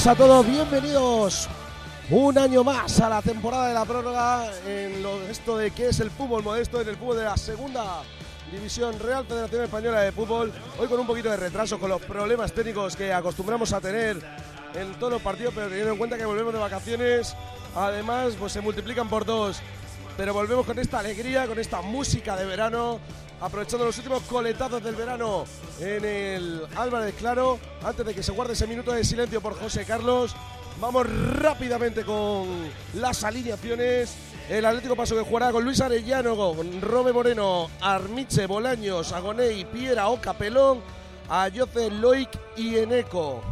días a todos, bienvenidos un año más a la temporada de la prórroga en lo, esto de qué es el fútbol modesto, en el fútbol de la segunda división Real Federación Española de Fútbol. Hoy con un poquito de retraso, con los problemas técnicos que acostumbramos a tener en todos los partidos, pero teniendo en cuenta que volvemos de vacaciones, además pues se multiplican por dos. Pero volvemos con esta alegría, con esta música de verano, aprovechando los últimos coletazos del verano en el Álvarez Claro, antes de que se guarde ese minuto de silencio por José Carlos. Vamos rápidamente con las alineaciones. El Atlético Paso que jugará con Luis Arellano, con Robe Moreno, Armiche, Bolaños, Agoney, Piera, Oca, Pelón, Ayoce, Loic y Eneco.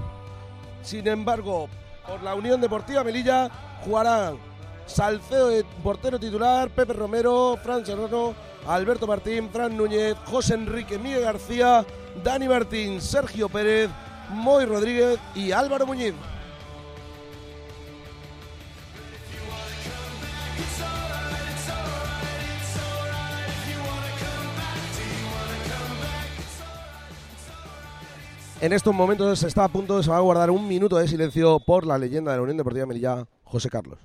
Sin embargo, por la Unión Deportiva Melilla jugarán Salcedo de portero titular, Pepe Romero, Fran Serrano, Alberto Martín, Fran Núñez, José Enrique, Miguel García, Dani Martín, Sergio Pérez, Moy Rodríguez y Álvaro Muñiz. En estos momentos se está a punto, se va a guardar un minuto de silencio por la leyenda de la Unión Deportiva Melilla, José Carlos.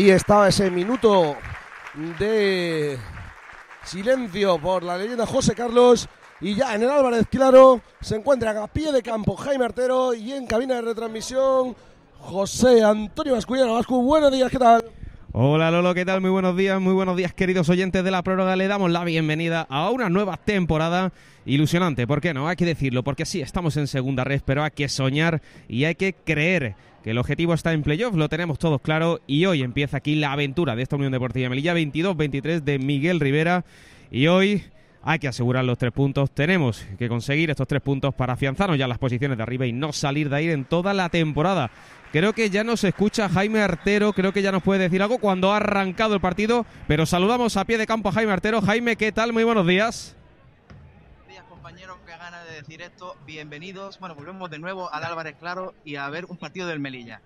Ahí estaba ese minuto de silencio por la leyenda José Carlos. Y ya en el Álvarez Claro se encuentra a pie de campo Jaime Artero y en cabina de retransmisión José Antonio Mascullano. Vascu, buenos días, ¿qué tal? Hola Lolo, ¿qué tal? Muy buenos días, muy buenos días queridos oyentes de la prórroga. Le damos la bienvenida a una nueva temporada ilusionante, ¿por qué no? Hay que decirlo, porque sí, estamos en segunda red, pero hay que soñar y hay que creer que el objetivo está en playoff, lo tenemos todos claro y hoy empieza aquí la aventura de esta Unión Deportiva Melilla 22-23 de Miguel Rivera y hoy hay que asegurar los tres puntos, tenemos que conseguir estos tres puntos para afianzarnos ya las posiciones de arriba y no salir de ahí en toda la temporada. Creo que ya nos escucha Jaime Artero, creo que ya nos puede decir algo cuando ha arrancado el partido, pero saludamos a pie de campo a Jaime Artero. Jaime, ¿qué tal? Muy buenos días. Buenos días compañeros, qué ganas de decir esto. Bienvenidos. Bueno, volvemos de nuevo al Álvarez Claro y a ver un partido del Melilla.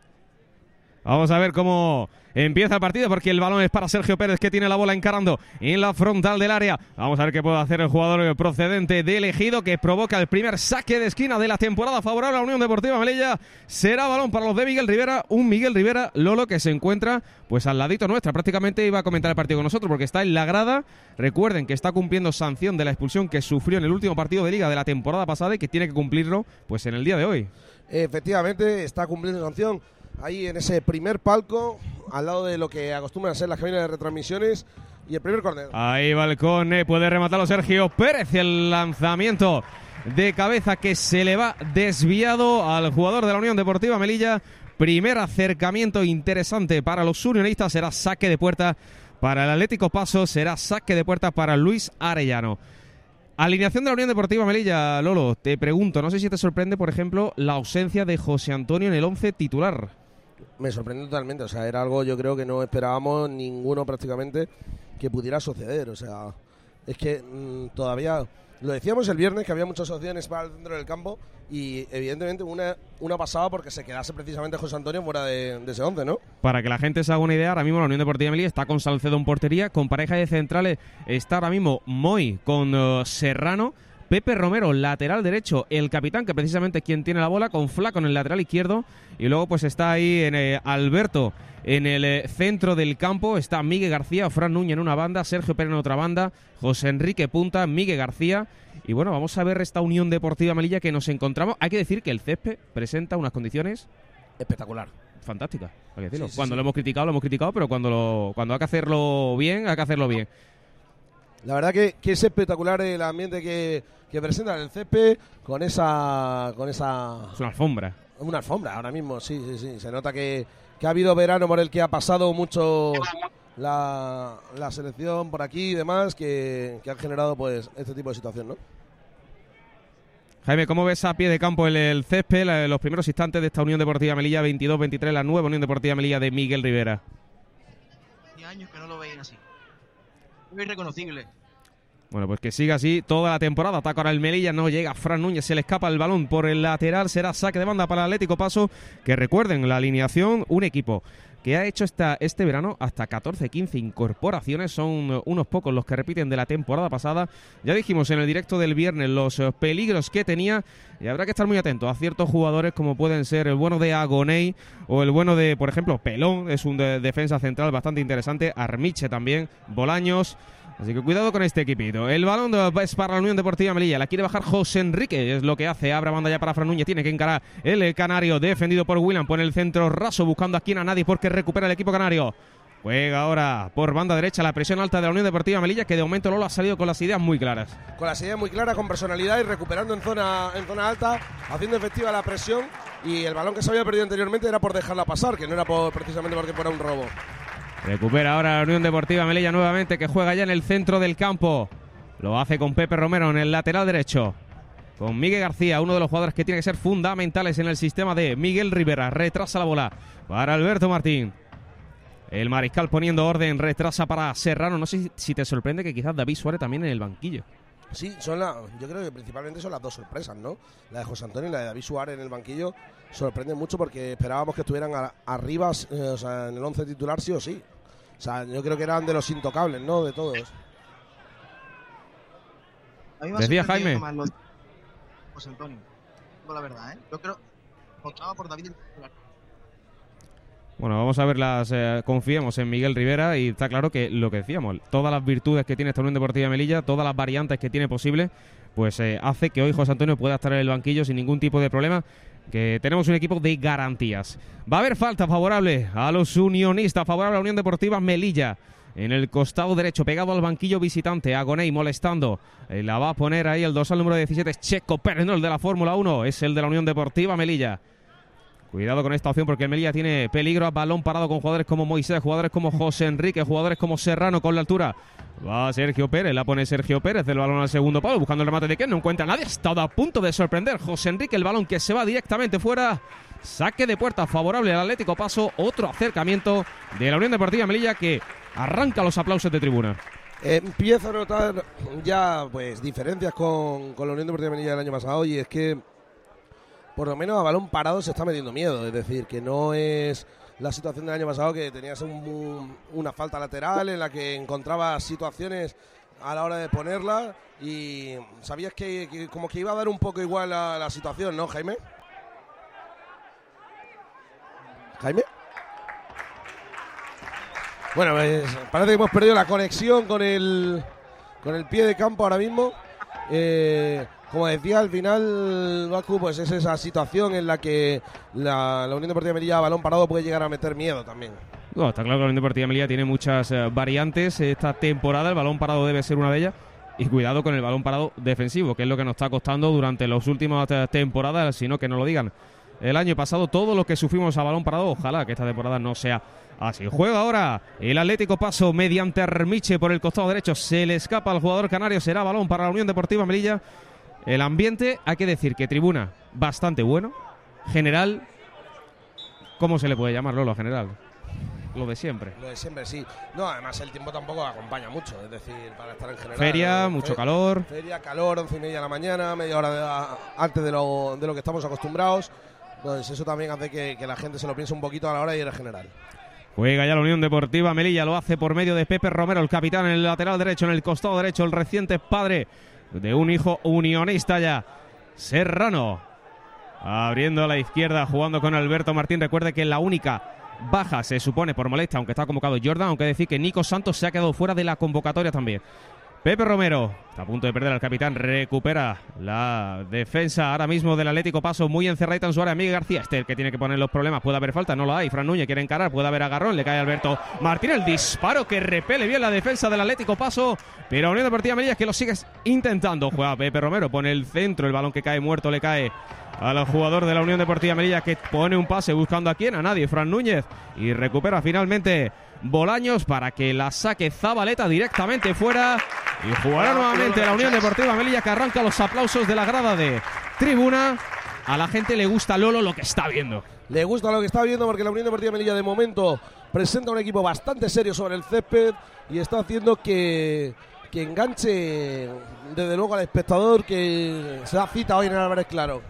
Vamos a ver cómo empieza el partido porque el balón es para Sergio Pérez que tiene la bola encarando en la frontal del área. Vamos a ver qué puede hacer el jugador procedente de elegido que provoca el primer saque de esquina de la temporada favorable a la Unión Deportiva Melilla. Será balón para los de Miguel Rivera, un Miguel Rivera Lolo que se encuentra pues al ladito nuestra. Prácticamente iba a comentar el partido con nosotros porque está en la grada. Recuerden que está cumpliendo sanción de la expulsión que sufrió en el último partido de liga de la temporada pasada y que tiene que cumplirlo pues en el día de hoy. Efectivamente, está cumpliendo sanción ahí en ese primer palco, al lado de lo que acostumbran ser las cabinas de retransmisiones. Y el primer córner. Ahí Balcone, puede rematarlo Sergio Pérez. El lanzamiento de cabeza que se le va desviado al jugador de la Unión Deportiva Melilla. Primer acercamiento interesante para los unionistas. Será saque de puerta para el Atlético Paso. Será saque de puerta para Luis Arellano. Alineación de la Unión Deportiva Melilla, Lolo, te pregunto, no sé si te sorprende, por ejemplo, la ausencia de José Antonio en el 11 titular. Me sorprende totalmente, o sea, era algo yo creo que no esperábamos ninguno prácticamente que pudiera suceder, o sea, es que mm, todavía lo decíamos el viernes que había muchas opciones para el centro del campo y evidentemente una, una pasaba porque se quedase precisamente José Antonio fuera de, ese 11, ¿no? Para que la gente se haga una idea, ahora mismo la Unión Deportiva Melilla está con Salcedo en portería, con pareja de centrales está ahora mismo Moy con eh, Serrano, Pepe Romero, lateral derecho, el capitán, que precisamente es quien tiene la bola, con Flaco en el lateral izquierdo. Y luego pues está ahí en, eh, Alberto en el eh, centro del campo. Está Miguel García, Fran Núñez en una banda, Sergio Pérez en otra banda, José Enrique Punta, Miguel García. Y bueno, vamos a ver esta Unión Deportiva Melilla que nos encontramos. Hay que decir que el césped presenta unas condiciones espectacular. Fantásticas, hay que decirlo. cuando lo hemos criticado, lo hemos criticado, pero cuando, lo, cuando hay que hacerlo bien, hay que hacerlo bien. La verdad que, que es espectacular el ambiente que, que presentan el césped con esa con esa es una alfombra una alfombra ahora mismo sí sí sí se nota que, que ha habido verano por el que ha pasado mucho la, la selección por aquí y demás que, que han generado pues este tipo de situación no Jaime, ¿cómo ves a pie de campo el, el césped, los primeros instantes de esta Unión Deportiva Melilla 22-23, la nueva Unión Deportiva Melilla de Miguel Rivera? años que no lo veían así. Muy reconocible. Bueno, pues que siga así toda la temporada. Ataca ahora el Melilla, no llega Fran Núñez, se le escapa el balón por el lateral. Será saque de banda para el Atlético Paso. Que recuerden, la alineación, un equipo que ha hecho esta, este verano hasta 14-15 incorporaciones. Son unos pocos los que repiten de la temporada pasada. Ya dijimos en el directo del viernes los peligros que tenía y habrá que estar muy atento a ciertos jugadores como pueden ser el bueno de Agoney o el bueno de, por ejemplo, Pelón, es un defensa central bastante interesante. Armiche también, Bolaños. Así que cuidado con este equipito. El balón es para la Unión Deportiva Melilla. La quiere bajar José Enrique. Es lo que hace. Abre banda ya para Fran Núñez. Tiene que encarar el canario. Defendido por William. Pone el centro raso buscando aquí a nadie porque recupera el equipo canario. Juega ahora por banda derecha la presión alta de la Unión Deportiva Melilla, que de momento Lolo ha salido con las ideas muy claras. Con las ideas muy claras, con personalidad y recuperando en zona, en zona alta, haciendo efectiva la presión. Y el balón que se había perdido anteriormente era por dejarla pasar, que no era precisamente porque fuera un robo. Recupera ahora la Unión Deportiva Melilla nuevamente que juega ya en el centro del campo. Lo hace con Pepe Romero en el lateral derecho. Con Miguel García, uno de los jugadores que tiene que ser fundamentales en el sistema de Miguel Rivera. Retrasa la bola para Alberto Martín. El mariscal poniendo orden, retrasa para Serrano. No sé si te sorprende que quizás David Suárez también en el banquillo. Sí, son la, yo creo que principalmente son las dos sorpresas, ¿no? La de José Antonio y la de David Suárez en el banquillo sorprenden mucho porque esperábamos que estuvieran arriba, eh, o sea, en el 11 titular sí o sí. O sea, yo creo que eran de los intocables, ¿no? De todos. Decía Jaime. José Antonio. La verdad, ¿eh? Yo creo votaba por David bueno, vamos a ver las. Eh, confiemos en Miguel Rivera y está claro que lo que decíamos, todas las virtudes que tiene esta Unión Deportiva Melilla, todas las variantes que tiene posible, pues eh, hace que hoy José Antonio pueda estar en el banquillo sin ningún tipo de problema que tenemos un equipo de garantías. Va a haber falta favorable a los unionistas, favorable a la Unión Deportiva Melilla. En el costado derecho, pegado al banquillo visitante, Agoney molestando. Eh, la va a poner ahí el dorsal número 17, Checo Pérez, no el de la Fórmula 1, es el de la Unión Deportiva Melilla. Cuidado con esta opción porque el Melilla tiene peligro a balón parado con jugadores como Moisés, jugadores como José Enrique, jugadores como Serrano con la altura. Va Sergio Pérez, la pone Sergio Pérez del balón al segundo palo, buscando el remate de que no encuentra nadie. Está a punto de sorprender José Enrique, el balón que se va directamente fuera. Saque de puerta favorable al Atlético Paso. Otro acercamiento de la Unión Deportiva Melilla que arranca los aplausos de tribuna. Empieza a notar ya pues diferencias con, con la Unión Deportiva Melilla del año pasado y es que por lo menos a balón parado se está metiendo miedo. Es decir, que no es la situación del año pasado que tenías un- una falta lateral en la que encontrabas situaciones a la hora de ponerla y sabías que, como que iba a dar un poco igual la, la situación, ¿no, Jaime? Jaime. Bueno, pues parece que hemos perdido la conexión con el con el pie de campo ahora mismo. Eh, como decía, al final, Baku, pues es esa situación en la que la, la Unión Deportiva Melilla a balón parado puede llegar a meter miedo también. No, está claro que la Unión Deportiva Melilla tiene muchas eh, variantes esta temporada. El balón parado debe ser una de ellas. Y cuidado con el balón parado defensivo, que es lo que nos está costando durante las últimas eh, temporadas, sino que no lo digan. El año pasado todo lo que sufrimos a balón parado, ojalá que esta temporada no sea así. Juega ahora el Atlético Paso mediante Armiche por el costado derecho. Se le escapa al jugador canario, será balón para la Unión Deportiva Melilla. El ambiente, hay que decir que tribuna bastante bueno. General, ¿cómo se le puede llamar, Lolo? General. Lo de siempre. Lo de siempre, sí. No, además el tiempo tampoco acompaña mucho, es decir, para estar en general. Feria, eh, mucho fe- calor. Feria, calor, once y media de la mañana, media hora de la- antes de lo, de lo que estamos acostumbrados. Pues eso también hace que, que la gente se lo piense un poquito a la hora de ir al general. Juega ya la Unión Deportiva Melilla, lo hace por medio de Pepe Romero, el capitán en el lateral derecho, en el costado derecho, el reciente padre de un hijo unionista ya, Serrano. Abriendo a la izquierda, jugando con Alberto Martín. Recuerde que la única baja se supone por molestia, aunque está convocado Jordan, aunque decir que Nico Santos se ha quedado fuera de la convocatoria también. Pepe Romero está a punto de perder al capitán, recupera la defensa ahora mismo del Atlético Paso, muy encerradita en su área. Miguel García, este el que tiene que poner los problemas. Puede haber falta, no lo hay. Fran Núñez quiere encarar, puede haber agarrón, le cae Alberto Martín. El disparo que repele bien la defensa del Atlético Paso, pero Unión Deportiva Melilla que lo sigue intentando. Juega Pepe Romero, pone el centro, el balón que cae muerto le cae al jugador de la Unión Deportiva Melilla que pone un pase buscando a quién, a nadie, Fran Núñez, y recupera finalmente Bolaños para que la saque Zabaleta directamente fuera y jugará nuevamente la Unión Deportiva Melilla que arranca los aplausos de la grada de tribuna. A la gente le gusta Lolo lo que está viendo. Le gusta lo que está viendo porque la Unión Deportiva Melilla de momento presenta un equipo bastante serio sobre el césped y está haciendo que, que enganche desde luego al espectador que se da cita hoy en el Álvarez Claro.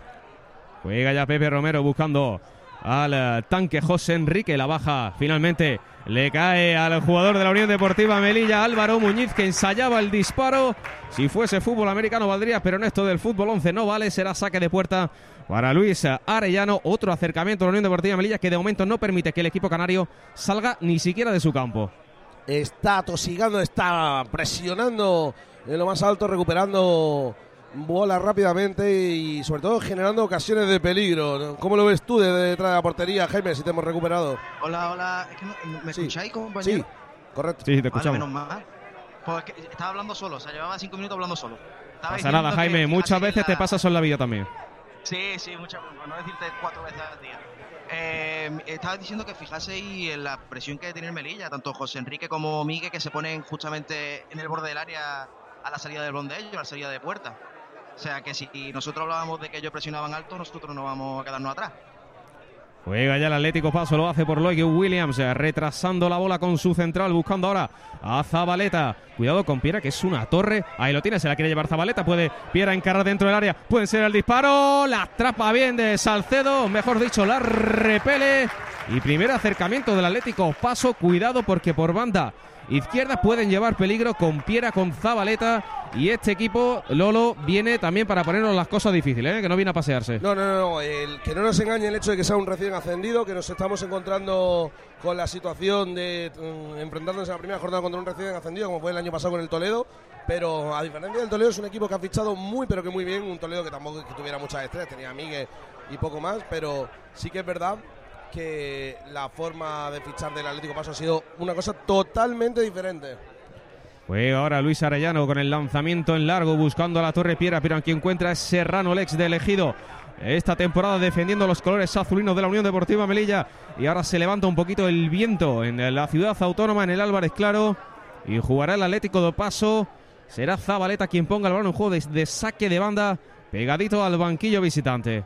Juega ya Pepe Romero buscando al eh, tanque José Enrique. La baja finalmente le cae al jugador de la Unión Deportiva Melilla, Álvaro Muñiz, que ensayaba el disparo. Si fuese fútbol americano valdría, pero en esto del fútbol 11 no vale. Será saque de puerta para Luis Arellano. Otro acercamiento a la Unión Deportiva Melilla que de momento no permite que el equipo canario salga ni siquiera de su campo. Está tosigando, está presionando en lo más alto, recuperando bola rápidamente y sobre todo generando ocasiones de peligro. ¿Cómo lo ves tú desde detrás de la portería, Jaime, si te hemos recuperado? Hola, hola. Es que no- ¿Me Sí. escucháis, compañero? Sí, correcto. Sí, te Vale, escuchamos. menos mal. Pues es que estaba hablando solo, o sea, llevaba cinco minutos hablando solo. Estaba pasa nada, que Jaime. Muchas veces la- te pasas en la vida también. Sí, sí, muchas por no decirte cuatro veces al día. Eh, estaba diciendo que fijaseis en la presión que tiene el Melilla, tanto José Enrique como Miguel, que se ponen justamente en el borde del área a la salida del balón de ellos, a la salida de puerta. O sea que si nosotros hablábamos de que ellos presionaban alto, nosotros no vamos a quedarnos atrás. Juega ya el Atlético Paso, lo hace por Loic Williams, eh, retrasando la bola con su central, buscando ahora a Zabaleta. Cuidado con Piera, que es una torre. Ahí lo tiene, se la quiere llevar Zabaleta. Puede Piera encargar dentro del área. Puede ser el disparo. La atrapa bien de Salcedo, mejor dicho, la repele. Y primer acercamiento del Atlético Paso. Cuidado porque por banda izquierda pueden llevar peligro con Piera, con Zabaleta. Y este equipo, Lolo, viene también para ponernos las cosas difíciles, ¿eh? que no viene a pasearse. No, no, no, el, que no nos engañe el hecho de que sea un recién ascendido, que nos estamos encontrando con la situación de mm, enfrentarnos en la primera jornada contra un recién ascendido, como fue el año pasado con el Toledo. Pero a diferencia del Toledo, es un equipo que ha fichado muy, pero que muy bien. Un Toledo que tampoco que tuviera muchas estrellas, tenía a Miguel y poco más, pero sí que es verdad que la forma de fichar del Atlético Paso ha sido una cosa totalmente diferente. Juega ahora Luis Arellano con el lanzamiento en largo buscando a la Torre Piedra, pero quien encuentra es Serrano Lex de elegido. Esta temporada defendiendo los colores azulinos de la Unión Deportiva Melilla. Y ahora se levanta un poquito el viento en la ciudad autónoma, en el Álvarez Claro. Y jugará el Atlético de Paso. Será Zabaleta quien ponga el balón en juego de, de saque de banda, pegadito al banquillo visitante.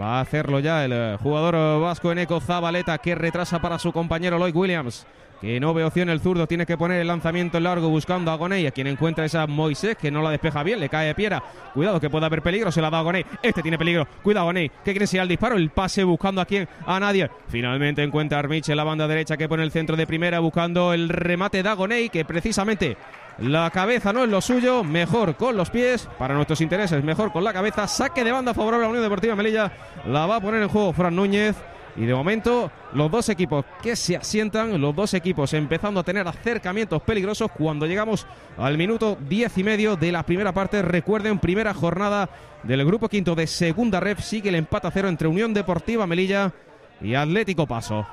Va a hacerlo ya el eh, jugador eh, vasco Eneco Zabaleta que retrasa para su compañero Lloyd Williams. Que no ve opción el zurdo, tiene que poner el lanzamiento largo buscando a Gonei, a quien encuentra esa Moisés, que no la despeja bien, le cae Piera, cuidado que puede haber peligro, se la da a Gonei, este tiene peligro, cuidado Gonei, que quiere ser al disparo, el pase buscando a quien, a nadie, finalmente encuentra a Armiche en la banda derecha que pone el centro de primera buscando el remate de Agonei, que precisamente la cabeza no es lo suyo, mejor con los pies, para nuestros intereses, mejor con la cabeza, saque de banda favorable a la Unión Deportiva Melilla, la va a poner en juego Fran Núñez. Y de momento, los dos equipos que se asientan, los dos equipos empezando a tener acercamientos peligrosos cuando llegamos al minuto diez y medio de la primera parte. Recuerden, primera jornada del grupo quinto de segunda ref. Sigue el empate a cero entre Unión Deportiva Melilla y Atlético Paso.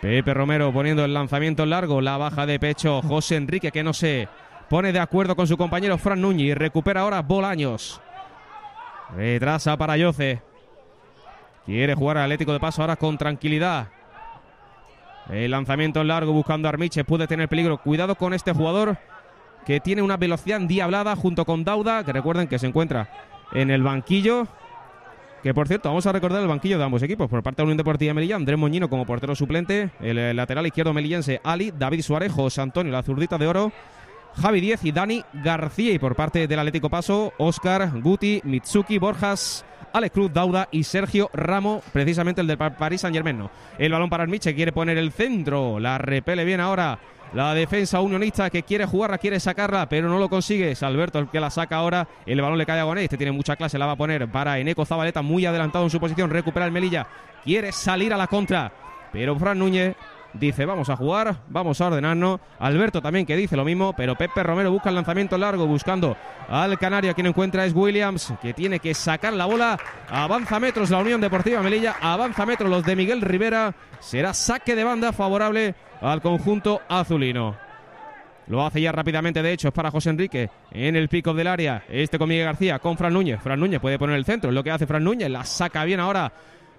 Pepe Romero poniendo el lanzamiento largo, la baja de pecho José Enrique que no se pone de acuerdo con su compañero Fran Núñez recupera ahora Bolaños. Retrasa para Yoce. Quiere jugar al Atlético de Paso ahora con tranquilidad. El lanzamiento largo buscando Armiche. Puede tener peligro. Cuidado con este jugador que tiene una velocidad endiablada junto con Dauda, que recuerden que se encuentra en el banquillo. Que por cierto, vamos a recordar el banquillo de ambos equipos. Por parte de Unión Deportiva Melilla, Andrés Moñino como portero suplente. El lateral izquierdo melillense, Ali, David Suárez, José Antonio, la zurdita de oro. Javi Diez y Dani García. Y por parte del Atlético Paso, Oscar, Guti, Mitsuki, Borjas, Alex Cruz, Dauda y Sergio Ramo, precisamente el del París Saint Germain. El balón para Armiche, quiere poner el centro, la repele bien ahora. La defensa unionista que quiere jugarla, quiere sacarla, pero no lo consigue. Es Alberto el que la saca ahora. El balón le cae a Goné. Este tiene mucha clase, la va a poner para Eneco Zabaleta, muy adelantado en su posición. Recupera el Melilla. Quiere salir a la contra. Pero Fran Núñez dice vamos a jugar, vamos a ordenarnos. Alberto también que dice lo mismo, pero Pepe Romero busca el lanzamiento largo buscando al Canario. Quien encuentra es Williams, que tiene que sacar la bola. Avanza metros la Unión Deportiva Melilla, avanza metros los de Miguel Rivera. Será saque de banda favorable al conjunto azulino. Lo hace ya rápidamente, de hecho, es para José Enrique en el pico del área. Este con Miguel García, con Fran Núñez. Fran Núñez puede poner el centro, es lo que hace Fran Núñez. La saca bien ahora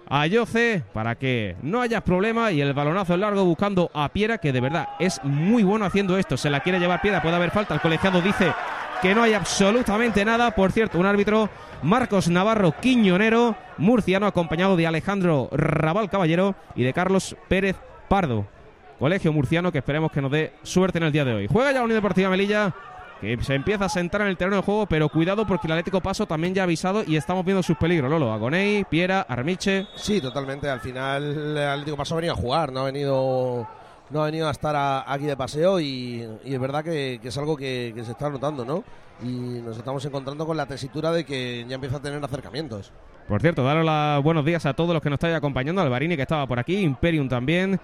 a Yoce para que no haya problema y el balonazo largo buscando a Piera que de verdad es muy bueno haciendo esto. Se la quiere llevar Piera, puede haber falta. El colegiado dice que no hay absolutamente nada. Por cierto, un árbitro Marcos Navarro Quiñonero, murciano, acompañado de Alejandro Raval Caballero y de Carlos Pérez Pardo. Colegio murciano que esperemos que nos dé suerte en el día de hoy. Juega ya la Unión Deportiva Melilla que se empieza a sentar en el terreno de juego, pero cuidado porque el Atlético Paso también ya ha avisado y estamos viendo sus peligros, Lolo. Agonei, Piera, Armiche. Sí, totalmente. Al final el Atlético Paso ha venido a jugar, no ha venido no ha venido a estar aquí de paseo y, es verdad que, es algo que, se está notando, ¿no? Y nos estamos encontrando con la tesitura de que ya empieza a tener acercamientos. Por cierto, daros los buenos días a todos los que nos estáis acompañando, Alvarini que estaba por aquí, Imperium también,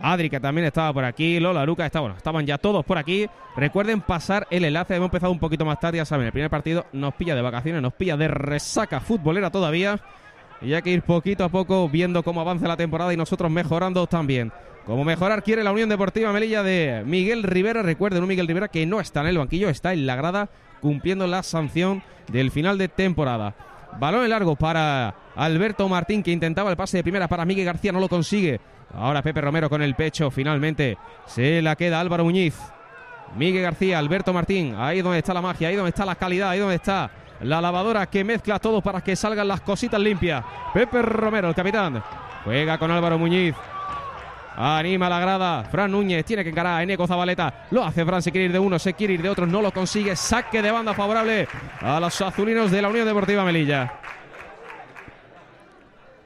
Adri, que también estaba por aquí, Lola, Luca, está, bueno, estaban ya todos por aquí. Recuerden pasar el enlace, hemos empezado un poquito más tarde, ya saben, el primer partido nos pilla de vacaciones, nos pilla de resaca futbolera todavía. Y hay que ir poquito a poco viendo cómo avanza la temporada y nosotros mejorando también. Como mejorar quiere la Unión Deportiva Melilla de Miguel Rivera. Recuerden, un Miguel Rivera que no está en el banquillo, está en la grada cumpliendo la sanción del final de temporada. Balón largo para Alberto Martín que intentaba el pase de primera para Miguel García, no lo consigue. Ahora Pepe Romero con el pecho, finalmente se la queda Álvaro Muñiz. Miguel García, Alberto Martín, ahí donde está la magia, ahí donde está la calidad, ahí donde está la lavadora que mezcla todo para que salgan las cositas limpias. Pepe Romero, el capitán, juega con Álvaro Muñiz. Anima la grada. Fran Núñez tiene que encarar a Eneco Zabaleta. Lo hace Fran, se quiere ir de uno, se quiere ir de otro, no lo consigue. Saque de banda favorable a los azulinos de la Unión Deportiva Melilla.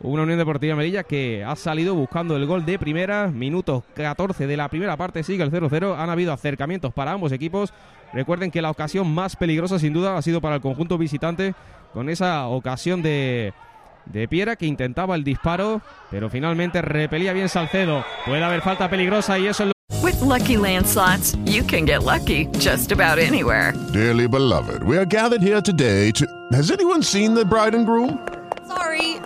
Una Unión Deportiva Melilla que ha salido buscando el gol de primera, minutos 14 de la primera parte, sigue el 0-0. Han habido acercamientos para ambos equipos. Recuerden que la ocasión más peligrosa sin duda ha sido para el conjunto visitante con esa ocasión de, de Piera que intentaba el disparo, pero finalmente repelía bien Salcedo. Puede haber falta peligrosa y eso es With lucky landslots, you can get lucky just about anywhere. Dearly beloved, we are gathered here today to. Has anyone seen the bride and groom?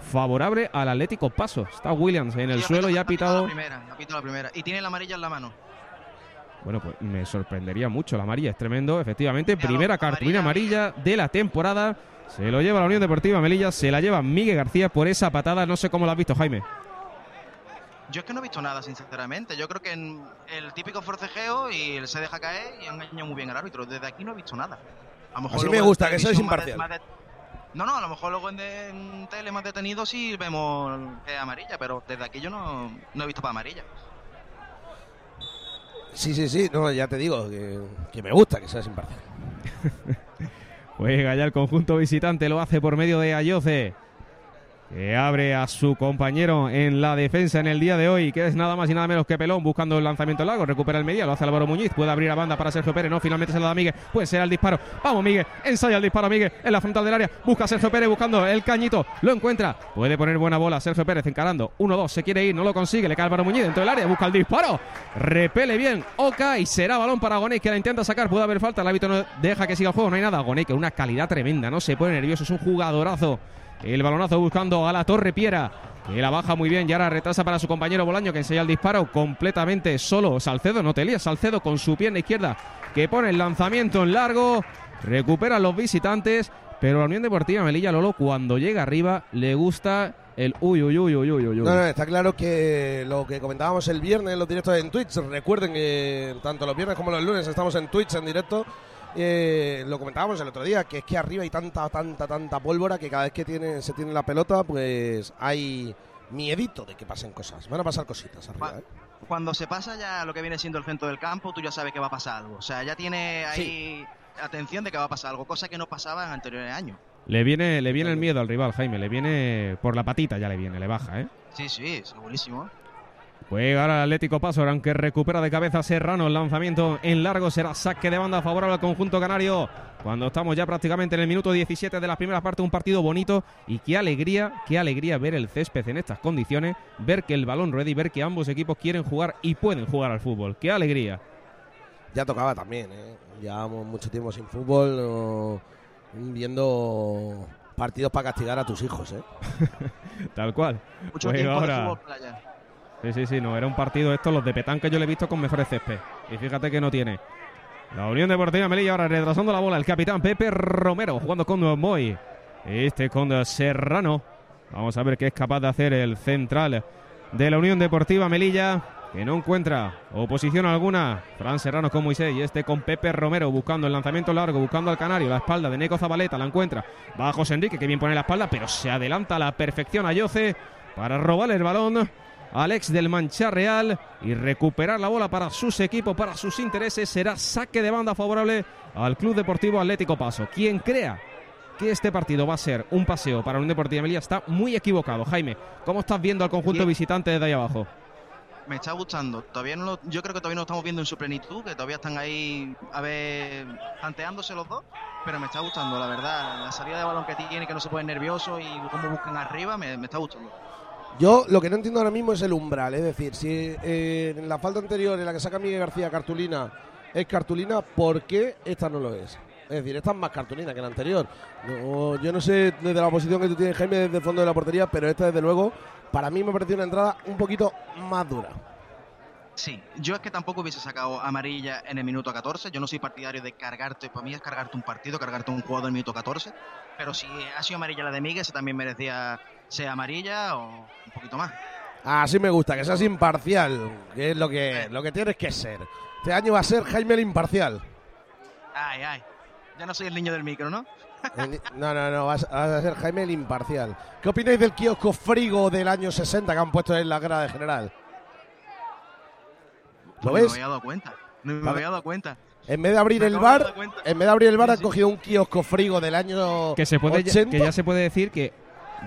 favorable al Atlético Paso. Está Williams en el Sí, suelo y ha pitado. La primera, ha pitado la primera. Y tiene la amarilla en la mano. Bueno, pues me sorprendería mucho la amarilla, es tremendo, efectivamente. Primera cartulina amarilla de la temporada. Se lo lleva la Unión Deportiva Melilla, se la lleva Miguel García por esa patada. No sé cómo la has visto, Jaime. Yo es que no he visto nada, sinceramente. Yo creo que en el típico forcejeo y él se deja caer y ha engañado muy bien al árbitro. Desde aquí no he visto nada. A lo mejor Así me gusta, que sois televisión más de- imparcial. más de- No, no, a lo mejor luego en, de- en tele más detenido sí vemos que es amarilla, pero desde aquí yo no, no he visto para amarilla. Sí, sí, sí, no, ya te digo que, que me gusta que seas imparcial. Juega ya el conjunto visitante, lo hace por medio de Ayoce. Que abre a su compañero en la defensa en el día de hoy, que es nada más y nada menos que Pelón buscando el lanzamiento largo. Recupera el media, lo hace Álvaro Muñiz. Puede abrir a banda para Sergio Pérez. No, finalmente se la da Miguel. Puede ser el disparo. Vamos, Miguel. Ensaya el disparo, Miguel. En la frontal del área. Busca a Sergio Pérez buscando el cañito. Lo encuentra. Puede poner buena bola. Sergio Pérez encarando. 1-2. Se quiere ir. No lo consigue. Le cae Álvaro Muñiz dentro del área. Busca el disparo. Repele bien. Oca y será balón para Gonei que la intenta sacar. Puede haber falta. El árbitro no deja que siga el juego. No hay nada. Gonei que una calidad tremenda. No se pone nervioso. Es un jugadorazo. El balonazo buscando a la Torre Piera. Que la baja muy bien y ahora retrasa para su compañero Bolaño que enseña el disparo completamente solo. Salcedo, no te lías, Salcedo con su pierna izquierda que pone el lanzamiento en largo. Recuperan los visitantes. Pero la Unión Deportiva Melilla Lolo, cuando llega arriba, le gusta el uy, uy, uy, uy, uy, uy. No, está claro que lo que comentábamos el viernes en los directos en Twitch, recuerden que tanto los viernes como los lunes estamos en Twitch en directo. Eh, lo comentábamos el otro día, que es que arriba hay tanta, tanta, tanta pólvora que cada vez que tiene, se tiene la pelota, pues hay miedito de que pasen cosas. Van a pasar cositas arriba, ¿eh? Cuando se pasa ya lo que viene siendo el centro del campo, tú ya sabes que va a pasar algo. O sea, ya tiene ahí atención de que va a pasar algo, cosa que no pasaba en anteriores años. Le viene, le viene el miedo al rival, Jaime. Le viene por la patita, ya le viene, le baja, ¿eh? Sí, sí, segurísimo. Juega ahora el Atlético Paso, aunque recupera de cabeza Serrano. El lanzamiento en largo será saque de banda favorable al conjunto canario. Cuando estamos ya prácticamente en el minuto 17 de la primera parte, un partido bonito. Y qué alegría, qué alegría ver el césped en estas condiciones. Ver que el balón rueda y ver que ambos equipos quieren jugar y pueden jugar al fútbol. Qué alegría. Ya tocaba también, ¿eh? Llevamos mucho tiempo sin fútbol, no- viendo partidos para castigar a tus hijos, ¿eh? Tal cual. Mucho Juega tiempo de ahora. fútbol playa. Sí, sí, sí, no, era un partido esto, los de Petán que yo le he visto con mejores césped. Y fíjate que no tiene. La Unión Deportiva Melilla ahora retrasando la bola, el capitán Pepe Romero jugando con Moy. Este con Serrano. Vamos a ver qué es capaz de hacer el central de la Unión Deportiva Melilla, que no encuentra oposición alguna. Fran Serrano con Moisés y este con Pepe Romero buscando el lanzamiento largo, buscando al Canario, la espalda de Neco Zabaleta, la encuentra. Va José Enrique, que bien pone la espalda, pero se adelanta a la perfección a Yoce para robarle el balón. Alex del Mancha Real y recuperar la bola para sus equipos, para sus intereses. Será saque de banda favorable al Club Deportivo Atlético Paso. Quien crea que este partido va a ser un paseo para un Deportivo Melilla está muy equivocado. Jaime, ¿cómo estás viendo al conjunto visitante desde ahí abajo? Me está gustando. Todavía no lo- yo creo que todavía no lo estamos viendo en su plenitud, que todavía están ahí a ver tanteándose los dos, pero me está gustando, la verdad. La salida de balón que tiene, que no se pone nervioso y cómo buscan arriba, me, me está gustando. Yo lo que no entiendo ahora mismo es el umbral, es decir, si eh, en la falta anterior en la que saca Miguel García cartulina es cartulina, ¿por qué esta no lo es? Es decir, esta es más cartulina que la anterior. Yo no sé desde la posición que tú tienes, Jaime, desde el fondo de la portería, pero esta desde luego, para mí me pareció una entrada un poquito más dura. Sí, yo es que tampoco hubiese sacado amarilla en el minuto 14. Yo no soy partidario de cargarte, para mí es cargarte un partido, cargarte un jugador en el minuto 14. Pero si ha sido amarilla la de Miguel, se también merecía ser amarilla o un poquito más. Así me gusta, que seas imparcial, que es lo que, lo que tienes que ser. Este año va a ser Jaime el imparcial. Ay, ay. Ya no soy el niño del micro, ¿no? No, no, no, vas, vas a ser Jaime el imparcial. ¿Qué opináis del kiosco frigo del año 60 que han puesto en la grada de general? ¿Lo No me ves? había dado cuenta. No me había dado cuenta. En vez de abrir el bar, en vez de abrir el bar Sí, han cogido un kiosco frigo del año Que, se puede, 80. que ya se puede decir que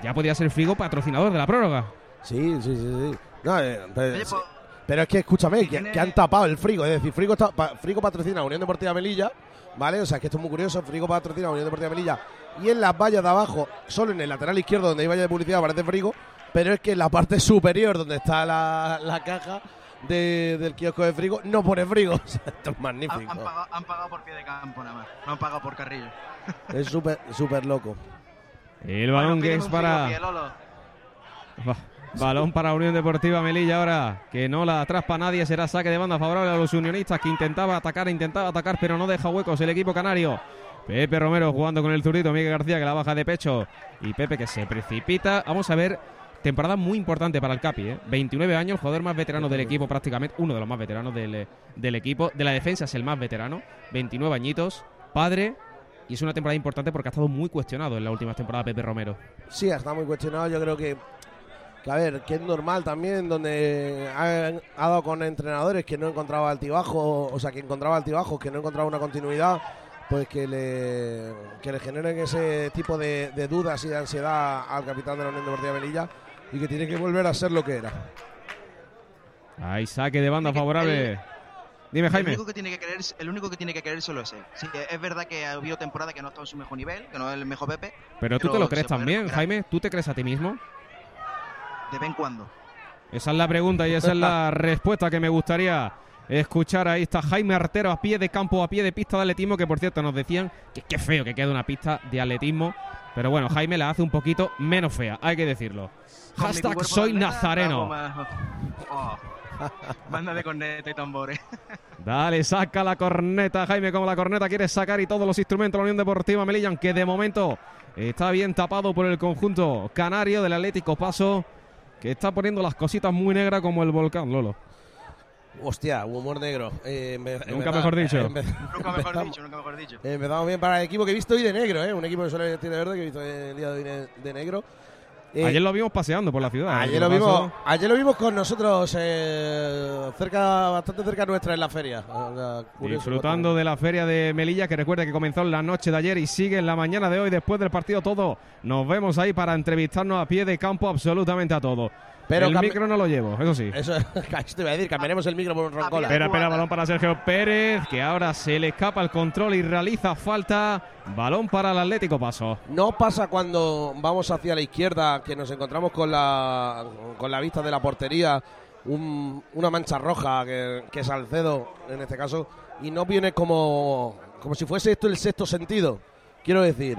ya podría ser Frigo patrocinador de la prórroga. Sí, sí, sí, sí. No, eh, pero, Oye, sí. pues, Pero es que escúchame, que, han tapado el Frigo. Es decir, Frigo, está, pa- Frigo patrocina a Unión Deportiva Melilla, ¿vale? O sea, que esto es muy curioso. Frigo patrocina a Unión Deportiva Melilla. Y en las vallas de abajo, solo en el lateral izquierdo, donde hay valla de publicidad, aparece Frigo. Pero es que en la parte superior, donde está la, la caja de- del kiosco de Frigo, no pone Frigo. O sea, esto es han, magnífico. han pagado, han pagado por pie de campo nada más. No han pagado por carrillo. Es súper, súper loco. El balón Bueno, que es para. Balón para Unión Deportiva Melilla ahora, que no la atraspa nadie, será saque de banda favorable a los unionistas que intentaba atacar, intentaba atacar, pero no deja huecos el equipo canario. Pepe Romero jugando con el zurdito, Miguel García que la baja de pecho y Pepe que se precipita. Vamos a ver, temporada muy importante para el Capi, ¿eh? 29 años, el jugador más veterano del equipo prácticamente, uno de los más veteranos del, del equipo, de la defensa es el más veterano, 29 añitos, padre, y es una temporada importante porque ha estado muy cuestionado en la última temporada Pepe Romero. Sí, está muy cuestionado. Yo creo que, que, a ver, que es normal también, donde ha, ha dado con entrenadores que no encontraba altibajo, o sea, que encontraba altibajos, que no encontraba una continuidad, pues que le, que le generen ese tipo de, de dudas y de ansiedad al capitán de la Unión Deportiva Melilla y que tiene que volver a ser lo que era. Ahí saque de banda favorable. Dime, El Jaime. único que tiene que querer, el único que tiene que querer solo es él. Sí, es verdad que ha habido temporada que no ha estado en su mejor nivel, que no es el mejor Pepe. Pero tú te lo crees también, Jaime. ¿Tú te crees a ti mismo? De vez en cuando. Esa es la pregunta y esa es la respuesta que me gustaría escuchar. Ahí está Jaime Artero a pie de campo, a pie de pista de atletismo, que por cierto nos decían que qué feo que queda una pista de atletismo. Pero bueno, Jaime la hace un poquito menos fea, hay que decirlo. Hashtag soy nazareno. Manda de corneta y tambores. Dale, saca la corneta, Jaime, como la corneta quiere sacar y todos los instrumentos de la Unión Deportiva Melilla, aunque de momento está bien tapado por el conjunto canario del Atlético Paso, que está poniendo las cositas muy negras como el volcán, Lolo. Hostia, humor negro. Eh, empe- Nunca mejor dicho. empe- nunca mejor dicho, nunca mejor dicho. Empezamos bien para el equipo que he visto hoy de negro, ¿eh? Un equipo que suele vestir de verde que he visto el día de hoy de negro. Eh, Ayer lo vimos paseando por la ciudad. ¿eh? Ayer lo vimos, ayer lo vimos con nosotros eh, cerca, bastante cerca nuestra en la feria. Curioso, Disfrutando de la feria de Melilla, que recuerde que comenzó en la noche de ayer y sigue en la mañana de hoy, después del partido todo. Nos vemos ahí para entrevistarnos a pie de campo absolutamente a todo. Pero el micro no lo llevo, eso sí. Eso, eso te iba a decir, cambiaremos el micro por un roncola. Espera, espera, balón para Sergio Pérez, que ahora se le escapa el control y realiza falta. Balón para el Atlético Paso. No pasa cuando vamos hacia la izquierda, que nos encontramos con la, con la vista de la portería, un- una mancha roja, que, que es Salcedo en este caso, y no viene como, como si fuese esto el sexto sentido. Quiero decir,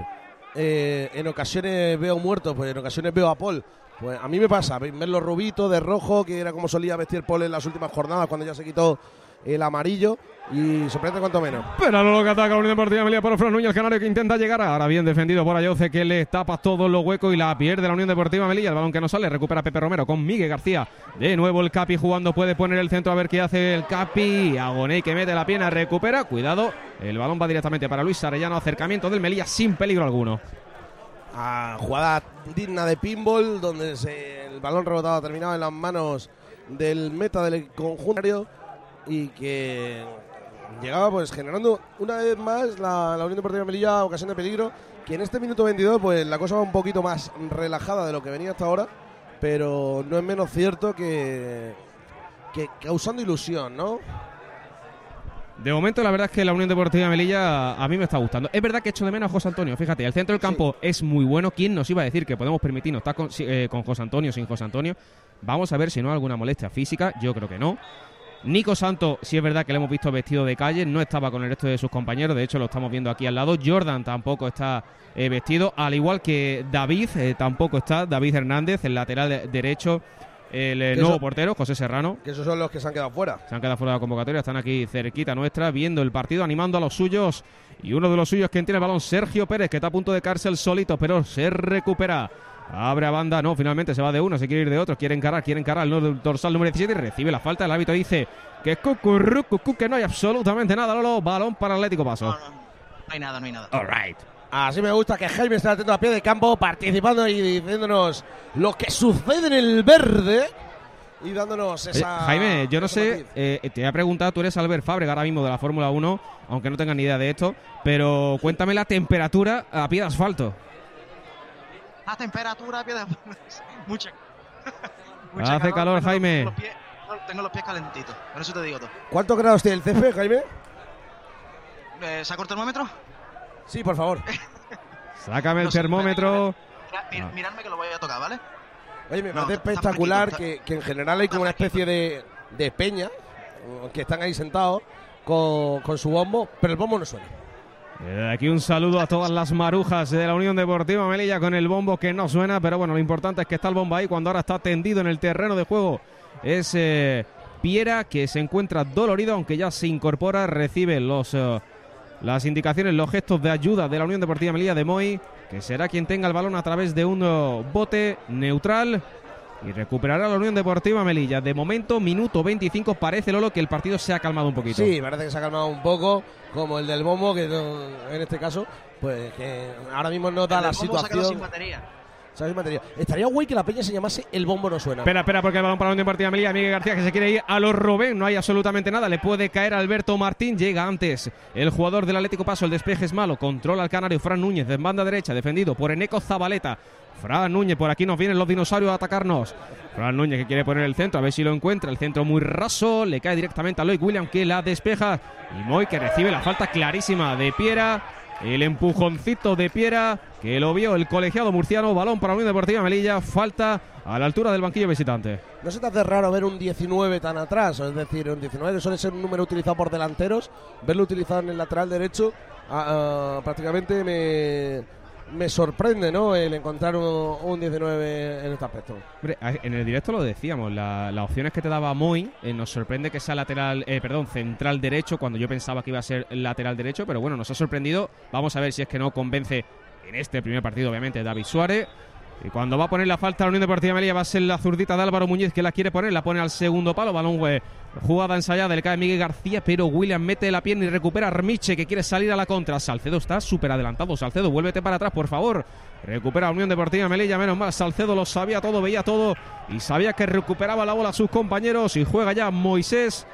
eh, en ocasiones veo muertos, pues en ocasiones veo a Paul. Pues a mí me pasa, verlo rubito, de rojo, que era como solía vestir Paul en las últimas jornadas cuando ya se quitó el amarillo, y sorprende cuanto menos. Pero lo que ataca la Unión Deportiva Melilla por Fran Núñez, canario que intenta llegar. Ahora bien defendido por Ayoce, que le tapa todos los huecos y la pierde la Unión Deportiva Melilla. El balón que no sale, recupera Pepe Romero con Miguel García. De nuevo el Capi jugando, puede poner el centro a ver qué hace el Capi. Agoney que mete la pierna, recupera. Cuidado, el balón va directamente para Luis Arellano. Acercamiento del Melilla sin peligro alguno. A jugada digna de pinball, donde se- el balón rebotado terminaba en las manos del meta del conjunto y que llegaba pues generando una vez más la, la Unión Deportiva Melilla ocasión de peligro, que en este minuto 22 pues la cosa va un poquito más relajada de lo que venía hasta ahora, pero no es menos cierto que, que causando ilusión, ¿no? De momento, la verdad es que la Unión Deportiva Melilla a mí me está gustando. Es verdad que echo de menos a José Antonio. Fíjate, el centro del campo es muy bueno. ¿Quién nos iba a decir que podemos permitirnos estar con, eh, con José Antonio sin José Antonio? Vamos a ver si no hay alguna molestia física. Yo creo que no. Nico Santo, sí es verdad que le hemos visto vestido de calle, no estaba con el resto de sus compañeros, de hecho lo estamos viendo aquí al lado. Jordan tampoco está eh, vestido, al igual que David, eh, tampoco está. David Hernández, el lateral de- derecho, el eh, nuevo eso- portero, José Serrano. Que esos son los que se han quedado fuera. Se han quedado fuera de la convocatoria, están aquí cerquita nuestra, viendo el partido, animando a los suyos. Y uno de los suyos, quien tiene el balón, Sergio Pérez, que está a punto de cárcel solito, pero se recupera. Abre a banda, no, finalmente se va de uno, se quiere ir de otro, quiere encarar, quiere encarar el dorsal número 17 y recibe la falta. El árbitro dice que cucurru, cucú, que no hay absolutamente nada, Lolo. Balón para Atlético Paso. No, no, no hay nada, no hay nada. All right. Así me gusta que Jaime esté atento a pie de campo, participando y diciéndonos lo que sucede en el verde y dándonos Oye, esa. Jaime, yo no sé, eh, te voy a preguntar, tú eres Albert Fábrega ahora mismo de la Fórmula 1, aunque no tengas ni idea de esto, pero cuéntame la temperatura a pie de asfalto. La temperatura, piedra. Mucha. Mucha Hace calor, tengo- Jaime. Tengo los, pies, tengo los pies calentitos. Con eso te digo todo. ¿Cuántos grados tiene el CF, Jaime? Eh, ¿Saco el termómetro? Sí, por favor. Sácame el No termómetro. Mira- Ah. Miradme que lo voy a tocar, ¿vale? Oye, me No, parece está espectacular que, que en general hay como una especie de, de peña que están ahí sentados con, con su bombo, pero el bombo no suena. Eh, Aquí un saludo a todas las marujas de la Unión Deportiva Melilla con el bombo que no suena, pero bueno, lo importante es que está el bombo ahí cuando ahora está tendido en el terreno de juego. Es eh, Piera que se encuentra dolorido, aunque ya se incorpora, recibe los, eh, las indicaciones, los gestos de ayuda de la Unión Deportiva Melilla de Moy, que será quien tenga el balón a través de un eh, bote neutral. Y recuperará la Unión Deportiva Melilla. De momento, minuto 25, parece Lolo que el partido se ha calmado un poquito. Sí, parece que se ha calmado un poco, como el del bombo, que en este caso, pues que ahora mismo no da la del bombo se ha quedado sin situación. Estaría guay que la peña se llamase El Bombo No Suena. Espera, espera, porque el balón para Unión Deportiva Melilla. Miguel García que se quiere ir a los Robén. No hay absolutamente nada. Le puede caer Alberto Martín. Llega antes el jugador del Atlético Paso. El despeje es malo. Controla al canario Fran Núñez de banda derecha. Defendido por Eneco Zabaleta. Fran Núñez, por aquí nos vienen los dinosaurios a atacarnos. Fran Núñez que quiere poner el centro, a ver si lo encuentra. El centro muy raso, le cae directamente a Loic William que la despeja. Y Moy que recibe la falta clarísima de Piera. El empujoncito de Piera que lo vio el colegiado murciano. Balón para Unión Deportiva Melilla. Falta a la altura del banquillo visitante. ¿No se te hace raro ver un 19 tan atrás? Es decir, un 19 que suele ser un número utilizado por delanteros, verlo utilizado en el lateral derecho, ah, ah, prácticamente me, me sorprende, ¿no? El encontrar un, un 19 en este aspecto. En el directo lo decíamos, la- las opciones que te daba Moy, eh, nos sorprende que sea lateral, eh, perdón, central derecho, cuando yo pensaba que iba a ser lateral derecho, pero bueno, nos ha sorprendido. Vamos a ver si es que no convence en este primer partido, obviamente, David Suárez. Y cuando va a poner la falta a la Unión Deportiva Melilla va a ser la zurdita de Álvaro Muñiz que la quiere poner, la pone al segundo palo, balón eh, jugada ensayada, le cae Miguel García, pero William mete la pierna y recupera a Armiche que quiere salir a la contra. Salcedo está súper adelantado, Salcedo, vuélvete para atrás, por favor. Recupera la Unión Deportiva Melilla, menos mal, Salcedo lo sabía todo, veía todo y sabía que recuperaba la bola a sus compañeros y juega ya Moisés.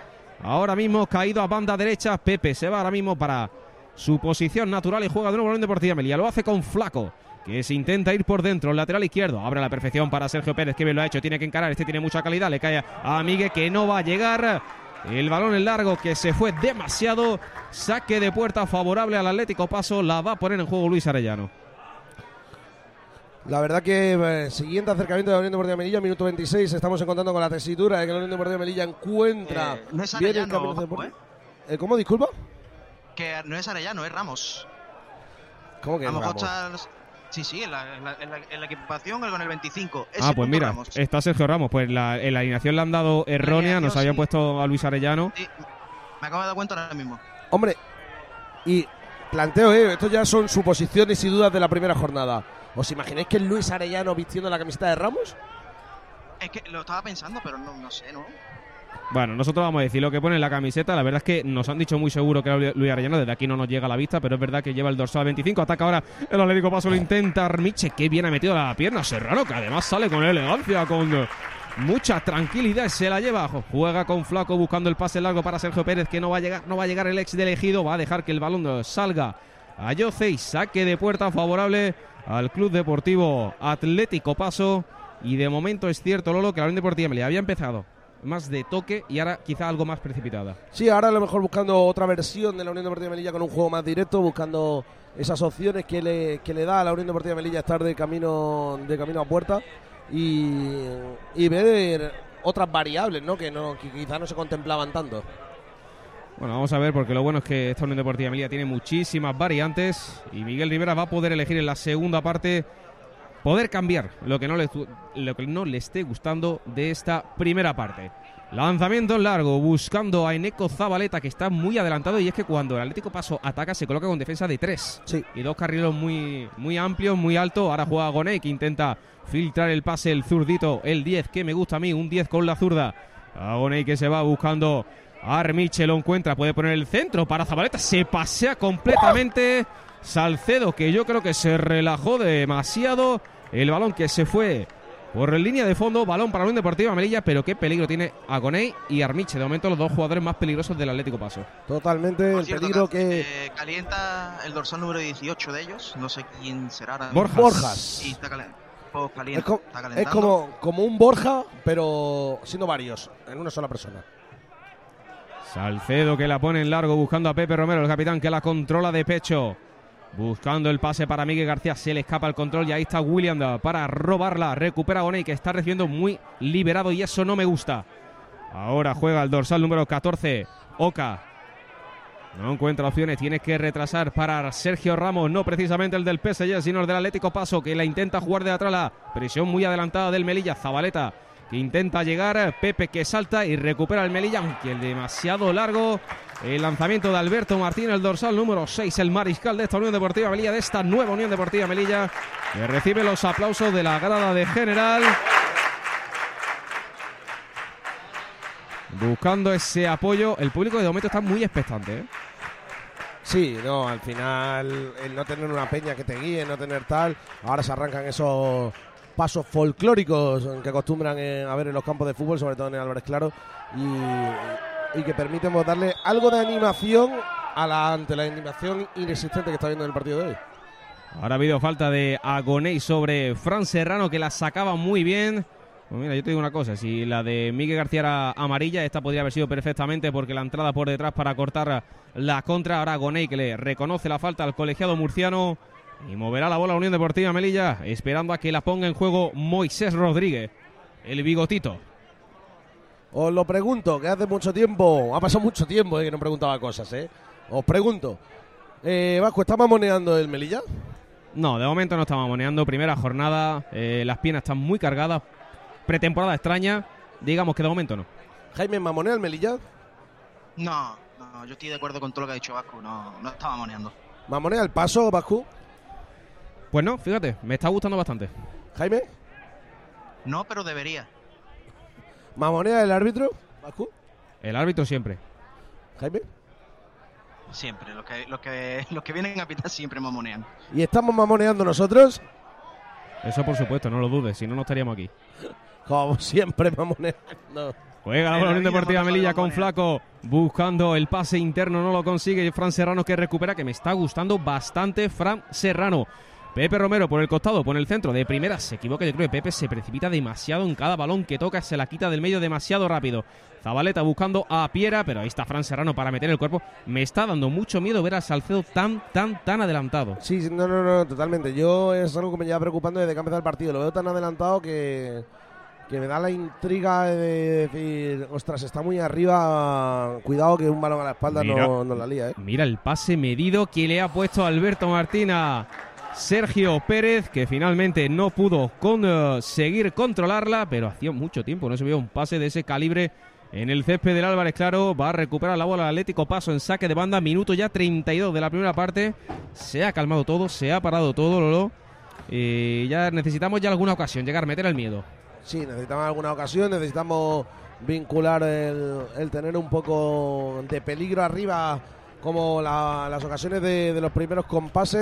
Ahora mismo caído a banda derecha, Pepe se va ahora mismo para su posición natural y juega de nuevo la Unión Deportiva Melilla. Lo hace con Flaco que se intenta ir por dentro, lateral izquierdo, abre a la perfección para Sergio Pérez, que bien lo ha hecho, tiene que encarar, este tiene mucha calidad, le cae a Miguel que no va a llegar, el balón en largo que se fue demasiado, saque de puerta favorable al Atlético Paso, la va a poner en juego Luis Arellano. La verdad que eh, siguiente acercamiento de la Unión Deportiva Melilla, minuto 26, estamos encontrando con la tesitura de que la Unión Deportiva Melilla encuentra Eh, no es bien el Arellano, de Paco, deporte. Eh, ¿Cómo, disculpa? Que no es Arellano, es Ramos. ¿Cómo que Ramos? Sí, sí, en la, en la- en la- en la equipación con el 25. Ese Ah, pues mira, Ramos. está Sergio Ramos, pues la, en la alineación le han dado errónea, nos habían sí. puesto a Luis Arellano. Sí, me acabo de dar cuenta ahora mismo. Hombre, y planteo, ¿eh? Estos ya son suposiciones y dudas de la primera jornada. ¿Os imagináis que es Luis Arellano vistiendo la camiseta de Ramos? Es que lo estaba pensando, pero no, no sé, ¿no? Bueno, nosotros vamos a decir lo que pone en la camiseta. La verdad es que nos han dicho muy seguro que era Luis Arellano. Desde aquí no nos llega a la vista, pero es verdad que lleva el dorsal 25. Ataca ahora el Atlético Paso, lo intenta Armiche. Que bien ha metido la pierna Serrano, que además sale con elegancia, con eh, mucha tranquilidad. Se la lleva. Juega con Flaco buscando el pase largo para Sergio Pérez, que no va a llegar, no va a llegar el ex de elegido. Va a dejar que el balón salga a Yoce y saque de puerta favorable al Club Deportivo Atlético Paso. Y de momento es cierto, Lolo, que la Unión Deportiva Melilla había empezado más de toque y ahora quizá algo más precipitada. Sí, ahora a lo mejor buscando otra versión de la Unión Deportiva Melilla con un juego más directo, buscando esas opciones que le, que le da a la Unión Deportiva Melilla estar de camino, de camino a puerta y, y ver otras variables, ¿no? Que, no, que quizás no se contemplaban tanto. Bueno, vamos a ver, porque lo bueno es que esta Unión Deportiva Melilla tiene muchísimas variantes y Miguel Rivera va a poder elegir en la segunda parte, poder cambiar lo que no le, lo que no le esté gustando de esta primera parte. Lanzamiento en largo, buscando a Eneco Zabaleta, que está muy adelantado. Y es que cuando el Atlético Paso ataca, se coloca con defensa de tres. Sí. Y dos carrileros muy, muy amplios, muy altos. Ahora juega Gonei, que intenta filtrar el pase, el zurdito, el 10, que me gusta a mí, un 10 con la zurda. Agonei que se va buscando Armiche, lo encuentra, puede poner el centro para Zabaleta, se pasea completamente. Salcedo, que yo creo que se relajó demasiado. El balón que se fue por línea de fondo, balón para la Unión Deportiva Melilla, pero qué peligro tiene Agonei y Armiche. De momento, los dos jugadores más peligrosos del Atlético Paso. Totalmente, Por el cierto, peligro que. eh, calienta el dorsal número 18 de ellos. No sé quién será. ahora. Borjas. Borjas. Sí, está caliente. Es, co- está es como, como un Borja, pero siendo varios, en una sola persona. Salcedo que la pone en largo buscando a Pepe Romero, el capitán que la controla de pecho. Buscando el pase para Miguel García, se le escapa el control y ahí está William para robarla. Recupera Gonei que está recibiendo muy liberado y eso no me gusta. Ahora juega el dorsal número 14, Oca. No encuentra opciones, tiene que retrasar para Sergio Ramos, no precisamente el del PSG, sino el del Atlético Paso, que la intenta jugar de atrás. La presión muy adelantada del Melilla, Zabaleta, que intenta llegar, Pepe que salta y recupera el Melilla, aunque el demasiado largo. El lanzamiento de Alberto Martín, el dorsal número 6, el mariscal de esta Unión Deportiva Melilla, de esta nueva Unión Deportiva Melilla, que recibe los aplausos de la grada de general. Buscando ese apoyo, el público de momento está muy expectante. ¿eh? Sí, no, al final el no tener una peña que te guíe, no tener tal, ahora se arrancan esos pasos folclóricos que acostumbran a ver en los campos de fútbol, sobre todo en el Álvarez Claro, y, y que permiten darle algo de animación a la, ante la animación inexistente que está viendo en el partido de hoy. Ahora ha habido falta de Agoney sobre Fran Serrano que la sacaba muy bien. Pues mira, yo te digo una cosa, si la de Miguel García era amarilla, esta podría haber sido perfectamente porque la entrada por detrás para cortar la contra. Ahora Agoney que le reconoce la falta al colegiado murciano y moverá la bola Unión Deportiva Melilla, esperando a que la ponga en juego Moisés Rodríguez, el bigotito. Os lo pregunto, que hace mucho tiempo, ha pasado mucho tiempo eh, que no preguntaba cosas, ¿eh? Os pregunto, eh, Vasco, ¿está mamoneando el Melilla? No, de momento no estamos moneando. Primera jornada, eh, las piernas están muy cargadas. Pretemporada extraña, digamos que de momento no. Jaime, ¿mamonea el Melilla? No, no, yo estoy de acuerdo con todo lo que ha dicho Vasco. No, no estaba moneando. ¿Mamonea el paso, Vasco? Pues no, fíjate, me está gustando bastante. Jaime, No, pero debería. ¿mamonea el árbitro? Vasco, El árbitro siempre. Jaime. Siempre. Los que, los que, los que vienen a pitar siempre mamonean. ¿Y estamos mamoneando nosotros? Eso por supuesto, no lo dudes, si no, no estaríamos aquí. Como siempre, mamoneando. Juega la Unión Deportiva Melilla con Flaco, buscando el pase interno, no lo consigue. Y Fran Serrano que recupera, que me está gustando bastante Fran Serrano. Pepe Romero por el costado, por el centro, de primera se equivoca. Yo creo que Pepe se precipita demasiado en cada balón que toca, se la quita del medio demasiado rápido. Zabaleta buscando a Piera, pero ahí está Fran Serrano para meter el cuerpo. Me está dando mucho miedo ver a Salcedo tan, tan, tan adelantado. Sí, no, no, no, totalmente. Yo es algo que me lleva preocupando desde que ha empezado el partido. Lo veo tan adelantado que, que me da la intriga de decir, ostras, está muy arriba. Cuidado que un balón a la espalda Mira. no, no la lía, ¿eh? Mira el pase medido que le ha puesto Alberto Martina. Sergio Pérez, que finalmente no pudo conseguir controlarla, pero hacía mucho tiempo no se veía un pase de ese calibre en el césped del Álvarez Claro. Va a recuperar la bola el Atlético Paso en saque de banda, minuto ya 32 de la primera parte. Se ha calmado todo, se ha parado todo, Lolo. Y ya necesitamos ya alguna ocasión, llegar, meter el miedo. Sí, necesitamos alguna ocasión, necesitamos vincular el, tener un poco de peligro arriba, como la- las ocasiones de los primeros compases.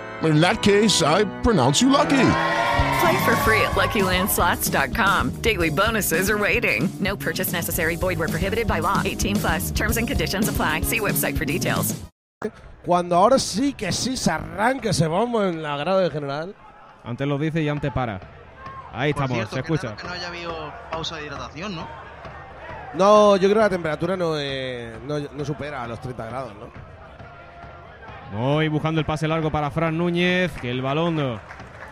In that case, I pronounce you lucky. Play for free at LuckyLandSlots.com. Daily bonuses are waiting. No purchase necessary. Void where prohibited by law. 18 plus. Terms and conditions apply. See website for details. Cuando ahora sí que sí se arranca ese bombo en la grada de general. Antes lo dice y antes para. Ahí Por estamos, cierto, se escucha. que no haya habido pausa de hidratación, ¿no? No, yo creo que la temperatura no, eh, no, no supera a los 30 grados, ¿no? Hoy buscando el pase largo para Fran Núñez, que el balón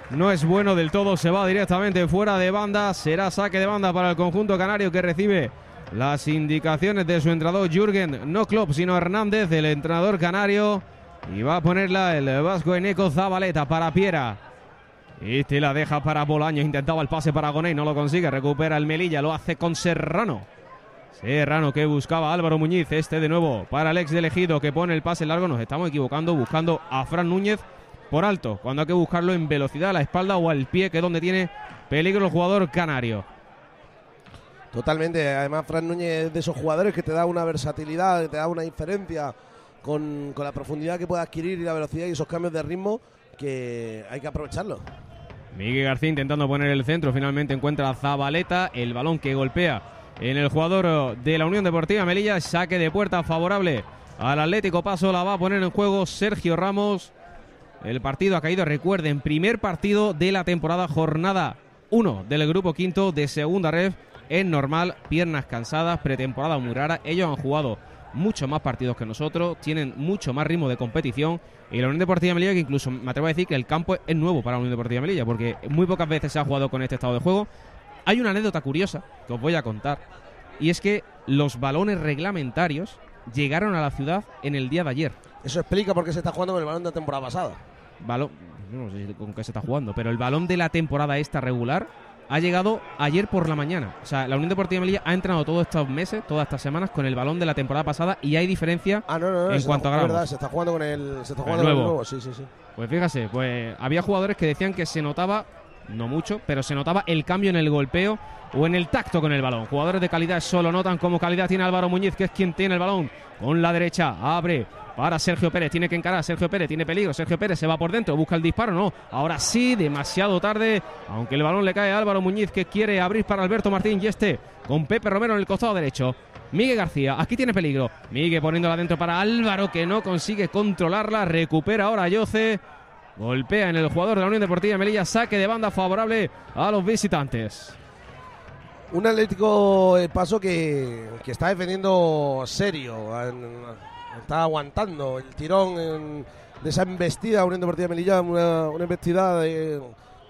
no, es bueno del todo, se va directamente fuera de banda, será saque de banda para el conjunto canario que recibe las indicaciones de su entrenador Jürgen, no Klopp, sino Hernández, el entrenador canario. Y va a ponerla el Vasco Eneco Zabaleta para Piera. Este la deja para Bolaños. Intentaba el pase para Gonei, no lo consigue. Recupera el Melilla, lo hace con Serrano. Serrano que buscaba Álvaro Muñiz. Este de nuevo para el ex de elegido que pone el pase largo. Nos estamos equivocando buscando a Fran Núñez por alto. Cuando hay que buscarlo en velocidad, a la espalda o al pie, que es donde tiene peligro el jugador canario. Totalmente. Además, Fran Núñez es de esos jugadores que te da una versatilidad, que te da una diferencia con, con la profundidad que puede adquirir y la velocidad y esos cambios de ritmo que hay que aprovecharlo. Miguel García intentando poner el centro, finalmente encuentra a Zabaleta, el balón que golpea en el jugador de la Unión Deportiva Melilla, saque de puerta favorable al Atlético Paso, la va a poner en juego Sergio Ramos. El partido ha caído, recuerden, primer partido de la temporada, jornada 1 del grupo quinto de segunda red, es normal, piernas cansadas, pretemporada muy rara, ellos han jugado mucho más partidos que nosotros, tienen mucho más ritmo de competición y la Unión Deportiva Melilla que incluso me atrevo a decir que el campo es nuevo para la Unión Deportiva Melilla porque muy pocas veces se ha jugado con este estado de juego. Hay una anécdota curiosa que os voy a contar y es que los balones reglamentarios llegaron a la ciudad en el día de ayer. Eso explica por qué se está jugando con el balón de la temporada pasada. Balón, no sé con qué se está jugando, pero el balón de la temporada esta regular ha llegado ayer por la mañana. O sea, la Unión Deportiva Melilla ha entrenado todos estos meses, todas estas semanas, con el balón de la temporada pasada y hay diferencia ah, no, no, en cuanto a gramos. Se está jugando con el, se está jugando el nuevo. Con el nuevo. Sí, sí, sí. Pues fíjase, pues había jugadores que decían que se notaba, no mucho, pero se notaba el cambio en el golpeo o en el tacto con el balón. Jugadores de calidad solo notan como calidad tiene Álvaro Muñiz, que es quien tiene el balón con la derecha. Abre para Sergio Pérez. Tiene que encarar. Sergio Pérez tiene peligro. Sergio Pérez se va por dentro. Busca el disparo. No. Ahora sí, demasiado tarde. Aunque el balón le cae a Álvaro Muñiz que quiere abrir para Alberto Martín. Y este con Pepe Romero en el costado derecho. Miguel García, aquí tiene peligro. Miguel poniéndola dentro para Álvaro que no consigue controlarla. Recupera ahora Yoce. Golpea en el jugador de la Unión Deportiva Melilla. Saque de banda favorable a los visitantes. Un Atlético el paso que, que está defendiendo serio está aguantando el tirón de esa embestida Unión Deportiva de Melilla, una, una embestida de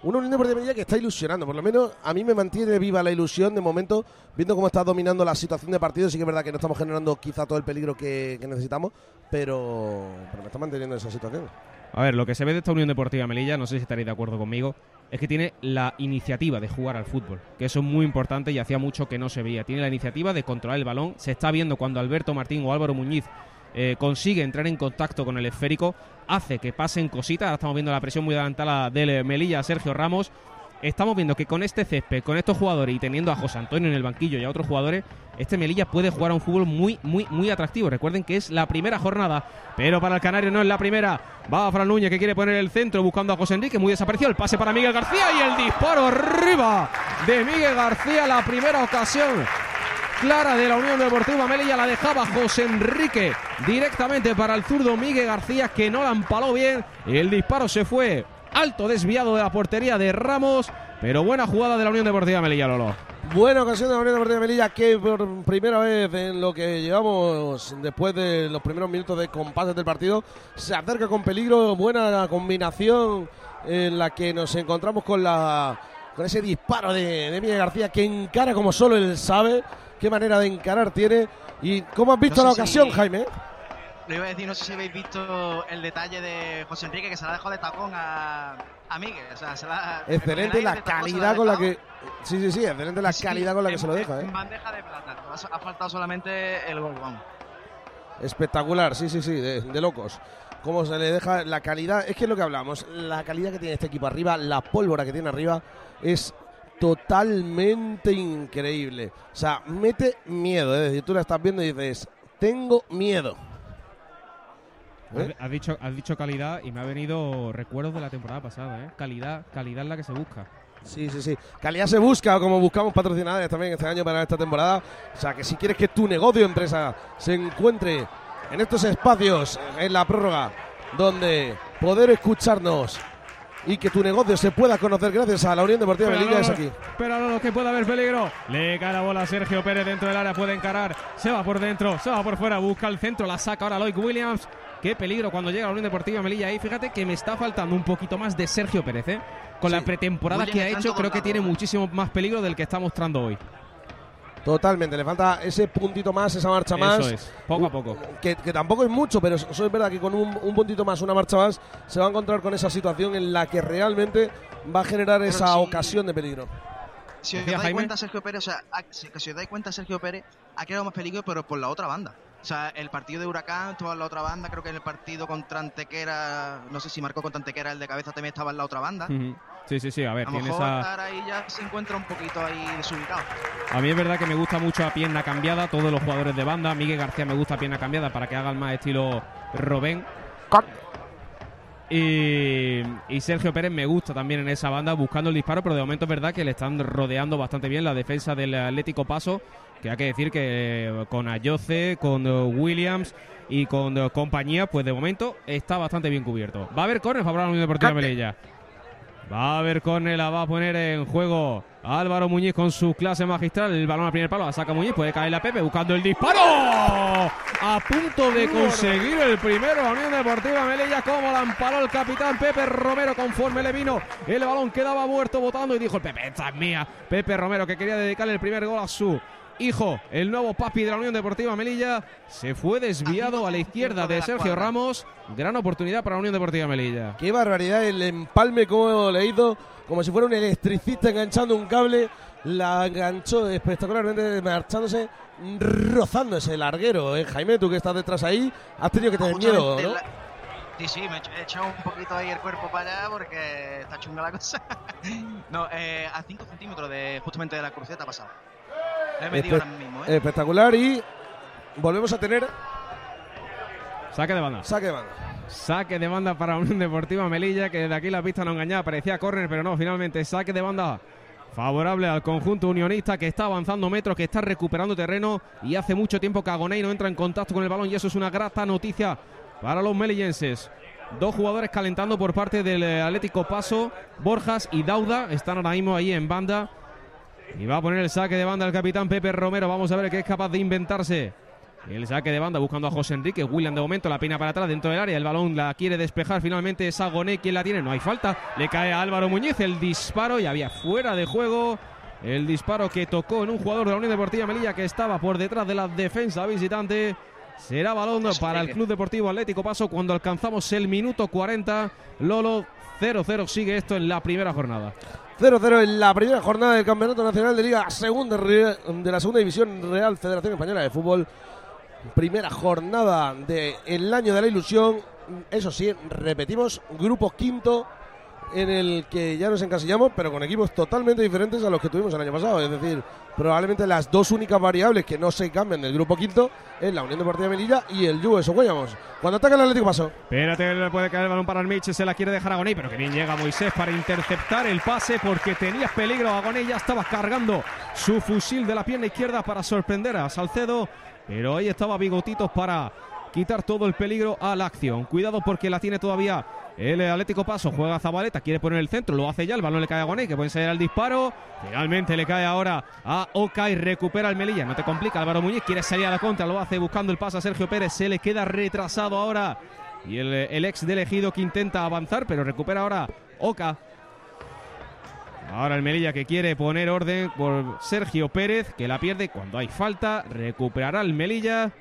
una Unión Deportiva de Melilla que está ilusionando, por lo menos a mí me mantiene viva la ilusión de momento, viendo cómo está dominando la situación de partido, sí que es verdad que no estamos generando quizá todo el peligro que, que necesitamos, pero, pero me está manteniendo esa situación. A ver, lo que se ve de esta Unión Deportiva Melilla, no sé si estaréis de acuerdo conmigo, es que tiene la iniciativa de jugar al fútbol, que eso es muy importante y hacía mucho que no se veía. Tiene la iniciativa de controlar el balón, se está viendo cuando Alberto Martín o Álvaro Muñiz eh, consigue entrar en contacto con el esférico, hace que pasen cositas. Estamos viendo la presión muy adelantada del Melilla Sergio Ramos. Estamos viendo que con este césped, con estos jugadores y teniendo a José Antonio en el banquillo y a otros jugadores, este Melilla puede jugar a un fútbol muy, muy, muy atractivo. Recuerden que es la primera jornada, pero para el Canario no es la primera. Va Fran Núñez que quiere poner el centro buscando a José Enrique, muy desaparecido. El pase para Miguel García y el disparo arriba de Miguel García, la primera ocasión clara de la Unión Deportiva Melilla la dejaba José Enrique directamente para el zurdo Miguel García que no la empaló bien el disparo se fue alto desviado de la portería de Ramos pero buena jugada de la Unión Deportiva Melilla Lolo Buena ocasión de la Unión Deportiva Melilla que por primera vez en lo que llevamos después de los primeros minutos de compases del partido se acerca con peligro, buena combinación en la que nos encontramos con la con ese disparo de, de Miguel García que encara como solo él sabe qué manera de encarar tiene. ¿Y cómo has visto la ocasión, Jaime? Lo iba a decir, no sé si habéis visto el detalle de José Enrique que se la dejó de tacón a, a Miguel. O sea, se la, excelente la calidad con la que. Sí, sí, sí, excelente la calidad con la que se lo deja. ¿eh? bandeja de plata. Ha faltado solamente el gol, vamos. Espectacular, sí, sí, sí, de, de locos cómo se le deja la calidad. Es que es lo que hablamos, la calidad que tiene este equipo arriba, la pólvora que tiene arriba, es totalmente increíble. O sea, mete miedo. Es decir, tú la estás viendo y dices, tengo miedo. ¿Eh? Has, dicho, has dicho calidad y me ha venido recuerdos de la temporada pasada. ¿eh? Calidad, calidad es la que se busca. Sí, sí, sí. Calidad se busca, como buscamos patrocinadores también este año para esta temporada. O sea, que si quieres que tu negocio, empresa, se encuentre en estos espacios, en la prórroga, donde poder escucharnos y que tu negocio se pueda conocer gracias a la Unión Deportiva Melilla es aquí. Pero no, que pueda haber peligro. Le cae la bola a Sergio Pérez dentro del área, puede encarar. Se va por dentro, se va por fuera, busca el centro, la saca ahora Lloyd Williams. Qué peligro cuando llega la Unión Deportiva Melilla ahí. Fíjate que me está faltando un poquito más de Sergio Pérez, ¿eh? Con la pretemporada que ha hecho, creo que tiene muchísimo más peligro del que está mostrando hoy. Totalmente, le falta ese puntito más, esa marcha más. Eso es, poco a poco. Que, que tampoco es mucho, pero eso es verdad que con un, un puntito más, una marcha más, se va a encontrar con esa situación en la que realmente va a generar esa si- ocasión de peligro. Si os dais cuenta, Sergio Pérez, o sea, si os dais cuenta, Sergio Pérez ha creado más peligro, pero por la otra banda. O sea, el partido de Huracán estaba en la otra banda, creo que en el partido contra Antequera, no sé si marcó contra Antequera, el de cabeza también estaba en la otra banda. Sí, sí, sí, a ver, A lo tiene mejor esa... estar ahí ya se encuentra un poquito ahí desubicado. A mí es verdad que me gusta mucho a pierna cambiada, todos los jugadores de banda. Miguel García me gusta a pierna cambiada para que hagan más estilo Robén. Y, y Sergio Pérez me gusta también en esa banda buscando el disparo, pero de momento es verdad que le están rodeando bastante bien la defensa del Atlético Paso, que hay que decir que eh, con Ayoce, con eh, Williams y con eh, compañía, pues de momento está bastante bien cubierto. Va a haber córner favorable a la Unión Deportiva Melilla. Va a haber córner, la va a poner en juego Álvaro Muñiz con su clase magistral. El balón al primer palo, la saca Muñiz, puede caer la Pepe buscando el disparo. A punto de conseguir el primero la Unión Deportiva Melilla. Como la amparó el capitán Pepe Romero conforme le vino. El balón quedaba muerto votando y dijo el Pepe, esta es mía. Pepe Romero que quería dedicarle el primer gol a su hijo, el nuevo papi de la Unión Deportiva Melilla. Se fue desviado a la izquierda de Sergio Ramos. Gran oportunidad para la Unión Deportiva Melilla. Qué barbaridad el empalme como le hizo, como si fuera un electricista enganchando un cable, la enganchó espectacularmente marchándose, rozando ese larguero. ¿eh? Jaime, tú que estás detrás ahí, has tenido que tener miedo, ¿no? la- Sí, sí, me he echado un poquito ahí el cuerpo para allá porque está chunga la cosa. no, eh, a 5 centímetros de justamente de la cruceta ha pasado. Lo he metido Espe- ahora mismo, ¿eh? Espectacular y volvemos a tener Saque de banda. saque de banda. Saque de banda para Unión Deportiva Melilla, que desde aquí la pista no engañaba, parecía córner, pero no, finalmente saque de banda favorable al conjunto unionista que está avanzando metros, que está recuperando terreno y hace mucho tiempo que Agoney no entra en contacto con el balón y eso es una grata noticia para los melillenses. Dos jugadores calentando por parte del eh, Atlético Paso, Borjas y Dauda, están ahora mismo ahí en banda. Y va a poner el saque de banda el capitán Pepe Romero. Vamos a ver qué es capaz de inventarse. El saque de banda buscando a José Enrique. William de momento la peina para atrás dentro del área. El balón la quiere despejar. Finalmente es Agoné quien la tiene. No hay falta. Le cae a Álvaro Muñiz el disparo y había fuera de juego. El disparo que tocó en un jugador de la Unión Deportiva Melilla que estaba por detrás de la defensa visitante. Será balón para el Club Deportivo Atlético Paso cuando alcanzamos el minuto 40. Lolo 0-0 sigue esto en la primera jornada. 0-0 en la primera jornada del Campeonato Nacional de Liga segunda de la Segunda División Real Federación Española de Fútbol. Primera jornada del año de la ilusión. Eso sí, repetimos, grupo quinto en el que ya nos encasillamos, pero con equipos totalmente diferentes a los que tuvimos el año pasado. Es decir, probablemente las dos únicas variables que no se cambian del grupo quinto es la Unión Deportiva Melilla y el Juve Socuellamos. Cuando ataca el Atlético Paso. Espérate, puede caer el balón para el Mitch, se la quiere dejar a Agoné, pero que bien llega Moisés para interceptar el pase porque tenía peligro. Agoné ya estaba cargando su fusil de la pierna izquierda para sorprender a Salcedo, pero ahí estaba Bigotitos para quitar todo el peligro a la acción. Cuidado porque la tiene todavía el Atlético Paso, juega Zabaleta, quiere poner el centro, lo hace ya, el balón le cae a Agoné, que puede salir al disparo. Finalmente le cae ahora a Oca y recupera el Melilla. No te complica, Álvaro Muñiz quiere salir a la contra, lo hace buscando el pase a Sergio Pérez, se le queda retrasado ahora. Y el, el ex del Ejido que intenta avanzar, pero recupera ahora Oca. Ahora el Melilla que quiere poner orden por Sergio Pérez, que la pierde cuando hay falta. Recuperará el Melilla.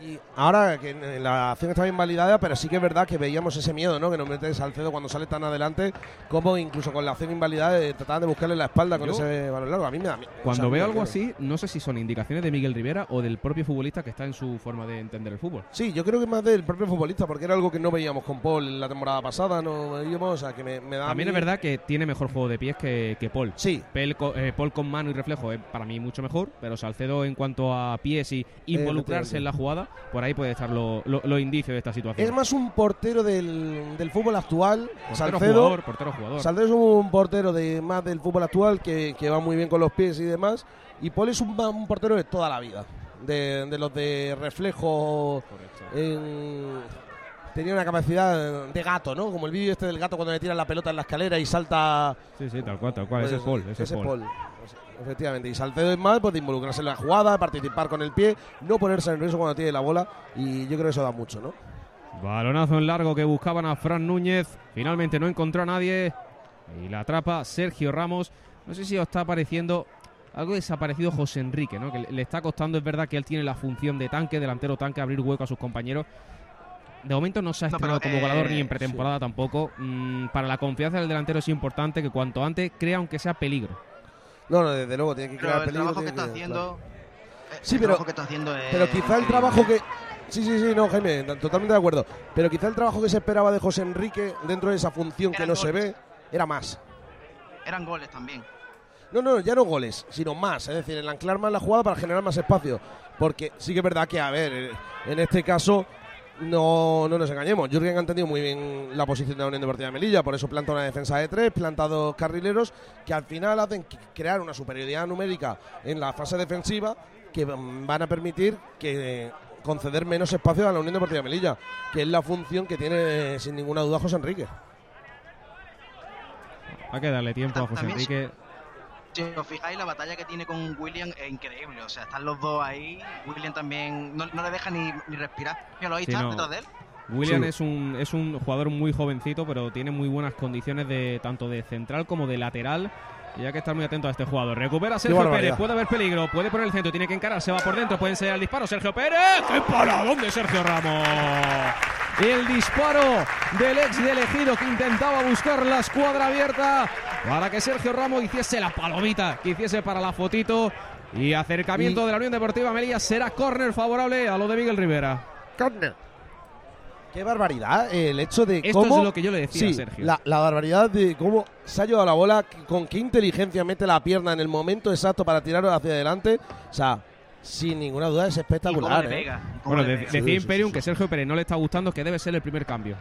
Y ahora que eh, la acción estaba invalidada, pero sí que es verdad que veíamos ese miedo, ¿no? Que nos mete Salcedo cuando sale tan adelante, como incluso con la acción invalidada eh, trataban de buscarle la espalda con Yo- ese balón largo. A mí me da miedo. O Cuando sea, veo algo así, no sé si son indicaciones de Miguel Rivera o del propio futbolista que está en su forma de entender el fútbol. Sí, yo creo que más del propio futbolista, porque era algo que no veíamos con Paul en la temporada pasada, no veíamos, o sea, que me, me da. También mí- es verdad que tiene mejor juego de pies que, que Paul. Sí. Pel co- eh, Paul con mano y reflejo es para mí mucho mejor, pero Salcedo en cuanto a pies y involucrarse Efectivamente. en la jugada, por ahí puede estar lo- lo- los indicios de esta situación. Es más un portero del, del fútbol actual, Portero Salcedo. jugador, portero jugador. Salcedo es un portero de más del fútbol actual que, que va muy bien con los pies y demás. Y Paul es un, un portero de toda la vida. De, de los de reflejo. en- tenía una capacidad de gato, ¿no? Como el vídeo este del gato cuando le tiran la pelota en la escalera y salta. Sí, sí, tal cual, tal cual. ese es Pues, Paul, ese es ese Paul. Paul. Efectivamente, y Salcedo es más pues, de involucrarse en la jugada, participar con el pie, no ponerse nervioso cuando tiene la bola, y yo creo que eso da mucho, ¿no? Balonazo en largo que buscaban a Fran Núñez. Finalmente no encontró a nadie. Y la atrapa Sergio Ramos. No sé si os está pareciendo algo desaparecido José Enrique, ¿no? Que le- está costando, es verdad que él tiene la función de tanque, delantero tanque, abrir hueco a sus compañeros. De momento no se ha No, estrenado pero, como goleador eh, ni en pretemporada tampoco. Mm, para la confianza del delantero es importante que cuanto antes crea aunque sea peligro. No, no, desde luego tiene que Pero crear el peligro. trabajo que está haciendo. eh, Sí, el pero- trabajo que está haciendo es Pero quizá el trabajo que. Sí, sí, sí, no, Jaime, totalmente de acuerdo. Pero quizá el trabajo que se esperaba de José Enrique dentro de esa función que no se ve era más. Eran goles también. No, no, ya no goles, sino más. Es decir, el anclar más la jugada para generar más espacio. Porque sí que es verdad que, a ver, en este caso, no, no nos engañemos. Jürgen ha entendido muy bien la posición de la Unión Deportiva de Melilla. Por eso planta una defensa de tres, planta dos carrileros que al final hacen que- crear una superioridad numérica en la fase defensiva que van a permitir que conceder menos espacio a la Unión Deportiva de Melilla, que es la función que tiene sin ninguna duda José Enrique. Hay que darle tiempo a José Enrique. Si os fijáis, la batalla que tiene con William es increíble. O sea, están los dos ahí. William también no, no le deja ni, ni respirar. Mira, ahí Sí, está, no. detrás de él. William Sí. es un es un jugador muy jovencito, pero tiene muy buenas condiciones de tanto de central como de lateral. Y hay que estar muy atento a este jugador. Recupera Sergio. Pérez, puede haber peligro, puede poner el centro, tiene que encarar, se va por dentro, puede enseñar el disparo. Sergio Pérez, ¡qué paradón de Sergio Ramos! El disparo del ex de elegido que intentaba buscar la escuadra abierta para que Sergio Ramos hiciese la palomita, que hiciese para la fotito. Y acercamiento Y- de la Unión Deportiva Melilla será córner favorable a lo de Miguel Rivera. Qué barbaridad el hecho de Esto cómo... es lo que yo le decía a Sí, Sergio. La, la barbaridad de cómo se ha llevado la bola, con qué inteligencia mete la pierna en el momento exacto para tirarlo hacia adelante. O sea, sin ninguna duda es espectacular. ¿eh? Bueno, de- decía Sí, sí, Imperium sí, que. Sergio Pérez no le está gustando, que debe ser el primer cambio.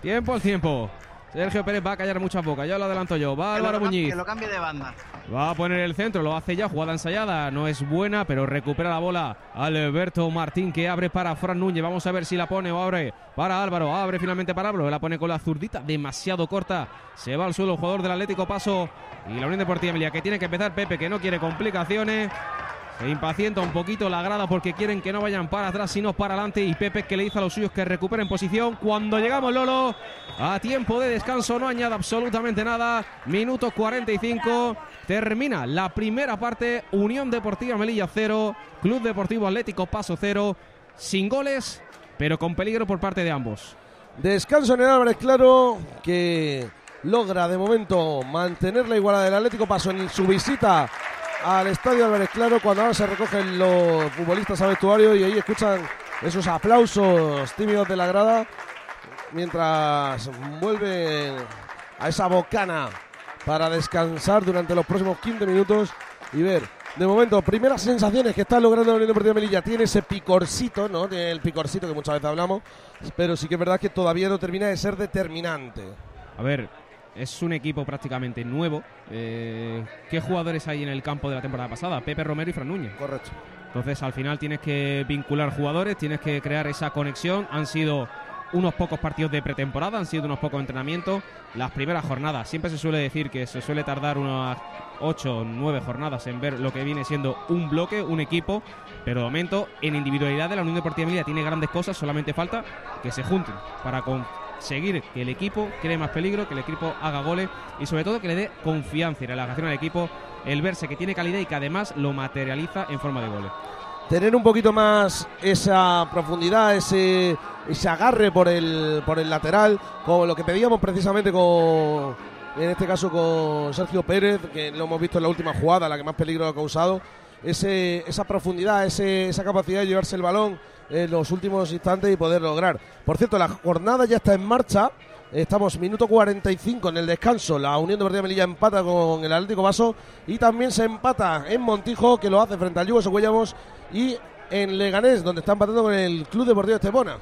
Tiempo al tiempo. Sergio Pérez va a callar muchas bocas, ya lo adelanto yo. Va Que Álvaro cam- Muñiz. Que lo cambie de banda. Va a poner el centro, lo hace ya, jugada ensayada, no es buena, pero recupera la bola. Alberto Martín que abre para Fran Núñez, vamos a ver si la pone o abre para Álvaro, abre finalmente para Álvaro, la pone con la zurdita, demasiado corta, se va al suelo el jugador del Atlético Paso. Y la Unión Deportiva Emilia que tiene que empezar. Pepe que no quiere complicaciones. Se impacienta un poquito la grada porque quieren que no vayan para atrás sino para adelante y Pepe que le dice a los suyos que recuperen posición. Cuando llegamos Lolo a tiempo de descanso no añade absolutamente nada. Minuto 45 termina la primera parte. Unión Deportiva Melilla 0, Club Deportivo Atlético Paso 0, sin goles pero con peligro por parte de ambos. Descanso en el Álvarez Claro, que logra de momento mantener la igualdad del Atlético Paso en su visita al Estadio Álvarez Claro, cuando ahora se recogen los futbolistas al vestuario y ahí escuchan esos aplausos tímidos de la grada, mientras vuelven a esa bocana para descansar durante los próximos 15 minutos y ver. De momento, primeras sensaciones que está logrando la Unión Deportiva Melilla. Tiene ese picorcito, ¿no? El picorcito que muchas veces hablamos. Pero sí que es verdad que todavía no termina de ser determinante. A ver, es un equipo prácticamente nuevo. Eh, ¿Qué jugadores hay en el campo de la temporada pasada? Pepe Romero y Fran Núñez. Correcto. Entonces al final tienes que vincular jugadores, tienes que crear esa conexión. Han sido unos pocos partidos de pretemporada, han sido unos pocos entrenamientos. Las primeras jornadas, siempre se suele decir que se suele tardar unas 8 o 9 jornadas en ver lo que viene siendo un bloque, un equipo. Pero de momento, en individualidad de la Unión Deportiva Emilia tiene grandes cosas, solamente falta que se junten para conseguir que el equipo cree más peligro, que el equipo haga goles y sobre todo que le dé confianza y relajación al equipo el verse que tiene calidad y que además lo materializa en forma de goles. Tener un poquito más esa profundidad, ese, ese agarre por el, por el lateral, como lo que pedíamos precisamente con, en este caso con Sergio Pérez, que lo hemos visto en la última jugada, la que más peligro ha causado. Ese, esa profundidad, ese, esa capacidad de llevarse el balón en los últimos instantes y poder lograr. Por cierto, la jornada ya está en marcha. Estamos minuto 45 en el descanso. La Unión Deportiva Melilla empata con el Atlético Vaso y también se empata en Montijo, que lo hace frente al Yugo Socuellamos y en Leganés, donde está empatando con el Club Deportivo Estepona.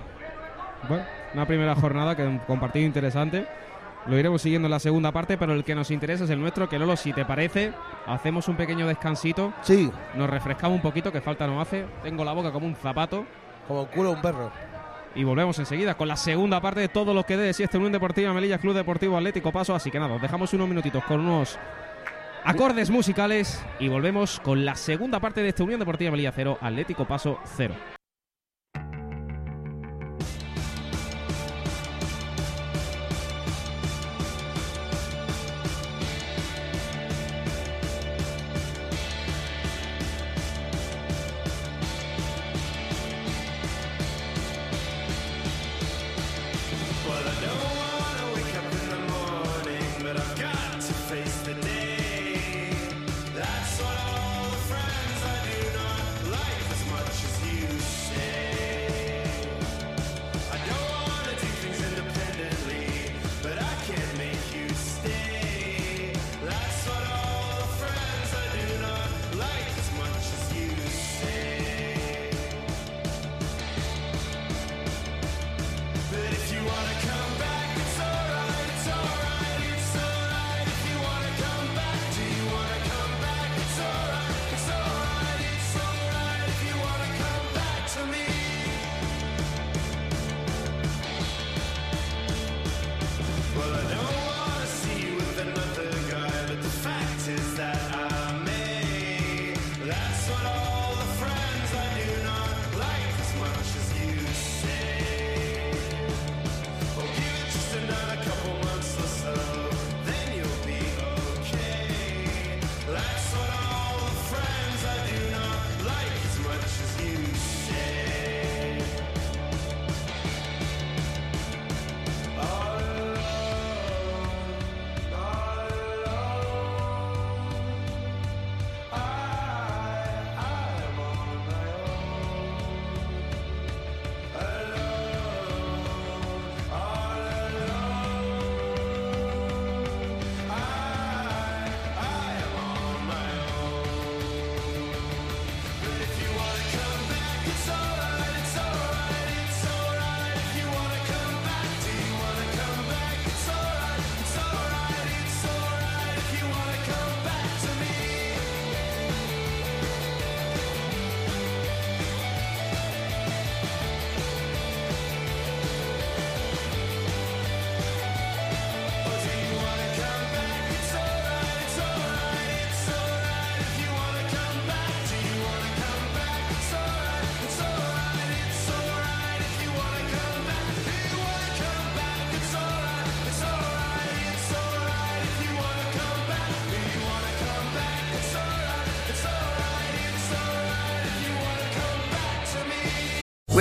Bueno, una primera jornada que con partido interesante. Lo iremos siguiendo en la segunda parte, pero el que nos interesa es el nuestro. Que Lolo, si te parece, hacemos un pequeño descansito. Sí, Nos refrescamos un poquito, que falta nos hace. Tengo la boca como un zapato. Como el culo de un perro. Y volvemos enseguida con la segunda parte de todo lo que dé de este Unión Deportiva Melilla Club Deportivo Atlético Paso. Así que nada, os dejamos unos minutitos con unos acordes musicales y volvemos con la segunda parte de este Unión Deportiva Melilla 0, Atlético Paso 0.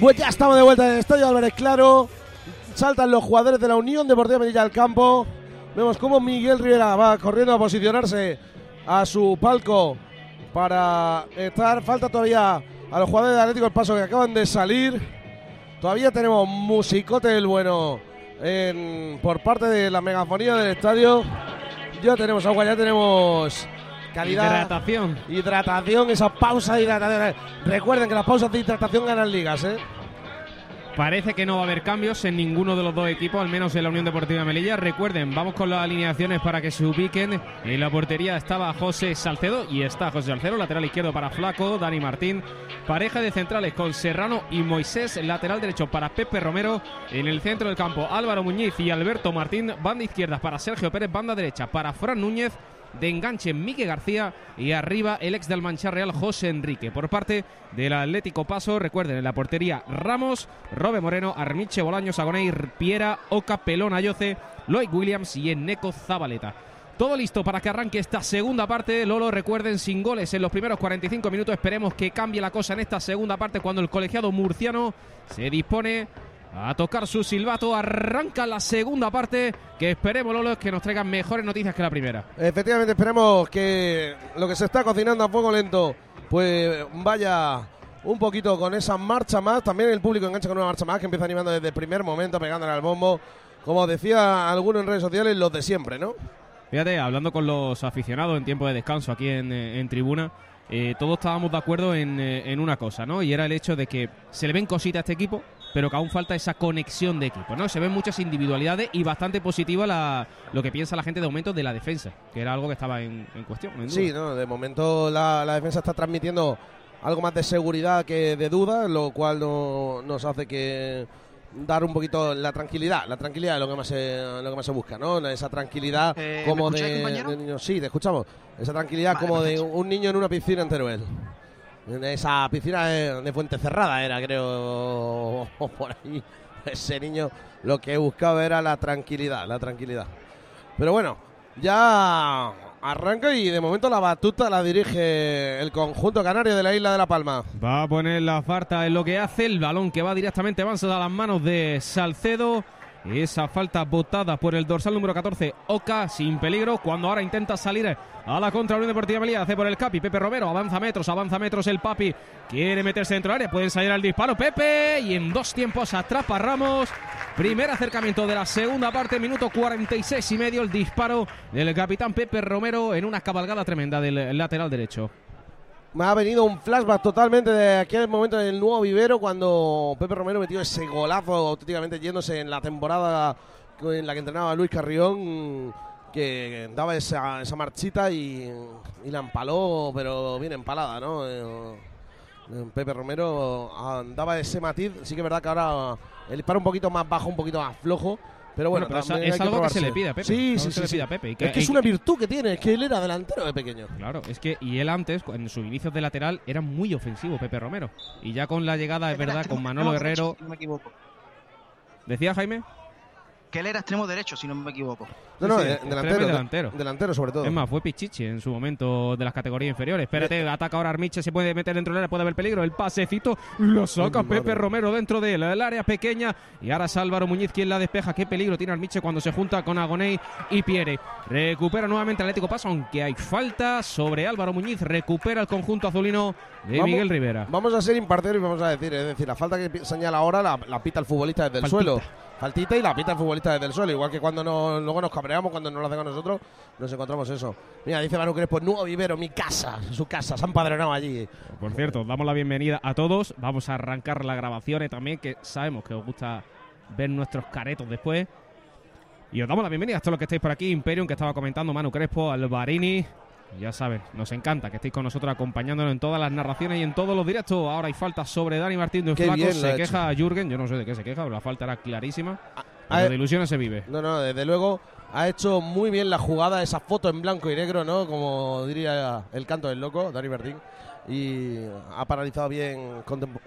Pues ya estamos de vuelta en el estadio Álvarez Claro. Saltan los jugadores de la Unión Deportiva Melilla al campo. Vemos cómo Miguel Rivera va corriendo a posicionarse a su palco para estar. Falta todavía a los jugadores de Atlético El Paso que acaban de salir. Todavía tenemos musicote del bueno en- por parte de la megafonía del estadio. Ya tenemos agua, ya tenemos calidad. Hidratación. Hidratación, esa pausa de hidratación. Recuerden que las pausas de hidratación ganan ligas, ¿eh? Parece que no va a haber cambios en ninguno de los dos equipos, al menos en la Unión Deportiva Melilla. Recuerden, vamos con las alineaciones para que se ubiquen. En la portería estaba José Salcedo y está José Salcedo, lateral izquierdo para Flaco, Dani Martín. Pareja de centrales con Serrano y Moisés, lateral derecho para Pepe Romero. En el centro del campo Álvaro Muñiz y Alberto Martín. Banda izquierda para Sergio Pérez, banda derecha para Fran Núñez de enganche Miguel García y arriba el ex del Mancha Real José Enrique. Por parte del Atlético Paso, recuerden en la portería Ramos, Robe Moreno, Armiche Bolaños, Agoneir, Piera, Oca, Pelón, Ayoce, Lloyd Williams y Eneco Zabaleta. Todo listo para que arranque esta segunda parte. Lolo, recuerden, sin goles en los primeros 45 minutos. Esperemos que cambie la cosa en esta segunda parte cuando el colegiado murciano se dispone a tocar su silbato. Arranca la segunda parte. Que esperemos, Lolo, que nos traigan mejores noticias que la primera. Efectivamente, esperemos que lo que se está cocinando a fuego lento, pues vaya un poquito con esa marcha más. También el público engancha con una marcha más que empieza animando desde el primer momento, pegándole al bombo. Como decía alguno en redes sociales, los de siempre, ¿no? Fíjate, hablando con los aficionados en tiempo de descanso aquí en, eh, en tribuna, eh, todos estábamos de acuerdo en, eh, en una cosa, ¿no? Y era el hecho de que se le ven cositas a este equipo, pero que aún falta esa conexión de equipo, ¿no? Se ven muchas individualidades y bastante positiva la, lo que piensa la gente de momento de la defensa, que era algo que estaba en, en cuestión. en. Sí, no, de momento la, la defensa está transmitiendo algo más de seguridad que de duda, lo cual no- nos hace que dar un poquito la tranquilidad, la tranquilidad es lo que más se, lo que más se busca, ¿no? Esa tranquilidad Eh, como ¿me de, escucháis, de niño. Sí, te escuchamos. Esa tranquilidad Vale, como de un niño en una piscina en Teruel. En esa piscina de, Fuente Cerrada era, creo, por ahí. Ese niño lo que buscaba era la tranquilidad, la tranquilidad. Pero bueno, ya arranca y de momento la batuta la dirige el conjunto canario de la isla de La Palma. Va a poner la falta en lo que hace el balón que va directamente avanza a las manos de Salcedo. Esa falta botada por el dorsal número 14, Oca, sin peligro, cuando ahora intenta salir a la contra Unión Deportiva Melilla, hace por el Capi, Pepe Romero, avanza metros, avanza metros el Papi, quiere meterse dentro del área, pueden salir al disparo, Pepe, y en dos tiempos atrapa Ramos, primer acercamiento de la segunda parte, minuto 46 y medio, el disparo del capitán Pepe Romero en una cabalgada tremenda del lateral derecho. Me ha venido un flashback totalmente de aquel momento del nuevo vivero cuando Pepe Romero metió ese golazo auténticamente yéndose en la temporada en la que entrenaba Luis Carrión que daba esa, esa marchita y, y la empaló, pero bien empalada, ¿no? Eh, Pepe Romero ah, daba ese matiz, sí que es verdad que ahora el disparo un poquito más bajo, un poquito más flojo, pero bueno, Bueno, pero también es hay algo que se le pide a Pepe, Sí, sí, se sí, le sí. pide a Pepe, que- es que es una virtud que tiene, es que él era delantero de pequeño. Claro, es que y él antes, en sus inicios de lateral, era muy ofensivo Pepe Romero. Y ya con la llegada, es verdad, con Manolo si no me equivoco. ¿Decía Jaime? Que él era extremo derecho, si no me equivoco. No, no, Sí, sí, de- delantero, delantero. delantero sobre todo. Es más, fue Pichichi en su momento de las categorías inferiores. Espérate, ataca ahora Armiche, se puede meter dentro del área, puede haber peligro. El pasecito lo saca Pepe madre. Romero dentro del el área pequeña. Y ahora es Álvaro Muñiz quien la despeja. Qué peligro tiene Armiche cuando se junta con Agoney y Pierre. Recupera nuevamente Atlético Paso, aunque hay falta sobre Álvaro Muñiz. Recupera el conjunto azulino de Vamos- Miguel Rivera. Vamos a ser imparciales y vamos a decir, es decir, la falta que señala ahora la, la pita el futbolista desde el suelo. Faltita y la pita el futbolista desde el suelo. Igual que cuando no- luego nos cabreamos, cuando no lo hacemos nosotros, nos encontramos eso. Mira, dice Manu Crespo, nuevo vivero, mi casa, su casa, se han padronado allí. Por cierto, damos la bienvenida a todos. Vamos a arrancar las grabaciones también, que sabemos que os gusta ver nuestros caretos después. Y os damos la bienvenida a todos los que estáis por aquí. Imperium, que estaba comentando, Manu Crespo, Alvarini. Ya saben, nos encanta que estéis con nosotros acompañándonos en todas las narraciones y en todos los directos. Ahora hay falta sobre Dani Martín de flaco. Se queja Jürgen, yo no sé de qué se queja, pero la falta era clarísima. a Pero ver- de ilusiones se vive. No, no, desde luego ha hecho muy bien la jugada, esa foto en blanco y negro, ¿no? Como diría el canto del loco, Dani Bertín. Y ha paralizado bien, contempo-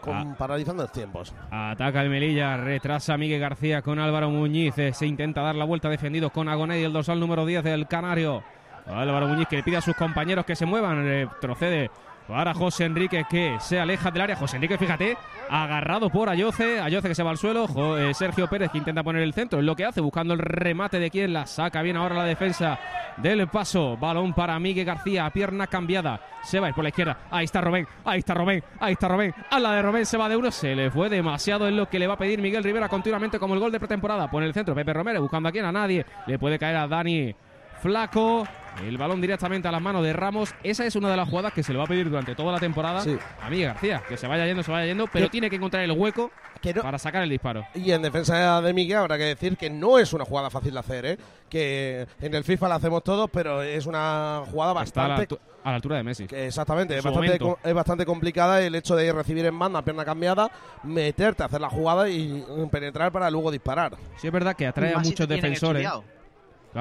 con, Ah. paralizando los tiempos. Ataca el Melilla, retrasa a Miguel García con Álvaro Muñiz. eh, Se intenta dar la vuelta defendidos con Agoney, el dorsal número 10 del Canario. Álvaro Muñiz que le pide a sus compañeros que se muevan. Retrocede para José Enrique que se aleja del área. José Enrique, fíjate, agarrado por Ayoce. Ayoce que se va al suelo. Eh, Sergio Pérez que intenta poner el centro. Es lo que hace, buscando el remate de quien la saca bien ahora la defensa del paso. Balón para Miguel García, pierna cambiada. Se va a ir por la izquierda. Ahí está Robén, ahí está Robén, ahí está Robén. A la de Robén se va de uno. Se le fue demasiado en lo que le va a pedir Miguel Rivera continuamente como el gol de pretemporada. Pone el centro Pepe Romero buscando a quién, a nadie. Le puede caer a Dani Flaco. El balón directamente a las manos de Ramos. Esa es una de las jugadas que se le va a pedir durante toda la temporada Sí. a Miguel García. Que se vaya yendo, se vaya yendo, pero Que- tiene que encontrar el hueco Que no- para sacar el disparo. Y en defensa de Miguel habrá que decir que no es una jugada fácil de hacer, ¿eh? Que en el FIFA la hacemos todos, pero es una jugada Está a la, bastante... a la altura de Messi. que exactamente, En es bastante, es complicada el hecho de recibir en banda, pierna cambiada, meterte, hacer la jugada y penetrar para luego disparar. Sí, es verdad que atrae a muchos defensores. estudiado.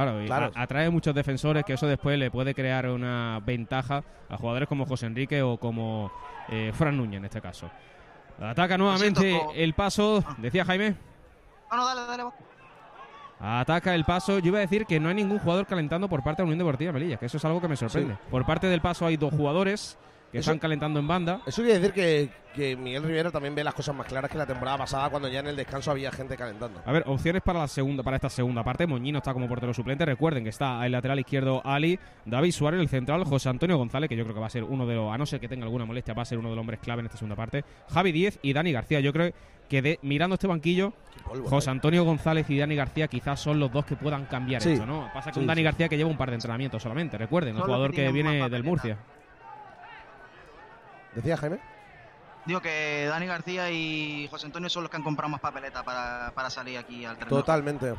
Claro, y Claro. atrae muchos defensores que eso después le puede crear una ventaja a jugadores como José Enrique o como eh, Fran Núñez en este caso. Ataca nuevamente el paso, decía Jaime. No, no, dale, dale. va. Ataca el paso. Yo iba a decir que no hay ningún jugador calentando por parte de la Unión Deportiva Melilla, que eso es algo que me sorprende. Por parte del paso hay dos jugadores que Eso- están calentando en banda. Eso quiere decir que, que Miguel Rivera también ve las cosas más claras que la temporada pasada cuando ya en el descanso había gente calentando. A ver, opciones para la segunda, para esta segunda parte. Moñino está como portero suplente. Recuerden que está el lateral izquierdo Ali, David Suárez, el central, José Antonio González, que yo creo que va a ser uno de los, a no ser que tenga alguna molestia, va a ser uno de los hombres clave en esta segunda parte. Javi Díez y Dani García. Yo creo que de, mirando este banquillo, polvo, José eh. Antonio González y Dani García quizás son los dos que puedan cambiar Sí. esto, ¿no? Pasa con Sí, Dani. García que lleva un par de entrenamientos solamente. Recuerden, el jugador que viene del. Murcia. ¿Decía Jaime? Digo que Dani García y José Antonio son los que han comprado más papeleta para, para salir aquí al terreno. Totalmente.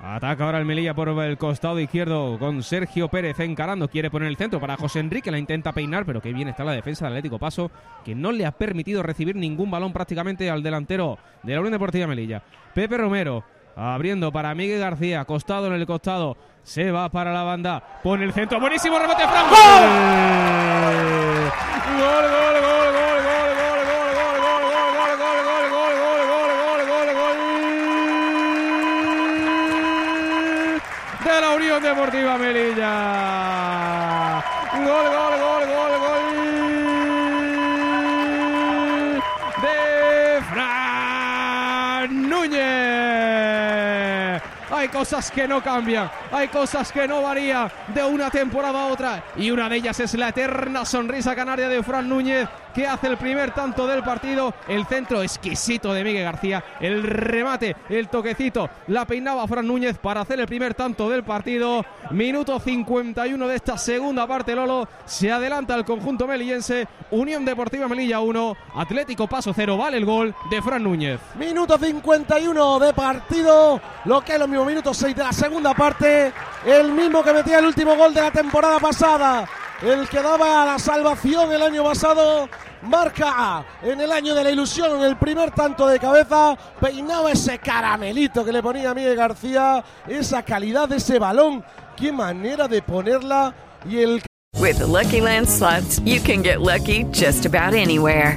Ataca ahora el Melilla por el costado izquierdo con Sergio Pérez encarando. Quiere poner el centro para José Enrique. La intenta peinar, pero qué bien está la defensa del Atlético Paso, que no le ha permitido recibir ningún balón prácticamente al delantero de la Unión Deportiva Melilla. Pepe Romero abriendo para Miguel García. Costado en el costado. Se va para la banda. Pone el centro. Buenísimo remate. Fran. ¡Gol! ¡Gol, gol, gol, gol, gol! De la Unión Deportiva Melilla. Hay cosas que no cambian, hay cosas que no varían de una temporada a otra. Y una de ellas es la eterna sonrisa canaria de Fran Núñez, que hace el primer tanto del partido. El centro exquisito de Miguel García. El remate, el toquecito. La peinaba Fran Núñez para hacer el primer tanto del partido. Minuto 51 de esta segunda parte, Lolo. Se adelanta el conjunto melillense. Unión Deportiva Melilla 1. Atlético Paso 0. Vale el gol de Fran Núñez. Minuto 51 de partido. Lo que es los mismos minutos 6 de la segunda parte. El mismo que metía el último gol de la temporada pasada. El que daba la salvación el año pasado. Marca en el año de la ilusión, el primer tanto de cabeza. Peinaba ese caramelito que le ponía a Miguel García. Esa calidad ese balón. Qué manera de ponerla. Y el. With the Lucky Land slots, you can get lucky just about anywhere.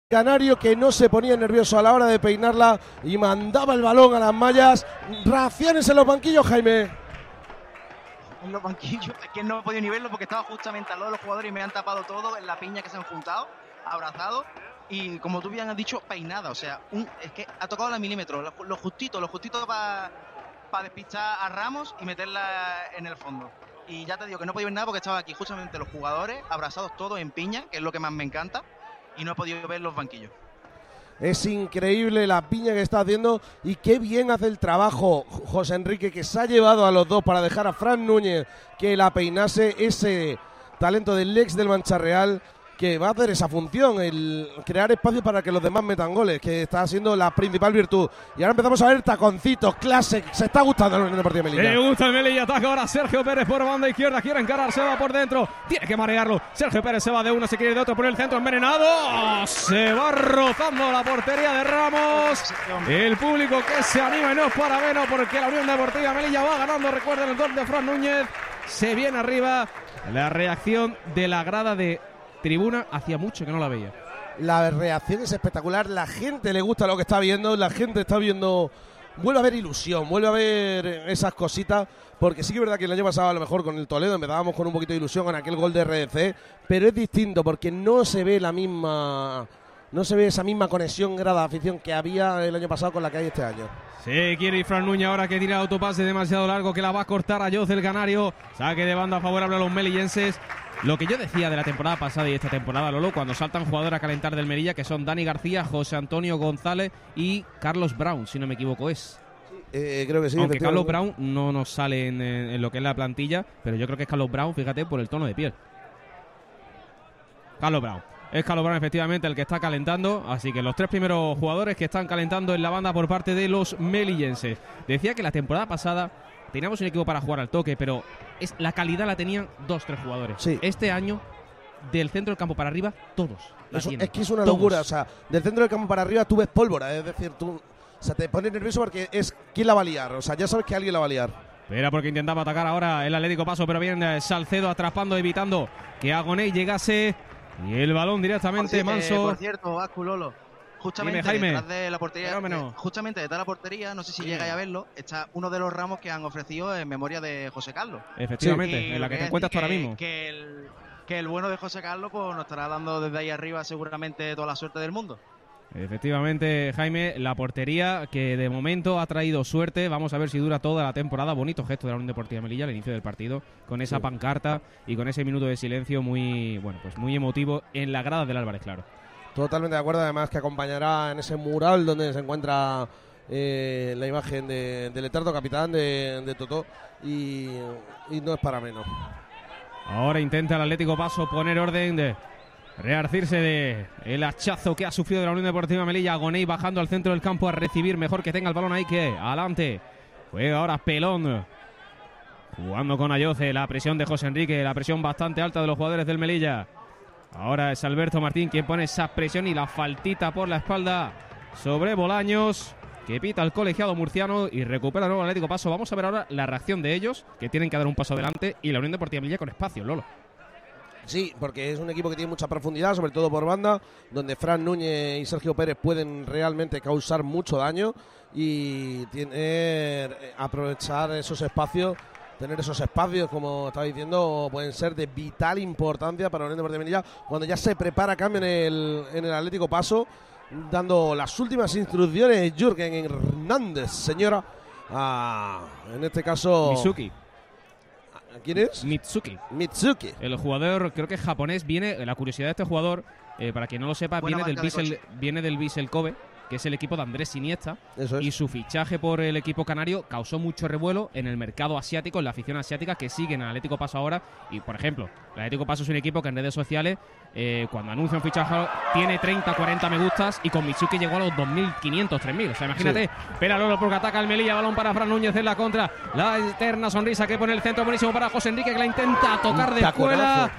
Canario que no se ponía nervioso a la hora de peinarla y mandaba el balón a las mallas. Raciones en los banquillos, Jaime. En los banquillos, es que no he podido ni verlo porque estaba justamente al lado de los jugadores y me han tapado todo en la piña que se han juntado, abrazados y como tú bien has dicho, peinada. O sea, es que ha tocado la milímetro, lo, lo justito, lo justito para pa despistar a Ramos y meterla en el fondo. Y ya te digo que no podido ver nada porque estaba aquí justamente los jugadores abrazados todos en piña, que es lo que más me encanta, y no he podido ver los banquillos. Es increíble la piña que está haciendo y qué bien hace el trabajo José Enrique que se ha llevado a los dos para dejar a Fran Núñez que la peinase ese talento del ex del Mancha Real que va a hacer esa función, el crear espacio para que los demás metan goles, que está siendo la principal virtud. Y ahora empezamos a ver taconcitos, clase, se está gustando el Deportivo de Melilla. Le gusta el Melilla, ataca ahora Sergio Pérez por banda izquierda, quiere encarar, se va por dentro, tiene que marearlo. Sergio Pérez se va de uno, se quiere de otro, por el centro envenenado, se va rozando la portería de Ramos. El público que se anima y no es para menos porque la Unión Deportiva Melilla va ganando, recuerden el gol de Fran Núñez, se viene arriba. La reacción de la grada de tribuna hacía mucho que no la veía. La reacción es espectacular, la gente le gusta lo que está viendo, la gente está viendo, vuelve a ver ilusión, vuelve a ver esas cositas, porque sí que es verdad que el año pasado a lo mejor con el Toledo empezábamos con un poquito de ilusión con aquel gol de RDC, pero es distinto porque no se ve la misma, no se ve esa misma conexión grada afición que había el año pasado con la que hay este año. Sí, quiere ir Fran Núñez ahora que tira el autopase demasiado largo que la va a cortar a Joz el Canario. Saque de banda favorable a los melillenses. Lo que yo decía de la temporada pasada y esta temporada, Lolo, cuando saltan jugadores a calentar del Melilla, que son Dani García, José Antonio González y Carlos Brown, si no me equivoco es. Eh, creo que sí. Aunque Carlos Brown no nos sale en, en, lo que es la plantilla, pero yo creo que es Carlos Brown, fíjate, por el tono de piel. Carlos Brown. Es Carlos Brown efectivamente el que está calentando, así que los tres primeros jugadores que están calentando en la banda por parte de los melillenses. Decía que la temporada pasada teníamos un equipo para jugar al toque, pero es, la calidad la tenían dos, tres jugadores. Sí. Este año, del centro del campo para arriba, todos. Eso, es que es una todos. locura. O sea, del centro del campo para arriba tú ves pólvora. Es decir, tú O sea, te pone nervioso porque es quién la va a liar. O sea, ya sabes que alguien la va a liar. Era porque intentaba atacar ahora el Atlético Paso, pero bien Salcedo atrapando, evitando que Agoney llegase. Y el balón directamente, Por eh, Manso. por cierto, Vasco Lolo. Justamente Dime, Jaime. detrás de la portería, eh, justamente detrás de la portería, no sé si llegáis a verlo, está uno de los ramos que han ofrecido en memoria de José Carlos. Efectivamente, en la que te encuentras tú ahora mismo. Que el, que el bueno de José Carlos pues, nos estará dando desde ahí arriba seguramente toda la suerte del mundo. Efectivamente, Jaime, la portería que de momento ha traído suerte. Vamos a ver si dura toda la temporada. Bonito gesto de la Unión Deportiva Melilla al inicio del partido, con esa Sí. pancarta y con ese minuto de silencio muy, bueno, pues muy emotivo en la grada del Álvarez, claro. Totalmente de acuerdo, además que acompañará en ese mural donde se encuentra eh, la imagen de, del eterno capitán de, de Totó y, y no es para menos. Ahora intenta el Atlético Paso poner orden de rearcirse de el hachazo que ha sufrido de la Unión Deportiva Melilla. Agoney bajando al centro del campo a recibir mejor que tenga el balón ahí que adelante. Juega ahora Pelón. Jugando con Ayoce, la presión de José Enrique, la presión bastante alta de los jugadores del Melilla. Ahora es Alberto Martín quien pone esa presión y la faltita por la espalda sobre Bolaños, que pita el colegiado murciano y recupera el nuevo Atlético Paso. Vamos a ver ahora la reacción de ellos, que tienen que dar un paso adelante, y la Unión Deportiva Melilla con espacio, Lolo. Sí, porque es un equipo que tiene mucha profundidad, sobre todo por banda, donde Fran Núñez y Sergio Pérez pueden realmente causar mucho daño y tener, eh, aprovechar esos espacios, tener esos espacios, como estaba diciendo, pueden ser de vital importancia para Unión Deportiva Melilla cuando ya se prepara cambio en el, en el Atlético Paso, dando las últimas instrucciones Jürgen Hernández, señora, en este caso... Mizuki. ¿Quién es? Mitsuki. Mitsuki. El jugador, creo que es japonés, viene. La curiosidad de este jugador, eh, para quien no lo sepa, Buena viene del, Vissel, viene del Kobe, que es el equipo de Andrés Iniesta. Eso es. Y su fichaje por el equipo canario causó mucho revuelo en el mercado asiático, en la afición asiática que siguen al Atlético Paso ahora. Y, por ejemplo, el Atlético Paso es un equipo que en redes sociales, eh, cuando anuncia un fichaje, tiene 30, 40 me gustas y con Mitsuki llegó a los 2.500, 3.000. O sea, imagínate, espera Lolo porque ataca el Melilla, balón para Fran Núñez en la contra. La eterna sonrisa que pone el centro buenísimo para José Enrique que la intenta tocar de escuela.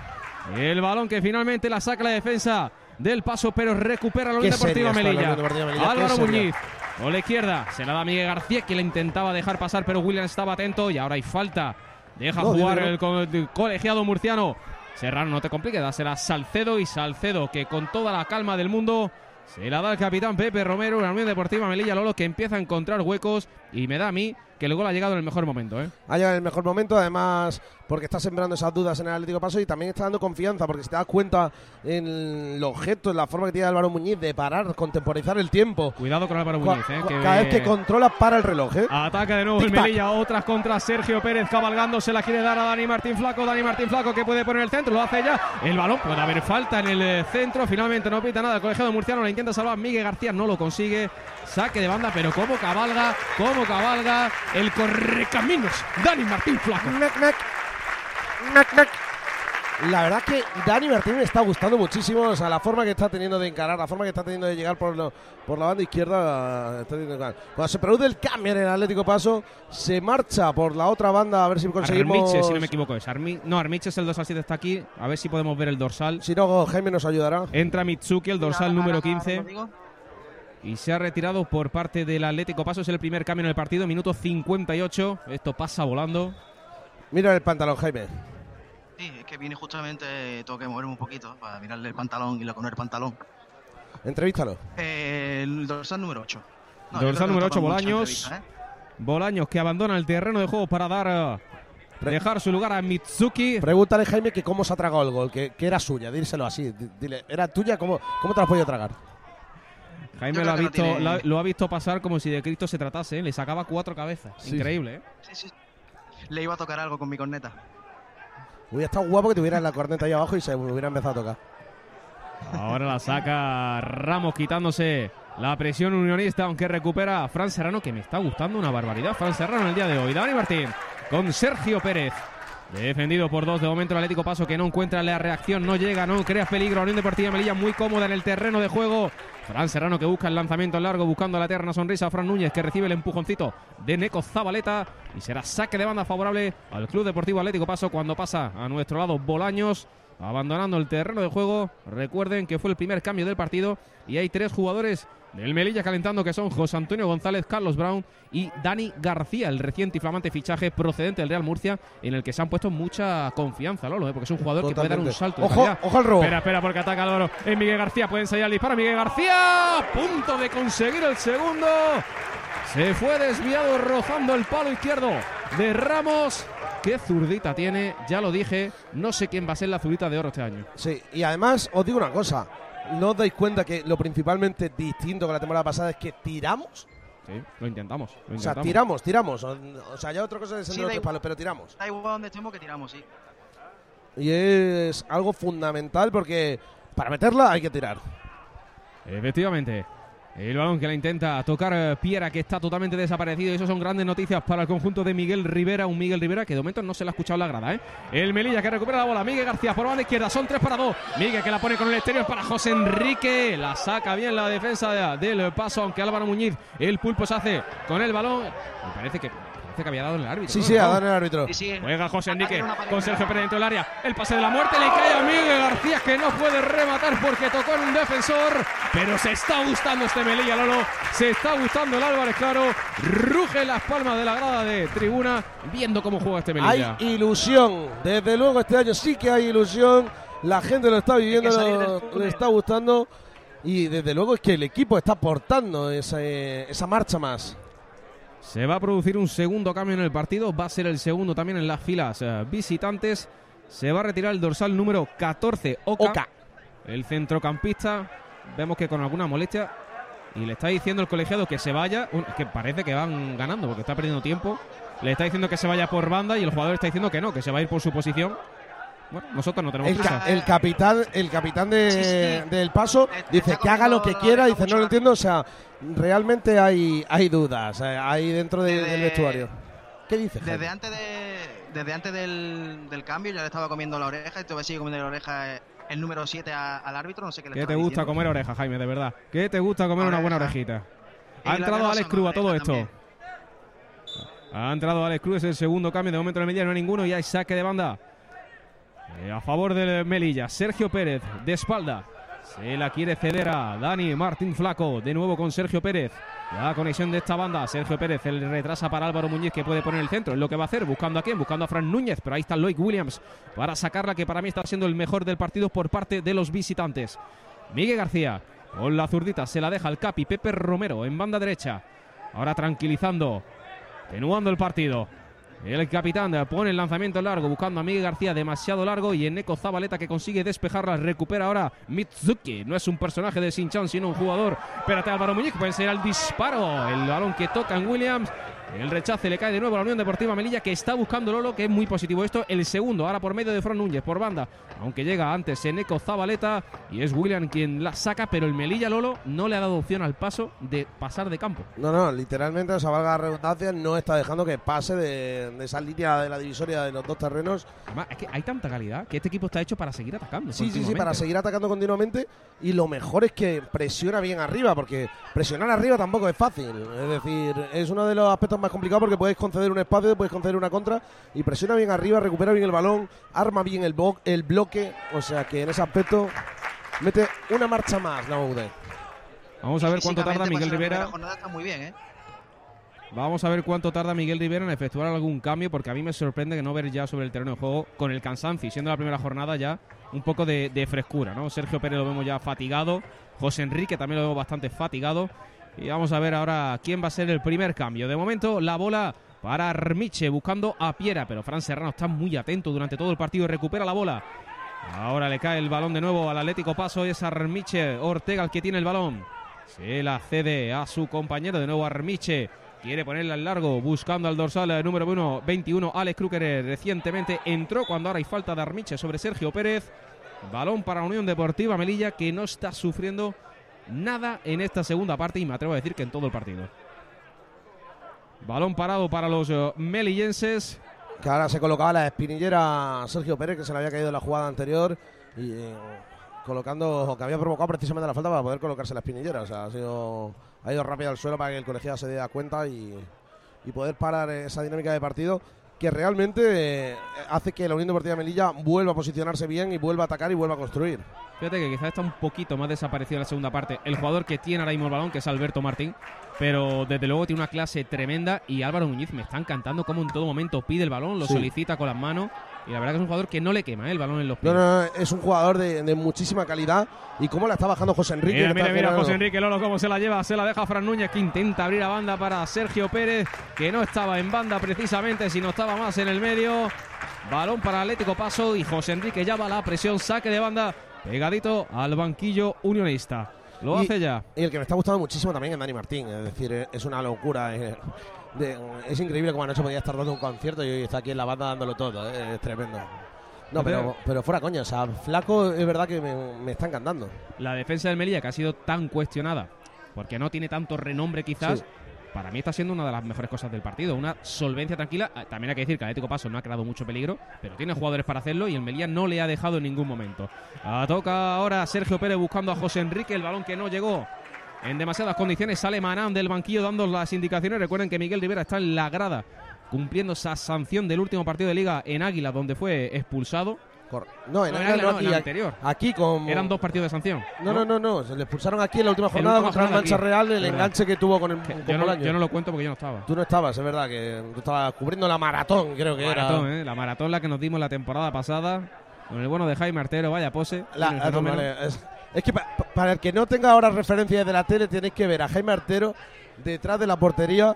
El balón que finalmente la saca la defensa del paso, pero recupera la Unión Deportiva Melilla. Deportiva Álvaro. Muñiz. Con la izquierda se la da Miguel García que le intentaba dejar pasar, pero William estaba atento y ahora hay falta. Deja No, jugar el, co- el colegiado murciano. Serrano, no te compliques, dásela a Salcedo y Salcedo, que con toda la calma del mundo se la da el capitán Pepe Romero, la Unión Deportiva Melilla Lolo, que empieza a encontrar huecos y me da a mí que el gol ha llegado en el mejor momento. ¿eh? ha llegado en el mejor momento, además porque está sembrando esas dudas en el Atlético Paso y también está dando confianza, porque si te das cuenta en los gestos, en la forma que tiene Álvaro Muñiz de parar, contemporizar el tiempo. Cuidado con Álvaro Muñiz, ¿eh? que cada ve- vez que controla, para el reloj. ¿eh? Ataca de nuevo el Tic-tac. Melilla, otras contra Sergio Pérez cabalgando, se la quiere dar a Dani Martín Flaco, Dani Martín Flaco que puede poner el centro, lo hace ya, el balón puede haber falta en el eh, centro, finalmente no pita nada, el colegiado murciano la intenta salvar, Miguel García no lo consigue, saque de banda, pero cómo cabalga, cómo cabalga el correcaminos, Dani Martín Flaco. La verdad que Dani Martín me está gustando muchísimo, o sea, la forma que está teniendo de encarar, la forma que está teniendo de llegar por, lo- por la banda izquierda. está Cuando se produce el cambio en el Atlético Paso, se marcha por la otra banda a ver si conseguimos. Armiche, si no me equivoco, es Armi no, Armiche es el dorsal 7 está aquí, a ver si podemos ver el dorsal. Si no, Jaime nos ayudará. Entra Mitsuki, el dorsal número ahora, ahora 15. Y se ha retirado por parte del Atlético Paso. Es el primer cambio en el partido, minuto 58. Esto pasa volando. Mira el pantalón, Jaime. Sí, es que viene justamente, tengo que moverme un poquito para mirarle el pantalón y lo con el pantalón. Entrevístalo. Eh, el dorsal número 8. Dorsal número 8, Bolaños. ¿eh? Bolaños que abandona el terreno de juego para dar eh, dejar su lugar a Mitsuki. Pregúntale, Jaime, que cómo se ha tragado el gol, que, que era suya, díselo así. di- Dile, ¿era tuya? ¿Cómo, cómo te la has podido tragar? Jaime lo ha, no visto, tiene- lo, ha- visto pasar como si de Cristo se tratase. ¿eh? Le sacaba cuatro cabezas. Sí. Increíble, ¿eh? Sí, sí. Le iba a tocar algo con mi corneta. Hubiera estado guapo que tuvieras la corneta ahí abajo y se hubiera empezado a tocar. Ahora la saca Ramos quitándose la presión unionista, aunque recupera a Fran Serrano, que me está gustando una barbaridad. Fran Serrano en el día de hoy. Dani Martín con Sergio Pérez. Defendido por dos de momento Atlético Paso que no encuentra la reacción, no llega, no crea peligro. Unión Deportiva Melilla muy cómoda en el terreno de juego. Fran Serrano que busca el lanzamiento largo, buscando la eterna sonrisa. Fran Núñez que recibe el empujoncito de Neco Zabaleta. Y será saque de banda favorable al Club Deportivo Atlético Paso cuando pasa a nuestro lado Bolaños. Abandonando el terreno de juego. Recuerden que fue el primer cambio del partido y hay tres jugadores del Melilla calentando que son José Antonio González, Carlos Brown y Dani García, el reciente y flamante fichaje procedente del Real Murcia en el que se han puesto mucha confianza, Lolo, ¿eh? porque es un jugador que puede dar un salto. Ojo, ojo al robo. Espera, espera, porque ataca Álvaro. Es Miguel García, pueden salir al disparo. Miguel García, a punto de conseguir el segundo. Se fue desviado rozando el palo izquierdo de Ramos. Qué zurdita tiene, ya lo dije. No sé quién va a ser la zurdita de oro este año. Sí, y además os digo una cosa. ¿No os dais cuenta que lo principalmente distinto con la temporada pasada es que tiramos? Sí, lo intentamos. Lo O sea, tiramos, tiramos. O, o sea, ya otra cosa es Sí, igual. palos, pero tiramos. Da igual donde estemos que tiramos, sí. Y es algo fundamental porque para meterla hay que tirar. Efectivamente. El balón que la intenta tocar eh, Piera, que está totalmente desaparecido. Y eso son grandes noticias para el conjunto de Miguel Rivera. Un Miguel Rivera que de momento no se le ha escuchado en la grada. ¿eh? El Melilla que recupera la bola. Miguel García por banda izquierda. Son tres para dos. Miguel que la pone con el exterior para José Enrique. La saca bien la defensa de- del paso. Aunque Álvaro Muñiz, el pulpo se hace con el balón. Me parece que, parece que había dado en el árbitro. Sí, ¿no? sí, a No. dar el árbitro. Juega José Enrique con Sergio Pérez dentro del área. El pase de la muerte le cae a Miguel García que no puede rematar porque tocó en un defensor. Pero se está gustando este Melilla, Lolo. Se está gustando el Álvarez, claro. Ruge las palmas de la grada de tribuna viendo cómo juega este Melilla. Hay ilusión. Desde luego este año sí que hay ilusión. La gente lo está viviendo, lo- le está gustando. Y desde luego es que el equipo está aportando esa, esa marcha más. Se va a producir un segundo cambio en el partido. Va a ser el segundo también en las filas eh, visitantes. Se va a retirar el dorsal número 14, Oka. Oka. El centrocampista. Vemos que con alguna molestia. Y le está diciendo el colegiado que se vaya. que parece que van ganando porque está perdiendo tiempo. Le está diciendo que se vaya por banda y el jugador está diciendo que no, que se va a ir por su posición. Bueno, nosotros no tenemos El, prisa. ca- el capitán, el capitán de- Sí, sí. del paso dice que haga lo que quiera. Dice, no lo entiendo. O sea, realmente hay, hay dudas eh, ahí dentro de- del Desde- vestuario. ¿Qué dice? Desde Jaime? antes, de, desde antes del, del cambio ya le estaba comiendo la oreja y todavía sigue comiendo la oreja eh, el número 7 al árbitro. No sé qué le ¿Qué te gusta diciendo. comer oreja, Jaime, de verdad? ¿Qué te gusta comer una buena orejita? Ha entrado Alex Cruz a todo esto. también. Ha entrado Alex Cruz, es el segundo cambio. De momento en el Melilla no hay ninguno y hay saque de banda. Eh, a favor del Melilla, Sergio Pérez, de espalda. Se la quiere ceder a Dani Martín Flaco. De nuevo con Sergio Pérez. La conexión de esta banda. Sergio Pérez el retrasa para Álvaro Muñiz que puede poner el centro. Es lo que va a hacer. Buscando a quién? Buscando a Fran Núñez. Pero ahí está Loic Williams para sacarla que para mí está siendo el mejor del partido por parte de los visitantes. Miguel García con la zurdita se la deja al Capi Pepe Romero en banda derecha. Ahora tranquilizando, tenuando el partido. El capitán pone el lanzamiento largo buscando a Miguel García demasiado largo y en Neko Zabaleta que consigue despejarla. Recupera ahora Mitsuki. No es un personaje de Shin-Chan sino un jugador. Espérate Álvaro Muñiz, puede ser al disparo. El balón que toca en Williams. El rechace le cae de nuevo a la Unión Deportiva Melilla que está buscando Lolo, que es muy positivo esto. El segundo, ahora por medio de Fran Núñez, por banda. Aunque llega antes Eneco Zabaleta y es William quien la saca, pero el Melilla Lolo no le ha dado opción al paso de pasar de campo. No, no, literalmente, o sea, valga la redundancia, no está dejando que pase de, de esa línea de la divisoria de los dos terrenos. Además, es que hay tanta calidad que este equipo está hecho para seguir atacando. Sí, sí, sí, para seguir atacando continuamente. Y lo mejor es que presiona bien arriba, porque presionar arriba tampoco es fácil. Es decir, es uno de los aspectos más complicados porque puedes conceder un espacio, puedes conceder una contra. Y presiona bien arriba, recupera bien el balón, arma bien el, bo- el bloque. O sea que en ese aspecto mete una marcha más la UD. Vamos a ver cuánto tarda Miguel Rivera. está muy bien, ¿eh? Vamos a ver cuánto tarda Miguel Rivera en efectuar algún cambio, porque a mí me sorprende que no ver ya sobre el terreno de juego con el cansancio, siendo la primera jornada ya un poco de, de frescura, ¿no? Sergio Pérez lo vemos ya fatigado, José Enrique también lo vemos bastante fatigado, y vamos a ver ahora quién va a ser el primer cambio. De momento, la bola para Armiche buscando a Piera, pero Fran Serrano está muy atento durante todo el partido y recupera la bola. Ahora le cae el balón de nuevo al Atlético Paso, es Armiche Ortega el que tiene el balón. Se la cede a su compañero, de nuevo Armiche. Quiere ponerla al largo, buscando al dorsal número uno, 21, Alex Kruger. eh, Recientemente entró cuando ahora hay falta de Armiche sobre Sergio Pérez. Balón para Unión Deportiva Melilla, que no está sufriendo nada en esta segunda parte y me atrevo a decir que en todo el partido. Balón parado para los eh, melillenses. Que ahora se colocaba la espinillera Sergio Pérez, que se le había caído en la jugada anterior. Y eh, colocando, que había provocado precisamente la falta para poder colocarse la espinillera. O sea, ha sido ha ido rápido al suelo para que el colegiado se dé cuenta y, y poder parar esa dinámica de partido que realmente eh, hace que la Unión Deportiva Melilla vuelva a posicionarse bien y vuelva a atacar y vuelva a construir. Fíjate que quizás está un poquito más desaparecido en la segunda parte el jugador que tiene ahora mismo el balón, que es Alberto Martín, pero desde luego tiene una clase tremenda y Álvaro Muñiz me está encantando como en todo momento pide el balón, lo Sí. solicita con las manos y la verdad que es un jugador que no le quema ¿eh? el balón en los pies. No, no, no, es un jugador de, de muchísima calidad y cómo la está bajando José Enrique. Mira, mira, mira, José Enrique Lolo cómo se la lleva, se la deja Fran Núñez que intenta abrir a banda para Sergio Pérez, que no estaba en banda precisamente, sino estaba más en el medio. Balón para Atlético Paso y José Enrique ya va a la presión, saque de banda, pegadito al banquillo unionista. Lo Y- hace ya. Y el que me está gustando muchísimo también es Dani Martín. Es decir, es una locura. eh, de- es increíble como anoche podía estar dando un concierto y hoy está aquí en la banda dándolo todo. eh, es tremendo. No, pero, pero fuera coña. O sea, Flaco es verdad que me, me está encantando. La defensa del Melilla, que ha sido tan cuestionada, porque no tiene tanto renombre quizás, Sí. Para mí está siendo una de las mejores cosas del partido. Una solvencia tranquila. Ah, También hay que decir que el Atlético Paso no ha creado mucho peligro, pero tiene jugadores para hacerlo y el Melilla no le ha dejado en ningún momento. Ah, toca ahora Sergio Pérez buscando a José Enrique, el balón que no llegó. En demasiadas condiciones sale Manán del banquillo dando las indicaciones. Recuerden que Miguel Rivera está en la grada cumpliendo esa sanción del último partido de liga en Águila donde fue expulsado. No, en No, en Águila Águila no, no, aquí, en el aquí- anterior. Aquí con. Eran dos partidos de sanción. No, no, no, no. Se le expulsaron aquí en la última la jornada última contra el Mancha aquí. Real el enganche que tuvo con el con Yo no, Bolaño. yo no lo cuento porque yo no estaba. Tú no estabas, es verdad, que tú estabas cubriendo la maratón, creo que Maratón, era. ¿eh? La maratón la que nos dimos la temporada pasada. Con el bueno de Jaime Artero, vaya pose. La- la- vale, es, es que pa- pa- para el que no tenga ahora referencias de la tele, tenéis que ver a Jaime Artero detrás de la portería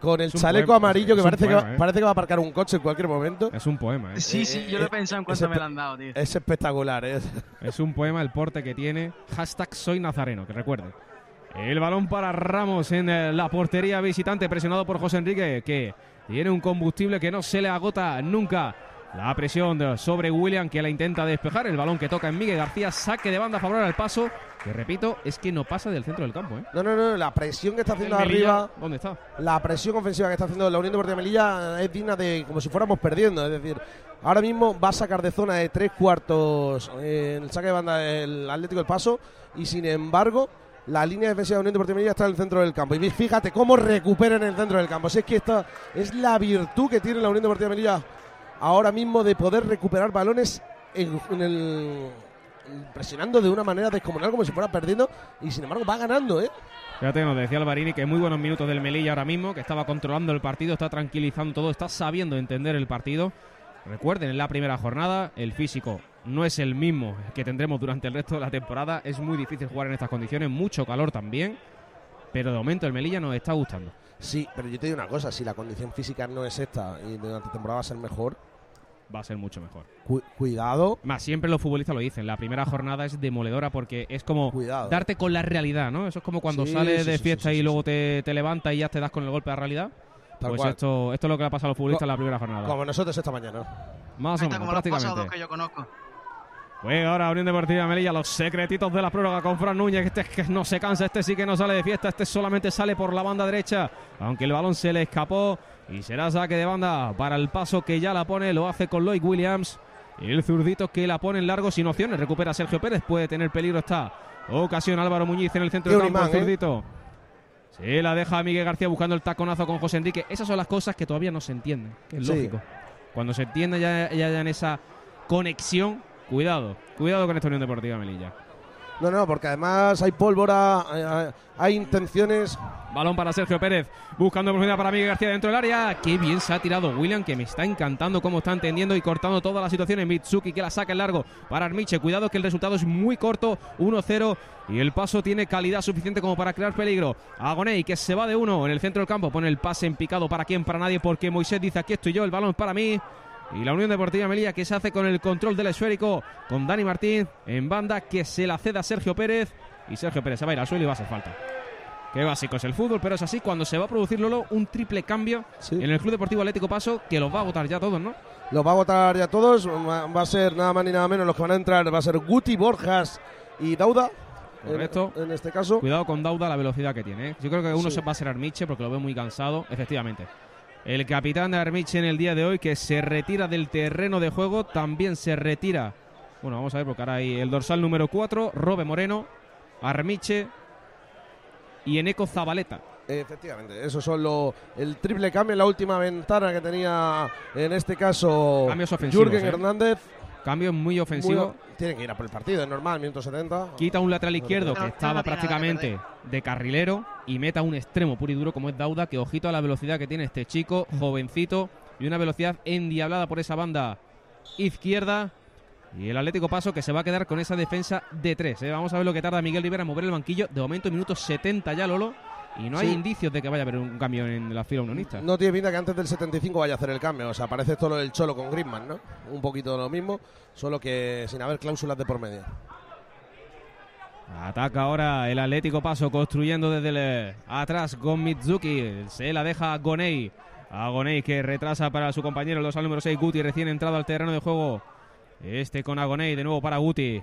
con el chaleco poema, amarillo que parece, que va, ¿eh? parece que va a aparcar un coche en cualquier momento. Es un poema, ¿eh? Sí, sí, yo lo he pensado en cuanto me lo han dado, tío. Es espectacular, ¿eh? Es un poema el porte que tiene. Hashtag soy nazareno, que recuerden. El balón para Ramos en eh, la portería visitante, presionado por José Enrique, que tiene un combustible que no se le agota nunca. La presión de- sobre William, que la intenta despejar. El balón que toca en Miguel García, saque de banda a favor al paso. Que repito, es que no pasa del centro del campo, ¿eh? No, no, no, la presión que está haciendo Melilla, arriba, ¿Dónde está? la presión ofensiva que está haciendo la Unión Deportiva Melilla es digna de como si fuéramos perdiendo. Es decir, ahora mismo va a sacar de zona de tres cuartos eh, el saque de banda el Atlético del Paso y sin embargo la línea defensiva de Unión Deportiva Melilla está en el centro del campo. Y fíjate cómo recupera en el centro del campo. Si es que esta es la virtud que tiene la Unión Deportiva Melilla ahora mismo de poder recuperar balones en, en el presionando de una manera descomunal como si fuera perdiendo y sin embargo va ganando, ¿eh? Fíjate, nos decía Alvarini que muy buenos minutos del Melilla ahora mismo, que estaba controlando el partido, está tranquilizando todo, está sabiendo entender el partido. Recuerden, en la primera jornada el físico no es el mismo que tendremos durante el resto de la temporada. Es muy difícil jugar en estas condiciones, mucho calor también. Pero de momento el Melilla nos está gustando. Sí, pero yo te digo una cosa, si la condición física no es esta y durante la temporada va a ser mejor, Va a ser mucho mejor. cu- cuidado. Más siempre los futbolistas lo dicen, la primera jornada es demoledora porque es como Cuidado. darte con la realidad, ¿no? Eso es como cuando Sí, sales sí, de fiesta sí, y sí, luego te, te levantas y ya te das con el golpe de la realidad. Tal pues cual. esto, esto es lo que le ha pasado a los futbolistas en la primera jornada. Como nosotros esta mañana. Más o menos, como los prácticamente. pasados que yo conozco. Juega ahora Unión Deportiva Melilla, los secretitos de la prórroga con Fran Núñez. Este es que no se cansa, este sí que no sale de fiesta, este solamente sale por la banda derecha, aunque el balón se le escapó. Y será saque de banda para el paso que ya la pone, lo hace con Lloyd Williams. El zurdito que la pone en largo sin opciones, recupera Sergio Pérez, puede tener peligro esta ocasión Álvaro Muñiz en el centro del campo, el unimán, ¿eh? zurdito. Se la deja a Miguel García buscando el taconazo con José Enrique. Esas son las cosas que todavía no se entienden, que es Sí. lógico. Cuando se entiende ya, ya, ya en esa conexión, cuidado, cuidado con esta Unión Deportiva Melilla. No, no, porque además hay pólvora, hay, hay- hay intenciones. Balón para Sergio Pérez, buscando oportunidad para Miguel García dentro del área. Qué bien se ha tirado William, que me está encantando cómo está entendiendo y cortando toda la situación en Mitsuki, que la saca en largo para Armiche. Cuidado que el resultado es muy corto, 1-0, y el paso tiene calidad suficiente como para crear peligro. Agoney, que se va de uno en el centro del campo, pone el pase en picado para quién, para nadie, porque Moisés dice aquí estoy yo, el balón para mí. Y la Unión Deportiva Melilla que se hace con el control del esférico, con Dani Martín en banda, que se la cede a Sergio Pérez. Y Sergio Pérez se va a ir al suelo y va a hacer falta. Qué básico es el fútbol, pero es así cuando se va a producir Lolo un triple cambio en el Club Deportivo Atlético Paso que los va a agotar ya todos, ¿no? Los va a votar ya todos. Va a ser nada más ni nada menos los que van a entrar. Va a ser Guti, Borjas y Dauda. En- Correcto. En, este caso. Cuidado con Dauda, la velocidad que tiene. ¿eh? Yo creo que uno Sí. se va a ser Armiche porque lo veo muy cansado, efectivamente. El capitán de Armiche en el día de hoy que se retira del terreno de juego, también se retira. Bueno, vamos a ver porque ahora hay el dorsal número 4, Robe Moreno, Armiche y Eneco Zabaleta. Efectivamente, eso son lo, el triple cambio en la última ventana que tenía en este caso Jürgen ¿eh? Hernández. Cambio muy ofensivo. Muy- tiene que ir a por el partido, es normal, minuto 70. Quita un lateral izquierdo que no estaba que prácticamente de carrilero y meta un extremo puro y duro como es Dauda, que ojito a la velocidad que tiene este chico, jovencito, y una velocidad endiablada por esa banda izquierda. Y el Atlético Paso que se va a quedar con esa defensa de tres. ¿eh? Vamos a ver lo que tarda Miguel Rivera en mover el banquillo. De momento, minuto 70 ya, Lolo. Y no hay indicios de que vaya a haber un cambio en la fila unionista. No tiene pinta que antes del 75 vaya a hacer el cambio. O sea, parece esto lo del Cholo con Griezmann, ¿no? Un poquito lo mismo, solo que sin haber cláusulas de por medio. Ataca ahora el Atlético Paso construyendo desde el, eh, atrás con Mitsuki. Se la deja a Gonei. A Gonei que retrasa para su compañero el dorsal número 6 Guti recién entrado al terreno de juego. Este con Agonei de nuevo para Guti.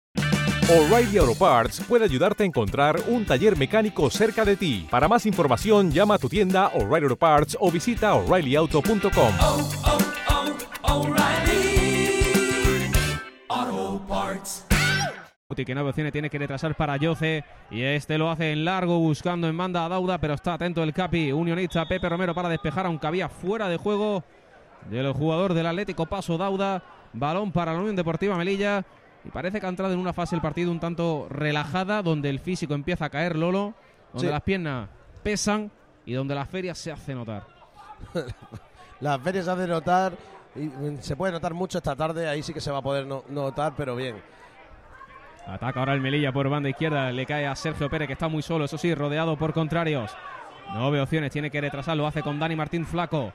O'Reilly Auto Parts puede ayudarte a encontrar un taller mecánico cerca de ti. Para más información, llama a tu tienda O'Reilly Auto Parts o visita oreillyauto.com. Guti que no opciones tiene que retrasar para Yoce. Y este lo hace en largo buscando en banda a Dauda. Pero está atento el capi unionista Pepe Romero para despejar aunque había fuera de juego del jugador del Atlético Paso Dauda. Balón para la Unión Deportiva Melilla. Y parece que ha entrado en una fase del partido un tanto relajada, donde el físico empieza a caer Lolo, donde Sí. las piernas pesan y donde la feria se hace notar. Las ferias se hace notar, y mm, se puede notar mucho esta tarde, ahí sí que se va a poder no- notar, pero bien. Ataca ahora el Melilla por banda izquierda. Le cae a Sergio Pérez, que está muy solo, eso sí, rodeado por contrarios. No ve opciones, tiene que retrasar. Lo hace con Dani Martín Flaco.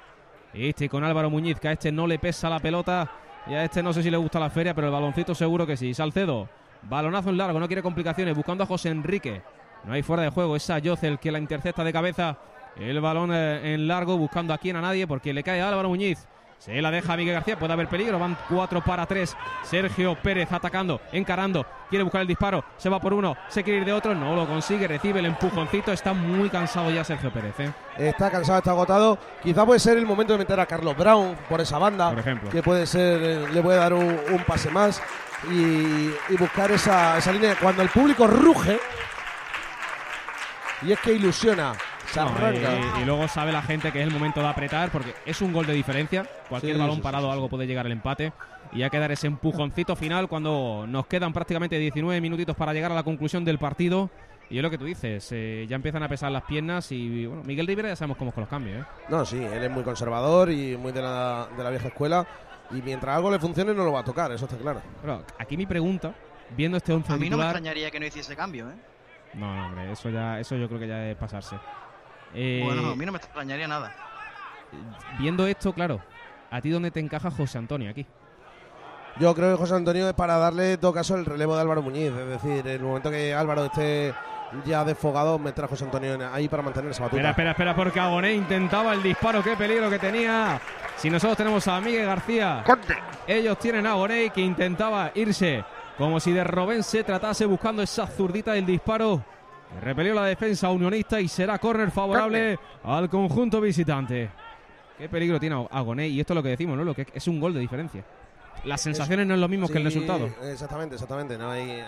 Este con Álvaro Muñiz, que a este no le pesa la pelota. Y a este no sé si le gusta la feria, pero el baloncito seguro que sí. Salcedo, balonazo en largo, no quiere complicaciones. Buscando a José Enrique. No hay fuera de juego. Es Yoce el que la intercepta de cabeza. El balón eh, en largo, buscando a quien a nadie, porque le cae a Álvaro Muñiz. Se la deja Miguel García, puede haber peligro. Van 4 para 3. Sergio Pérez atacando, encarando. Quiere buscar el disparo. Se va por uno, se quiere ir de otro. No lo consigue. Recibe el empujoncito. Está muy cansado ya Sergio Pérez. ¿eh? Está cansado, está agotado. Quizá puede ser el momento de meter a Carlos Brown por esa banda. Por ejemplo. Que puede ser, eh, le puede dar un, un pase más y, y buscar esa, esa línea. Cuando el público ruge, y es que ilusiona, No, y, y luego sabe la gente que es el momento de apretar porque es un gol de diferencia. Cualquier Sí, balón sí, sí, parado algo puede llegar al empate. Y hay que dar ese empujoncito final cuando nos quedan prácticamente 19 minutitos para llegar a la conclusión del partido. Y es lo que tú dices, eh, ya empiezan a pesar las piernas y bueno, Miguel Rivera ya sabemos cómo es con los cambios. ¿eh? No, sí, él es muy conservador y muy de la, de la vieja escuela. Y mientras algo le funcione, no lo va a tocar, eso está claro. Pero aquí mi pregunta, viendo este once A mí no me extrañaría que no hiciese cambio, ¿eh? No, no, hombre, eso ya, eso yo creo que ya es pasarse. Eh, Bueno, a mí no me extrañaría nada. Viendo esto, claro, ¿a ti dónde te encaja José Antonio aquí? Yo creo que José Antonio es para darle, en todo caso, el relevo de Álvaro Muñiz. Es decir, en el momento que Álvaro esté ya desfogado, meter a José Antonio ahí para mantener esa batuta. Espera, espera, espera, porque Agoné intentaba el disparo, qué peligro que tenía. Si nosotros tenemos a Miguel García, ellos tienen a Agoné que intentaba irse como si de Robén se tratase buscando esa zurdita del disparo. Repelió la defensa unionista y será córner favorable al conjunto visitante. Qué peligro tiene Agoné y esto es lo que decimos, ¿no? Lo que es un gol de diferencia. Las sensaciones no es lo mismo que el Sí, resultado. Exactamente, exactamente. No hay,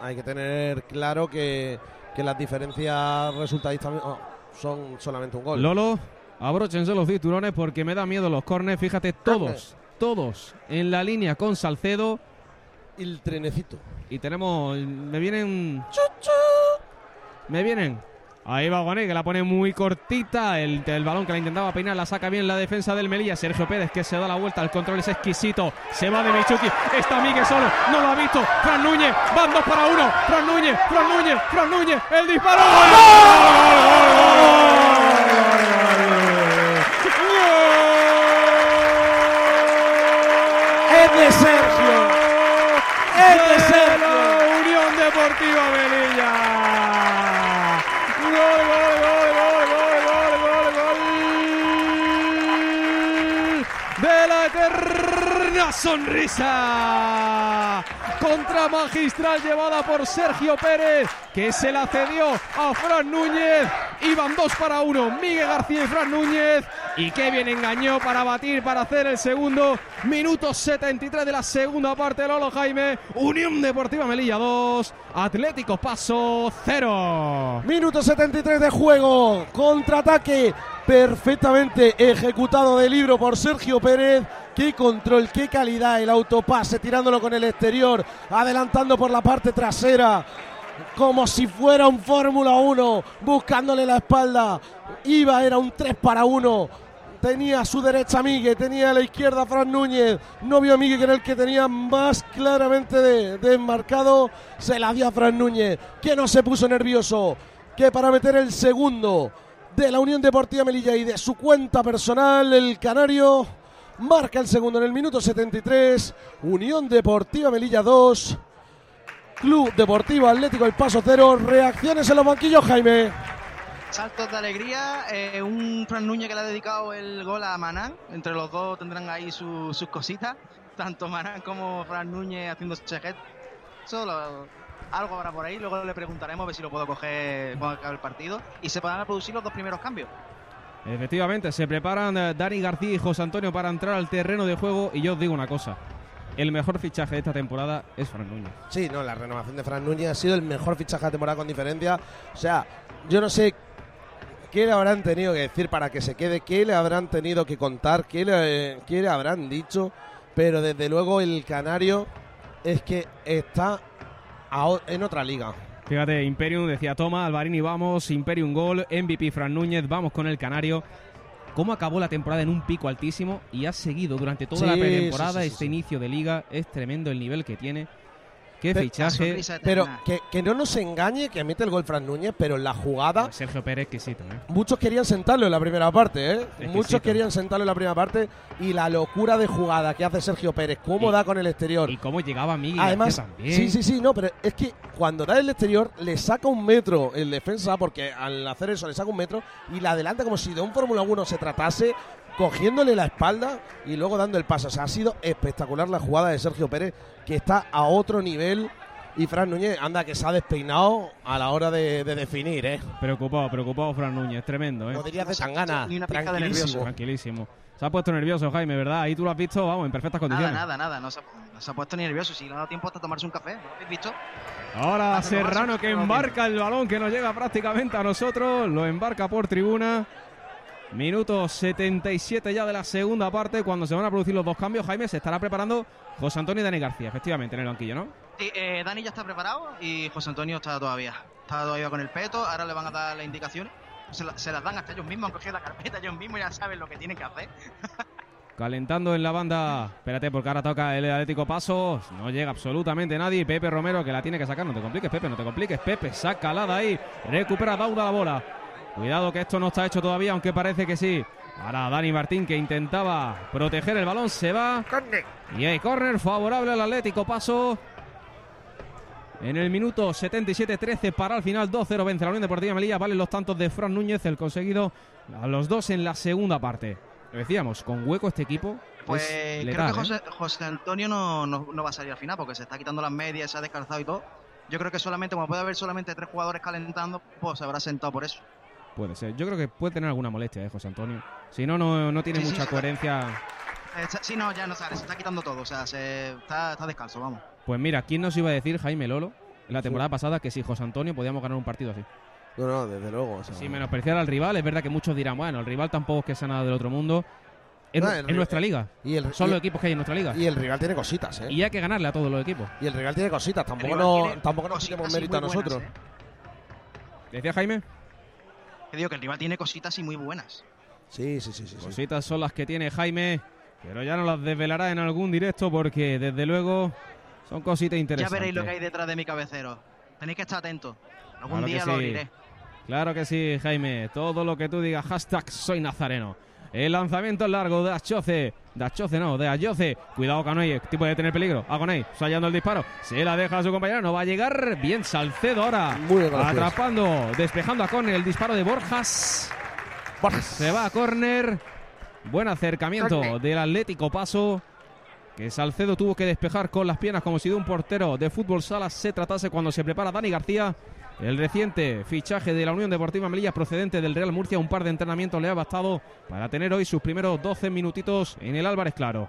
hay que tener claro que, que las diferencias resultadistas oh, son solamente un gol. Lolo, abróchense los cinturones porque me da miedo los corners. Fíjate, todos, todos en la línea con Salcedo. El trenecito. Y tenemos. Me vienen. Me vienen. Ahí va Guané, que la pone muy cortita. El, balón que la intentaba peinar la saca bien la defensa del Melilla. Sergio Pérez que se da la vuelta. El control es exquisito. Se va de Michuki. Está Miguel solo. No lo ha visto. Fran Núñez. Van dos para uno. Fran Núñez. Fran Núñez. Fran Núñez. El disparo. ¡Es sonrisa. Contra magistral llevada por Sergio Pérez, que se la cedió a Fran Núñez. Iban dos para uno, Miguel García y Fran Núñez. Y qué bien engañó para batir, para hacer el segundo. Minuto 73 de la segunda parte, Lolo Jaime. Unión Deportiva Melilla 2, Atlético Paso 0. Minuto 73 de juego. Contraataque perfectamente ejecutado de libro por Sergio Pérez. Qué control, qué calidad el autopase, tirándolo con el exterior, adelantando por la parte trasera, como si fuera un Fórmula 1, buscándole la espalda. Iba, era un 3 para 1. Tenía a su derecha Migue, tenía a la izquierda Fran Núñez. No vio a Migue, que era el que tenía más claramente de- desmarcado. Se la dio a Fran Núñez, que no se puso nervioso. Que para meter el segundo de la Unión Deportiva Melilla y de su cuenta personal, el Canario marca el segundo en el minuto 73. Unión Deportiva Melilla 2. Club Deportivo Atlético El Paso 0. Reacciones en los banquillos, Jaime. Saltos de alegría, eh, un Fran Núñez que le ha dedicado el gol a Manán. Entre los dos tendrán ahí su- sus cositas. Tanto Manán como Fran Núñez haciendo chequet. Solo algo habrá por ahí. Luego le preguntaremos a ver si lo puedo coger cuando acabe el partido. Y se podrán producir los dos primeros cambios. Efectivamente, se preparan eh, Dani García y José Antonio para entrar al terreno de juego. Y yo os digo una cosa: el mejor fichaje de esta temporada es Fran Núñez. Sí, no, la renovación de Fran Núñez ha sido el mejor fichaje de temporada con diferencia. O sea, yo no sé qué le habrán tenido que decir para que se quede, qué le habrán tenido que contar, qué le, qué le habrán dicho, pero desde luego el Canario es que está en otra liga. Fíjate, Imperium decía toma, Alvarini vamos, Imperium gol, MVP Fran Núñez, vamos con el Canario. ¿Cómo acabó la temporada en un pico altísimo y ha seguido durante toda la pretemporada sí, sí, este inicio de liga? Es tremendo el nivel que tiene. Qué Pe- fichaje. Pero que, que no nos engañe que mete el gol Fran Núñez, pero en la jugada Sergio Pérez, exquisito, ¿eh? muchos querían sentarlo en la primera parte, ¿eh? Exquisito. Muchos querían sentarlo en la primera parte y la locura de jugada que hace Sergio Pérez, cómo Y- da con el exterior. Y cómo llegaba Miguel Además, también. sí, sí, sí, no, pero es que cuando da el exterior le saca un metro el defensa, porque al hacer eso le saca un metro y la adelanta como si de un Fórmula 1 se tratase, cogiéndole la espalda y luego dando el paso. O sea, ha sido espectacular la jugada de Sergio Pérez, que está a otro nivel. Y Fran Núñez, anda, que se ha despeinado a la hora de, de definir, ¿eh? Preocupado, preocupado Fran Núñez, tremendo, ¿eh? Como diría de Tangana, Ni una pizca de tranquilísimo. Tranquilísimo. Se ha puesto nervioso, Jaime, ¿verdad? Ahí tú lo has visto, vamos, en perfectas Nada, condiciones. nada, nada. No se, no se ha puesto ni nervioso. Si le ha dado tiempo hasta tomarse un café. ¿No lo habéis visto? Ahora Ah, Serrano que embarca el balón que nos llega prácticamente a nosotros, lo embarca por tribuna. Minuto 77 ya de la segunda parte, cuando se van a producir los dos cambios, Jaime se estará preparando José Antonio y Dani García, efectivamente, en el banquillo, ¿no? Sí, eh, Dani ya está preparado y José Antonio está todavía. Está todavía con el peto. Ahora le van a dar las indicaciones. Se, la- se las dan hasta ellos mismos, han cogido la carpeta ellos mismos y ya saben lo que tienen que hacer. Calentando en la banda, espérate porque ahora toca el Atlético Paso, no llega absolutamente nadie, Pepe Romero que la tiene que sacar, no te compliques Pepe, no te compliques Pepe, saca la de ahí, recupera Dauda la bola, cuidado que esto no está hecho todavía, aunque parece que sí, ahora Dani Martín que intentaba proteger el balón, se va, y hay córner favorable al Atlético Paso, en el minuto 77-13 para el final 2-0 vence la Unión Deportiva Melilla. Valen los tantos de Fran Núñez, el conseguido a los dos en la segunda parte. Lo decíamos, con hueco este equipo. Pues es creo que ¿eh? José, José Antonio no, no, no va a salir al final porque se está quitando las medias, se ha descalzado y todo. Yo creo que solamente, como puede haber solamente tres jugadores calentando, pues se habrá sentado por eso. Puede ser. Yo creo que puede tener alguna molestia, ¿eh, José Antonio. Si no, no, no tiene Sí, mucha sí. coherencia. Eh, está- sí, no, ya no sale, se está quitando todo, o sea, se, está, está descalzo, vamos. Pues mira, ¿quién nos iba a decir, Jaime Lolo, en la temporada pasada, que si José Antonio podíamos ganar un partido así? No, no, desde luego. o sea, Sin menospreciar al rival, es verdad que muchos dirán, bueno, el rival tampoco es que sea nada del otro mundo. Es, No, el ri- nuestra liga. y el- Son y- los equipos que hay en nuestra liga. Y el rival tiene cositas, ¿eh? Y hay que ganarle a todos los equipos. Y el rival tiene cositas, tampoco, no, tiene tampoco nos quitemos mérito a buenas, nosotros. ¿eh? ¿Decía Jaime? Que digo que el rival tiene cositas y muy buenas. Sí, sí, sí, sí. sí. Cositas son las que tiene Jaime, pero ya no las desvelará en algún directo porque desde luego son cositas Ya interesantes. veréis lo que hay detrás de mi cabecero. Tenéis que estar atentos. Algún Claro día lo abriré. Claro que sí, Jaime. Todo lo que tú digas, hashtag soy nazareno. El lanzamiento es largo de Achoce. De Achoce no, de Ayoce. Cuidado Canoy, tipo de tener peligro. Agoney, fallando el disparo. Se la deja a su compañero, no va a llegar. Bien Salcedo ahora. Muy. Atrapando, despejando a córner el disparo de Borjas. Se va a córner. Buen acercamiento del Atlético Paso. Que Salcedo tuvo que despejar con las piernas como si de un portero de fútbol sala se tratase cuando se prepara Dani García. El reciente fichaje de la Unión Deportiva Melilla procedente del Real Murcia, un par de entrenamientos le ha bastado para tener hoy sus primeros 12 minutitos en el Álvarez Claro.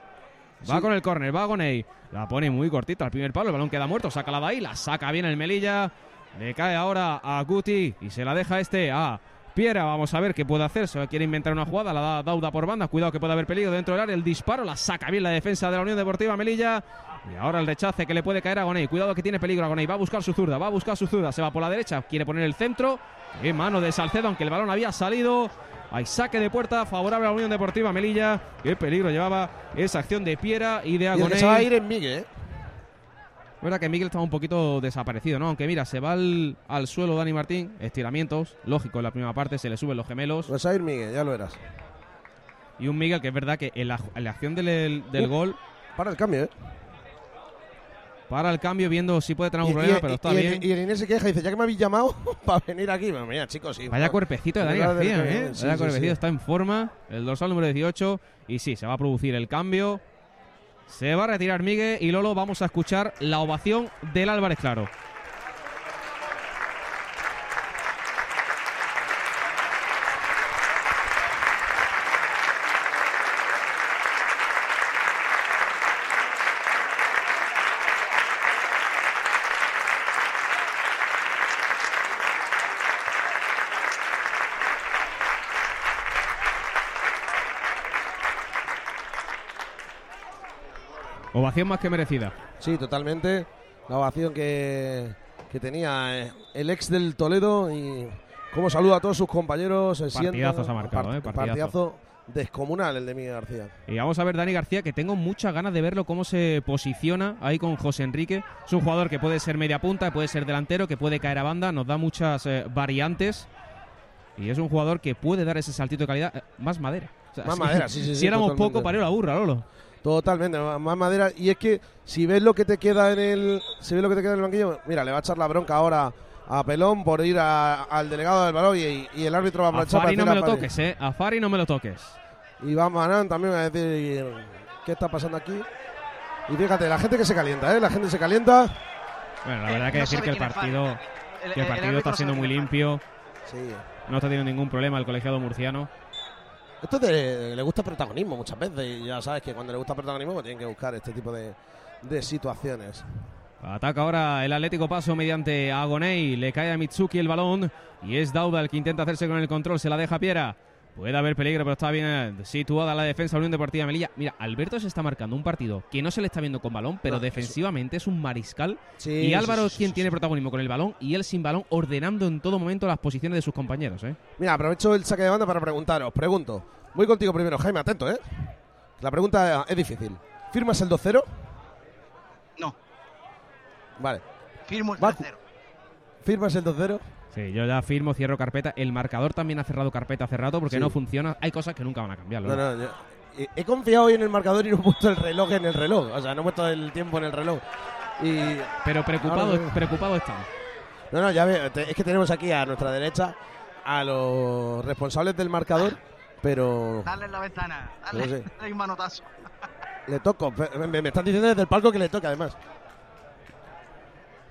Va Sí. con el córner, va con él. La pone muy cortita al primer palo, el balón queda muerto, saca la de ahí, la saca bien el Melilla. Le cae ahora a Guti y se la deja este a Piera. Vamos a ver qué puede hacer. Se quiere inventar una jugada, la da Dauda por banda. Cuidado que puede haber peligro dentro del área. El disparo la saca bien la defensa de la Unión Deportiva Melilla. Y ahora el rechace que le puede caer a Gonei. Cuidado que tiene peligro a Gonei. Va a buscar su zurda, va a buscar su zurda. Se va por la derecha, quiere poner el centro. En mano de Salcedo, aunque el balón había salido. Hay saque de puerta favorable a la Unión Deportiva Melilla. Qué peligro llevaba esa acción de Piera y de Y Agonei. se va a ir es Miguel, ¿eh? Es verdad que Miguel estaba un poquito desaparecido, ¿no? Aunque mira, se va al, al suelo Dani Martín, estiramientos, lógico, en la primera parte se le suben los gemelos. Pues a ir Miguel, ya lo verás. Y un Miguel que es verdad que en la, en la acción del, del Uh, gol, Para el cambio, ¿eh? Para el cambio, viendo si puede tener Y, algún problema, y- pero está y bien. y el Inés se queja y dice, ya que me habéis llamado para venir aquí. Bueno, mira, chicos, sí. Vaya cuerpecito de Dani García, ¿eh? sí, Vaya sí, cuerpecito, sí. está en forma. El dorsal número 18. Y sí, se va a producir el cambio. Se va a retirar Miguel y Lolo vamos a escuchar la ovación del Álvarez Claro. Ovación más que merecida. Sí, totalmente. La ovación que, que tenía eh, el ex del Toledo y cómo saluda a todos sus compañeros. Se Partidazo se ha marcado, part- eh, partidazo. partidazo descomunal el de Miguel García. Y vamos a ver Dani García, que tengo muchas ganas de verlo cómo se posiciona ahí con José Enrique. Es un jugador que puede ser media punta, puede ser delantero, que puede caer a banda, nos da muchas eh, variantes. Y es un jugador que puede dar ese saltito de calidad. Eh, más madera. O sea, Más si- madera, sí, sí, Si sí, éramos totalmente. poco, parió la burra, Lolo. Totalmente, más madera. Y es que si ves lo que te queda en el. Si ves lo que te queda en el banquillo, mira, le va a echar la bronca ahora a Pelón por ir a- al delegado del balón y, y el árbitro va a A aprovechar Fari no me a lo Fari. toques, eh. A Fari no me lo toques. Y va Manán también a decir qué está pasando aquí. Y fíjate, la gente que se calienta, ¿eh? La gente se calienta. Bueno, la verdad que no decir que el Fari. partido, El- que el el partido está siendo muy limpio. Sí. No está teniendo ningún problema el colegiado murciano. Esto es de- le gusta protagonismo muchas veces. Y ya sabes que cuando le gusta protagonismo, pues tienen que buscar este tipo de, de situaciones. Ataca ahora el Atlético Paso mediante Agonei. Le cae a Mitsuki el balón. Y es Dauda el que intenta hacerse con el control. Se la deja Piera. Puede haber peligro, pero está bien eh, situada la defensa de la Unión Deportiva Melilla. Mira, Alberto se está marcando un partido que no se le está viendo con balón, pero No, defensivamente es un mariscal. Sí, y Álvaro sí, es quien tiene protagonismo con el balón y él sin balón, ordenando en todo momento las posiciones de sus compañeros. ¿eh? Mira, aprovecho el saque de banda para preguntaros. Pregunto. Voy contigo primero, Jaime, atento, ¿eh? La pregunta es difícil. ¿Firmas el 2-0? No. Vale. Firmo el Va- tercero. ¿Firmas el 2-0? Sí, yo ya firmo, cierro carpeta. El marcador también ha cerrado carpeta hace rato porque Sí. no funciona. Hay cosas que nunca van a cambiar. No, no, yo- he- he confiado hoy en el marcador y no he puesto el reloj en el reloj. O sea, no he puesto el tiempo en el reloj. Y... Pero preocupado, Ahora- preocupado está. No, no, ya veo. Es que tenemos aquí a nuestra derecha a los responsables del marcador, pero Dale en la ventana. No Dale, sé. dale un manotazo. le toco. Me, me- me están diciendo desde el palco que le toca, además.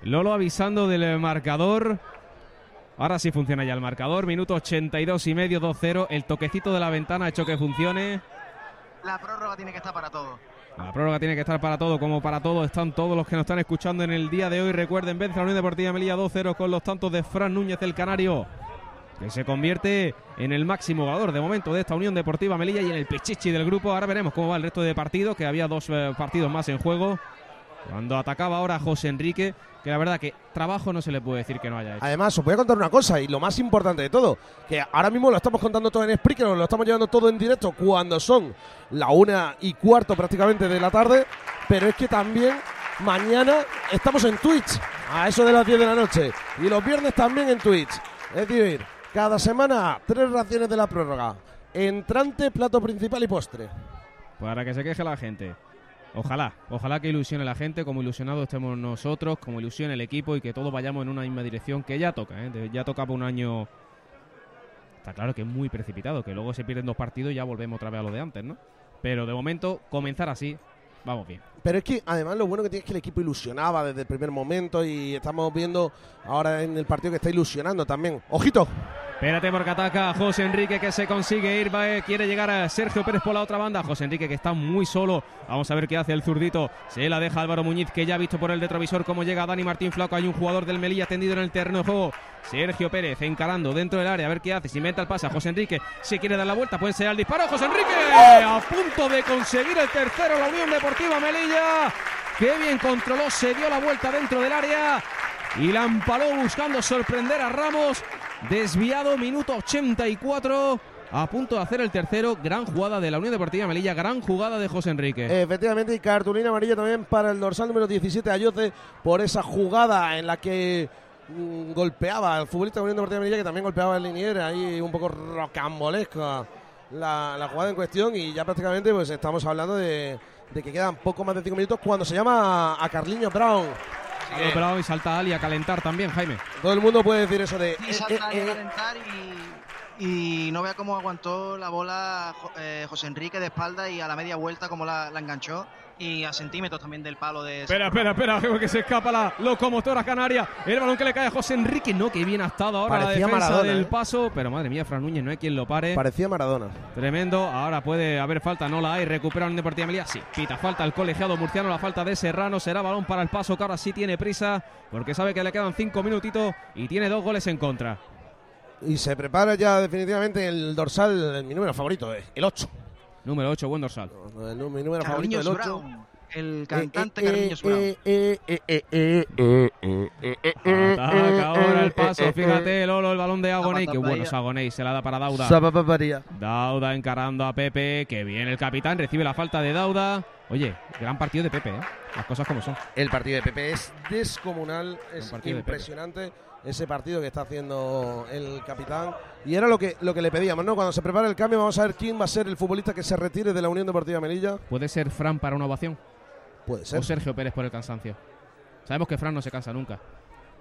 Lolo avisando del marcador. Ahora sí funciona ya el marcador. Minuto 82 y medio, 2-0. El toquecito de la ventana ha hecho que funcione. La prórroga tiene que estar para todo. La prórroga tiene que estar para todo, como para todo están todos los que nos están escuchando en el día de hoy. Recuerden, vence la Unión Deportiva Melilla 2-0 con los tantos de Fran Núñez el Canario, que se convierte en el máximo jugador de momento de esta Unión Deportiva Melilla y en el pichichi del grupo. Ahora veremos cómo va el resto de partidos, que había dos eh, partidos más en juego. Cuando atacaba ahora José Enrique, que la verdad que trabajo no se le puede decir que no haya hecho. Además, os voy a contar una cosa, y lo más importante de todo, que ahora mismo lo estamos contando todo en Spreaker, lo estamos llevando todo en directo cuando son la una y cuarto prácticamente de la tarde, pero es que también mañana estamos en Twitch, a eso de las 10 de la noche, y los viernes también en Twitch. Es decir, cada semana tres raciones de la prórroga, entrante, plato principal y postre. Para que se queje la gente. Ojalá, ojalá que ilusione la gente, como ilusionados estemos nosotros, como ilusione el equipo y que todos vayamos en una misma dirección, que ya toca, ¿eh? Ya toca por un año Está claro que es muy precipitado, que luego se pierden dos partidos y ya volvemos otra vez a lo de antes, ¿no? Pero de momento, comenzar así, vamos bien. Pero es que además lo bueno que tiene es que el equipo ilusionaba desde el primer momento y estamos viendo ahora en el partido que está ilusionando también. ¡Ojito! Espérate porque ataca José Enrique que se consigue ir, va, eh, quiere llegar a Sergio Pérez por la otra banda. José Enrique que está muy solo. Vamos a ver qué hace el zurdito. Se la deja Álvaro Muñiz que ya ha visto por el retrovisor cómo llega Dani Martín Flaco. Hay un jugador del Melilla tendido en el terreno de juego. Sergio Pérez encarando dentro del área a ver qué hace. Si inventa el pase a José Enrique. Si quiere dar la vuelta, puede ser el disparo. José Enrique a punto de conseguir el tercero. La Unión Deportiva Melilla. Qué bien controló, se dio la vuelta dentro del área y la empaló buscando sorprender a Ramos. Desviado, minuto 84. A punto de hacer el tercero. Gran jugada de la Unión Deportiva Melilla. Gran jugada de José Enrique. Efectivamente, y cartulina amarilla también para el dorsal número 17, Ayoce, por esa jugada en la que mm, golpeaba al futbolista de la Unión Deportiva Melilla, que también golpeaba el linier, ahí un poco rocambolesca la, jugada en cuestión. Y ya prácticamente pues estamos hablando de, de que quedan poco más de 5 minutos cuando se llama a Carliño Brown. Carlos y salta Ali a calentar también, Jaime. Todo el mundo puede decir eso de. Y eh, salta eh, a eh, calentar y, y no vea cómo aguantó la bola Jo- eh, José Enrique de espalda y a la media vuelta cómo la, la enganchó y a centímetros también del palo de... Espera, espera, espera, que se escapa la locomotora canaria. El balón que le cae a José Enrique. No, que bien ha estado ahora Parecía la defensa Maradona, del ¿eh? paso. Pero madre mía, Fran Núñez, no hay quien lo pare. Parecía Maradona. Tremendo. Ahora puede haber falta, no la hay. Recupera la Unión Deportiva Melilla. Sí, pita falta al colegiado murciano. La falta de Serrano. Será balón para el paso, que ahora sí tiene prisa. Porque sabe que le quedan cinco minutitos y tiene dos goles en contra. Y se prepara ya definitivamente el dorsal, mi número favorito, eh, el 8. Número 8, buen dorsal. El número favorito del El cantante Carliños Brown. Ahora el paso. Fíjate, Lolo, el balón de Agoney. Qué bueno es Agoney. Se la da para Dauda. Dauda encarando a Pepe. Que bien el capitán. Recibe la falta de Dauda. Oye, gran partido de Pepe. Las cosas como son. El partido de Pepe es descomunal. Es impresionante ese partido que está haciendo el capitán. Y era lo que, lo que le pedíamos, ¿no? Cuando se prepare el cambio, vamos a ver quién va a ser el futbolista que se retire de la Unión Deportiva Melilla. ¿Puede ser Fran para una ovación? Puede ser. ¿O Sergio Pérez por el cansancio? Sabemos que Fran no se cansa nunca.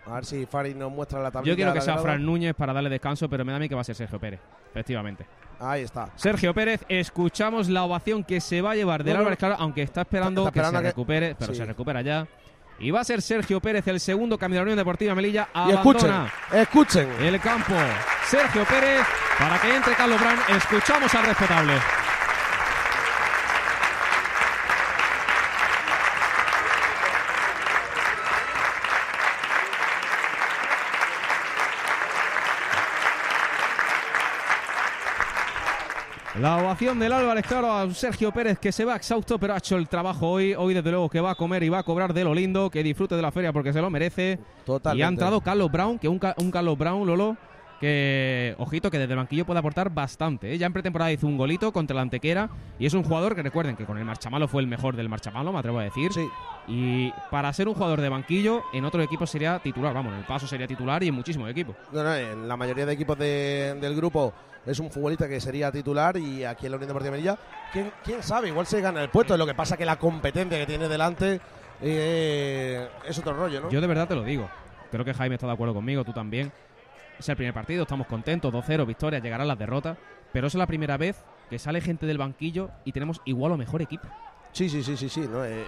A ver si Fari nos muestra la tablilla. Yo quiero que sea. Fran Núñez para darle descanso, pero me da a mí que va a ser Sergio Pérez, efectivamente. Ahí está. Sergio Pérez, escuchamos la ovación que se va a llevar del No, no, Álvarez Claro, aunque está esperando, Está esperando que se que- recupere, pero sí. se recupera ya. Y va a ser Sergio Pérez el segundo cambio de la Unión Deportiva Melilla. Y escuchen, Abandona escuchen. el campo. Sergio Pérez, para que entre Carlos Brand, escuchamos al respetable. La ovación del Álvarez, claro, a Sergio Pérez que se va exhausto, pero ha hecho el trabajo hoy. Hoy, desde luego, que va a comer y va a cobrar de lo lindo. Que disfrute de la feria porque se lo merece. Totalmente. Y ha entrado Carlos Brown, que un, un Carlos Brown, Lolo, que, ojito, que desde el banquillo puede aportar bastante. ¿eh? Ya en pretemporada hizo un golito contra la Antequera. Y es un jugador que recuerden que con el Marchamalo fue el mejor del Marchamalo, me atrevo a decir. Sí. Y para ser un jugador de banquillo, en otro equipo sería titular. Vamos, en el paso sería titular y en muchísimos equipos. No, no, en la mayoría de equipos de- del grupo es un futbolista que sería titular y aquí en la Unión Deportiva Melilla, ¿quién, quién sabe? Igual se gana el puesto. Lo que pasa que la competencia que tiene delante eh, es otro rollo, ¿no? Yo de verdad te lo digo. Creo que Jaime está de acuerdo conmigo, tú también. Es el primer partido, estamos contentos, 2-0, victoria, llegarán las derrotas. Pero es la primera vez que sale gente del banquillo y tenemos igual o mejor equipo. Sí, sí, sí, sí, sí. ¿no? Eh,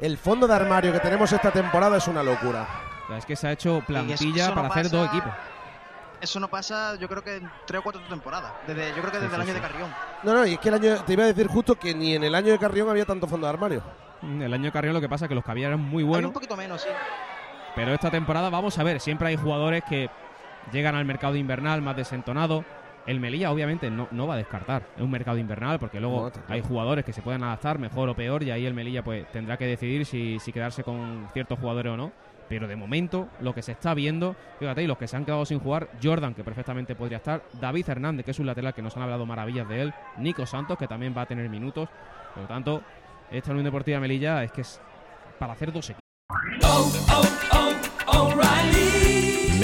El fondo de armario que tenemos esta temporada es una locura. O sea, es que se ha hecho plantilla no para hacer pasa- dos equipos. Eso no pasa, yo creo que en tres o cuatro temporadas. Desde, yo creo que Sí, desde el año sí. de Carrión. No, no, y es que el año, te iba a decir justo que ni en el año de Carrión había tanto fondo de armario. Mm, El año de Carrión lo que pasa es que los que había eran muy Hay buenos. un poquito menos, sí. Pero esta temporada vamos a ver, siempre hay jugadores que llegan al mercado invernal más desentonado. El Melilla obviamente no, no va a descartar, es un mercado invernal porque luego No, hay jugadores que se pueden adaptar mejor o peor y ahí el Melilla pues tendrá que decidir si, si quedarse con ciertos jugadores o no. Pero de momento lo que se está viendo, fíjate, y los que se han quedado sin jugar, Jordan que perfectamente podría estar, David Hernández que es un lateral que nos han hablado maravillas de él, Nico Santos que también va a tener minutos. Por lo tanto, esta Unión Deportiva Melilla es que es para hacer dos equipos.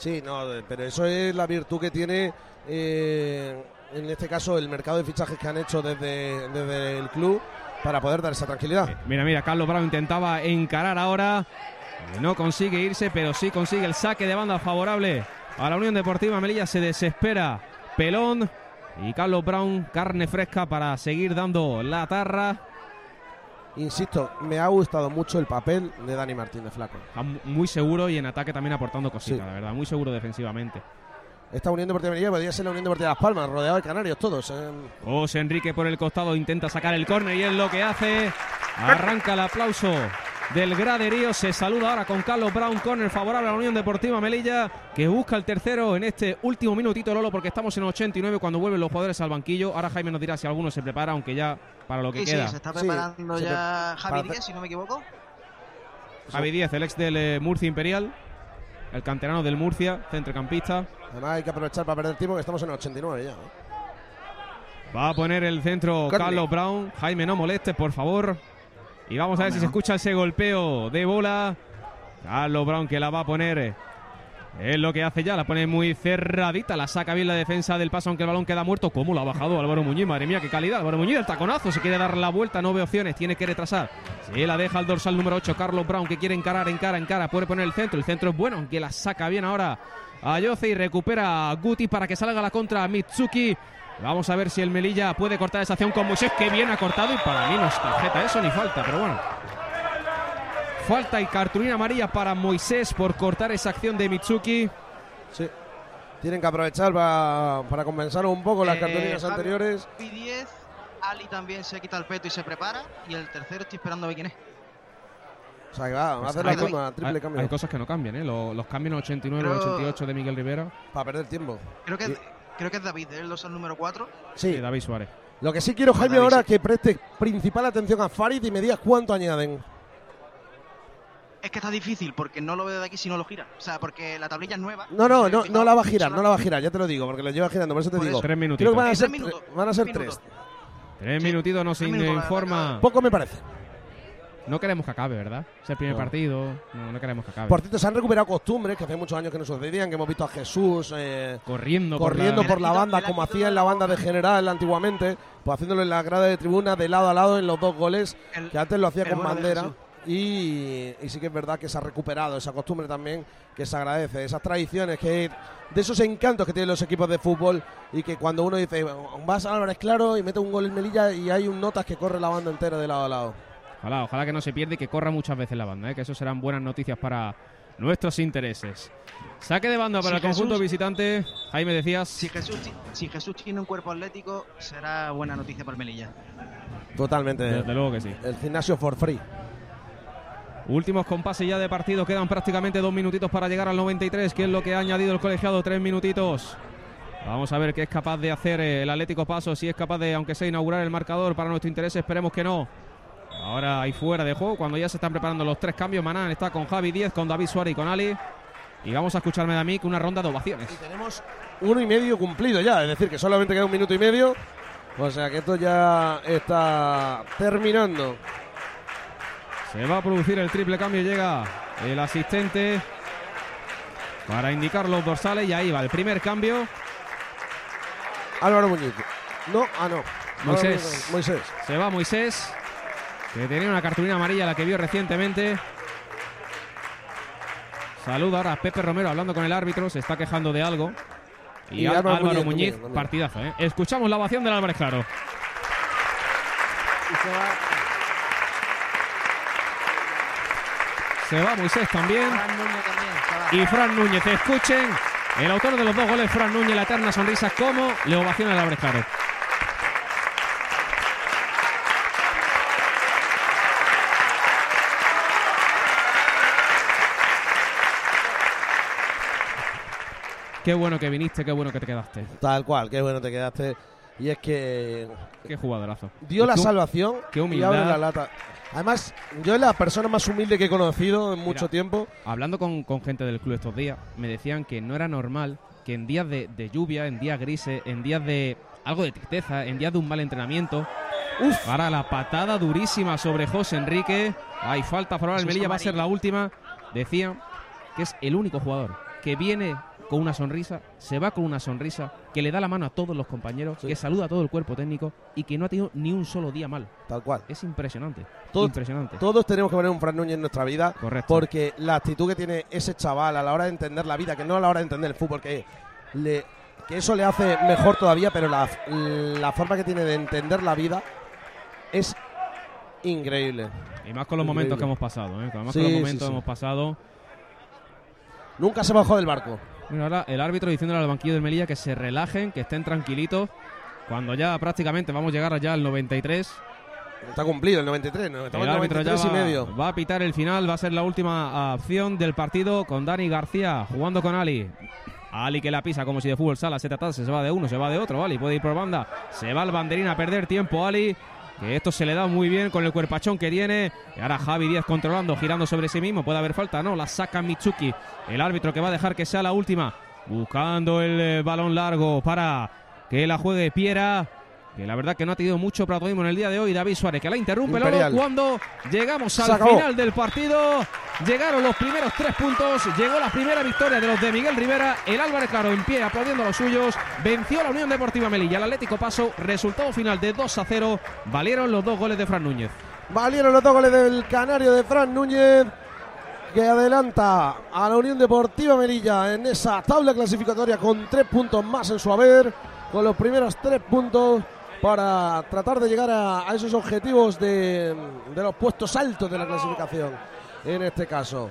Sí, no, pero eso es la virtud que tiene, eh, en este caso, el mercado de fichajes que han hecho desde, desde el club para poder dar esa tranquilidad. Mira, mira, Carlos Bravo intentaba encarar ahora. No consigue irse, pero sí consigue el saque de banda favorable a la Unión Deportiva Melilla. Se desespera Pelón y Carlos Brown, carne fresca para seguir dando la tarra. Insisto, me ha gustado mucho el papel de Dani Martínez Flaco. Está muy seguro y en ataque también aportando cositas, Sí. la verdad. Muy seguro defensivamente. Esta Unión Deportiva Melilla podría ser la Unión Deportiva Las Palmas, rodeado de canarios todos. eh. José Enrique por el costado intenta sacar el córner y es lo que hace. Arranca el aplauso del graderío. Se saluda ahora con Carlos Brown, córner favorable a la Unión Deportiva Melilla, que busca el tercero en este último minutito, Lolo, porque estamos en 89 cuando vuelven los jugadores al banquillo. Ahora Jaime nos dirá si alguno se prepara, aunque ya para lo que Sí, sí, queda. se está preparando ya pre- Javi Díaz, si no me equivoco. Javi Díaz, el ex del eh, Murcia Imperial, el canterano del Murcia, centrocampista. Además hay que aprovechar para perder tiempo que estamos en 89 ya. Va a poner el centro Corner. Carlos Brown. Jaime, no molestes, por favor. Y vamos a ver si se escucha ese golpeo de bola. Carlos Brown que la va a poner. Es lo que hace ya, la pone muy cerradita, la saca bien la defensa del paso, aunque el balón queda muerto. ¿Cómo lo ha bajado Álvaro Muñiz? Madre mía, qué calidad. Álvaro Muñiz, el taconazo, se quiere dar la vuelta, no ve opciones, tiene que retrasar. Se la deja al dorsal número 8, Carlos Brown, que quiere encarar, encara, encara, puede poner el centro. El centro es bueno, aunque la saca bien ahora a Yoce y recupera a Guti para que salga la contra a Mitsuki. Vamos a ver si el Melilla puede cortar esa acción con Moisés, que bien ha cortado y para mí no es tarjeta eso ni falta, pero bueno. Falta y cartulina amarilla para Moisés por cortar esa acción de Mitsuki. Sí. Tienen que aprovechar para, para compensar un poco las Eh, cartulinas anteriores. Javi 10, Ali también se quita el peto y se prepara. Y el tercero estoy esperando a ver quién es. O sea, que va, va a Pues hacer hay, la misma, triple hay- cambio. hay cosas que no cambian, ¿eh? Los, los cambios en 89 y Pero- 88 de Miguel Rivera. Para perder tiempo. Creo que, Y- creo que es David, ¿eh? el dorsal número 4. Sí. David Suárez. Lo que sí quiero, Jaime, David, ahora sí. que preste principal atención a Farid y me digas cuánto añaden. Es que está difícil porque no lo veo de aquí si no lo gira. O sea, porque la tablilla es nueva. No, no, no, no la va a girar, no la va a girar, ya te lo digo, porque lo lleva girando, por eso te Por digo. eso. Tres Creo minutitos. que van a Tres ser, minutos, tre- van a ser tres tres. minutos. Tres minutitos nos Tres minutos, la informa. Poco me parece. No queremos que acabe, ¿verdad? Es el primer No. partido. No, no queremos que acabe. Por cierto, se han recuperado costumbres que hace muchos años que no sucedían, que hemos visto a Jesús eh, corriendo corriendo por por la... la Él ha banda, como hacía en la banda de general antiguamente, pues haciéndolo en la grada de tribuna de lado a lado en los dos goles, El- que antes lo hacía con bandera. Y sí que es verdad que se ha recuperado esa costumbre también, que se agradece, esas tradiciones, que de esos encantos que tienen los equipos de fútbol y que cuando uno dice, vas a Álvarez Claro y mete un gol en Melilla y hay un notas que corre la banda entera de lado a lado. Ojalá, ojalá que no se pierda y que corra muchas veces la banda, ¿eh? que eso serán buenas noticias para nuestros intereses. Saque de banda para Si el conjunto Jesús- visitante. Jaime decías. Si Jesús, ti- si Jesús tiene un cuerpo atlético, será buena noticia para el Melilla. Totalmente. Desde luego que sí. El gimnasio for free. Últimos compases ya de partido, quedan prácticamente dos minutitos para llegar al 93, que es lo que ha añadido el colegiado, tres minutitos. Vamos a ver qué es capaz de hacer el Atlético Paso, si es capaz de, aunque sea, inaugurar el marcador para nuestro interés, esperemos que no. Ahora hay fuera de juego, cuando ya se están preparando los tres cambios, Manán está con Javi 10, con David Suárez y con Ali. Y vamos a escucharme de mí que una ronda de ovaciones. Y tenemos uno y medio cumplido ya, es decir, que solamente queda un minuto y medio. O sea que esto ya está terminando. Se va a producir el triple cambio, llega el asistente para indicar los dorsales y ahí va el primer cambio. Álvaro Muñiz. No, ah, no. Moisés. Moisés. Se va Moisés, que tenía una cartulina amarilla la que vio recientemente. Saluda ahora a Pepe Romero hablando con el árbitro, se está quejando de algo. y, Y Al- Álvaro Álvaro Muñiz partidazo. ¿eh? Escuchamos la ovación del Álvarez Claro. Se va Moisés también. Y Fran Núñez, escuchen. El autor de los dos goles, Fran Núñez, la eterna sonrisa, como le ovaciona el Álvarez Claro. Qué bueno que viniste, qué bueno que te quedaste. Tal cual, qué bueno te quedaste. Y es que Qué jugadorazo. dio Y la salvación Qué y humildad. abre la lata. Además, yo es la persona más humilde que he conocido en mucho Mira, tiempo. Hablando con, con gente del club estos días, me decían que no era normal que en días de, de lluvia, en días grises, en días de algo de tristeza, en días de un mal entrenamiento, para la patada durísima sobre José Enrique, hay falta por ahora, el Melilla va a ser la última, decían que es el único jugador que viene con una sonrisa, se va con una sonrisa, que le da la mano a todos los compañeros, que saluda a todo el cuerpo técnico y que no ha tenido ni un solo día mal. Tal cual. Es impresionante. Todos- impresionante. Todos tenemos que poner un Fran Núñez en nuestra vida. Correcto. Porque la actitud que tiene ese chaval a la hora de entender la vida, que no a la hora de entender el fútbol, que, le, que eso le hace mejor todavía, pero la, la forma que tiene de entender la vida es increíble. Y más con los momentos que hemos pasado, ¿eh? Además Sí, con los momentos sí. que hemos pasado. Nunca se bajó del barco. Ahora el árbitro diciéndole al banquillo del Melilla que se relajen, que estén tranquilitos. Cuando ya prácticamente vamos a llegar ya al 93. Está cumplido el 93, ¿no? Estamos el árbitro ya 93 y va, medio. va a pitar el final, va a ser la última opción del partido con Dani García jugando con Ali. Ali que la pisa como si de fútbol sala se tratase, se va de uno, se va de otro, Ali puede ir por banda, se va el banderín a perder tiempo Ali, que esto se le da muy bien con el cuerpachón que tiene, y ahora Javi Díaz controlando, girando sobre sí mismo, puede haber falta, no, la saca Mitsuki, el árbitro que va a dejar que sea la última, buscando el eh, balón largo para que la juegue Piera, que la verdad que no ha tenido mucho protagonismo en el día de hoy. David Suárez, que la interrumpe Imperial. cuando llegamos al final del partido. Llegaron los primeros tres puntos, llegó la primera victoria de los de Miguel Rivera. El Álvarez Claro en pie aplaudiendo a los suyos. Venció a la Unión Deportiva Melilla, el Atlético Paso. Resultado final de 2 a 0. Valieron los dos goles de Fran Núñez. Valieron los dos goles del canario de Fran Núñez, que adelanta a la Unión Deportiva Melilla en esa tabla clasificatoria con tres puntos más en su haber, con los primeros tres puntos para tratar de llegar a, a esos objetivos de, de los puestos altos de la clasificación, en este caso.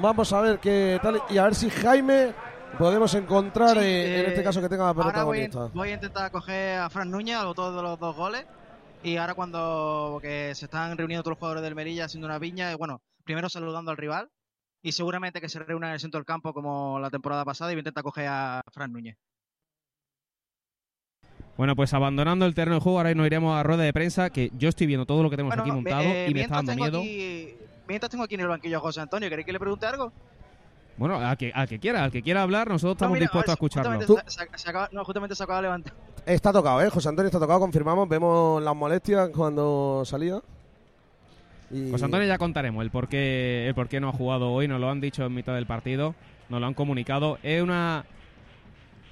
Vamos a ver qué tal y a ver si Jaime podemos encontrar Sí, eh, en eh, este caso que tenga Ahora voy, protagonista. voy a intentar coger a Fran Núñez, al autor de los dos goles. Y ahora cuando que se están reuniendo todos los jugadores del Melilla haciendo una piña, y bueno, primero saludando al rival. Y seguramente que se reúnan en el centro del campo como la temporada pasada y voy a intentar coger a Fran Núñez. Bueno, pues abandonando el terreno de juego, ahora nos iremos a rueda de prensa, que yo estoy viendo todo lo que tenemos Bueno, aquí montado eh, y me está dando miedo. Aquí, mientras tengo aquí en el banquillo a José Antonio, ¿queréis que le pregunte algo? Bueno, al que, al que quiera, al que quiera hablar, nosotros estamos No, mira, dispuestos a ver, escucharlo. Justamente, se, acaba, no, justamente se acaba de levantar. Está tocado, ¿eh? José Antonio está tocado, confirmamos, vemos las molestias cuando salía. Y- Pues Antonio ya contaremos el por qué, el por qué no ha jugado hoy, nos lo han dicho en mitad del partido, nos lo han comunicado. Es una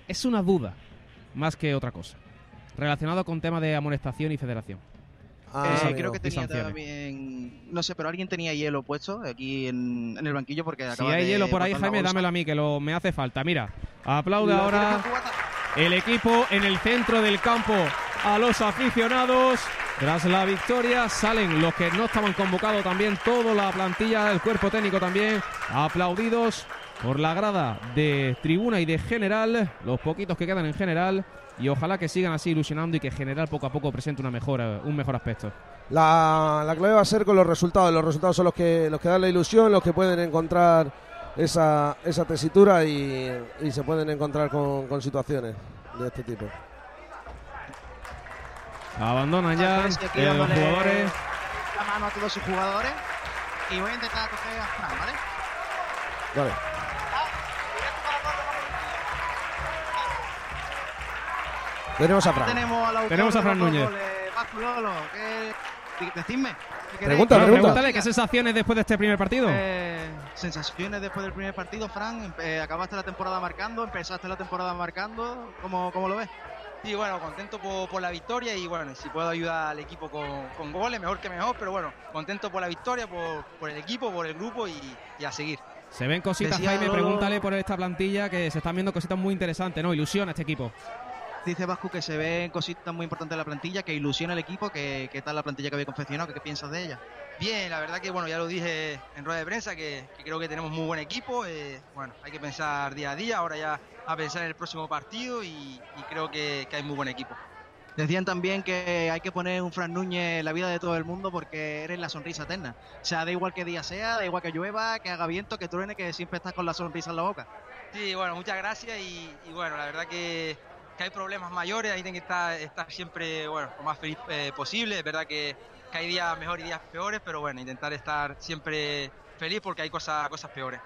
es una duda más que otra cosa, relacionado con temas de amonestación y federación. Ah, Eh, creo que tenía también, no sé, pero alguien tenía hielo puesto aquí en, en el banquillo porque Si hay de hielo por ahí, Jaime, dámelo a mí, que lo, me hace falta. Mira, aplaude Lo ahora el equipo en el centro del campo a los aficionados. Tras la victoria salen los que no estaban convocados también, toda la plantilla, el cuerpo técnico también, aplaudidos por la grada de tribuna y de general, los poquitos que quedan en general, y ojalá que sigan así ilusionando y que general poco a poco presente una mejora, un mejor aspecto. La, la clave va a ser con los resultados. Los resultados son los que, los que dan la ilusión, los que pueden encontrar esa, esa tesitura y, y se pueden encontrar con, con situaciones de este tipo. Abandonan ya eh, los jugadores. La mano a todos sus jugadores. Y voy a intentar coger a Fran, ¿vale? Vale. Tenemos a Fran. Tenemos, autor Tenemos a Fran Núñez. ¿qué- Decidme. ¿qué Bueno, pregunta. pregúntale qué sensaciones después de este primer partido. Eh, sensaciones después del primer partido, Fran. Eh, acabaste la temporada marcando, empezaste la temporada marcando. ¿Cómo, cómo lo ves? Sí, bueno, contento por, por la victoria y bueno, si puedo ayudar al equipo con, con goles, mejor que mejor, pero bueno, contento por la victoria, por, por el equipo, por el grupo y, y a seguir. Se ven cositas, Decía Jaime, Lolo- pregúntale por esta plantilla que se están viendo cositas muy interesantes, ¿no? Ilusiona este equipo. Dice Vasco que se ven cositas muy importantes de la plantilla, que ilusiona el equipo, que qué tal la plantilla que había confeccionado, que qué piensas de ella. Bien, la verdad que bueno, ya lo dije en rueda de prensa que, que creo que tenemos muy buen equipo. eh, bueno, hay que pensar día a día, ahora ya a pensar en el próximo partido y, creo que, que hay muy buen equipo. Decían también que hay que poner un Fran Núñez en la vida de todo el mundo porque eres la sonrisa eterna. O sea, da igual que día sea, da igual que llueva, que haga viento, que truene, que siempre estás con la sonrisa en la boca. Sí, bueno, muchas gracias y bueno, la verdad que, que hay problemas mayores, hay que estar, estar siempre, bueno, lo más feliz eh, posible. Es verdad que, que hay días mejores y días peores, pero bueno, intentar estar siempre feliz porque hay cosas, cosas peores.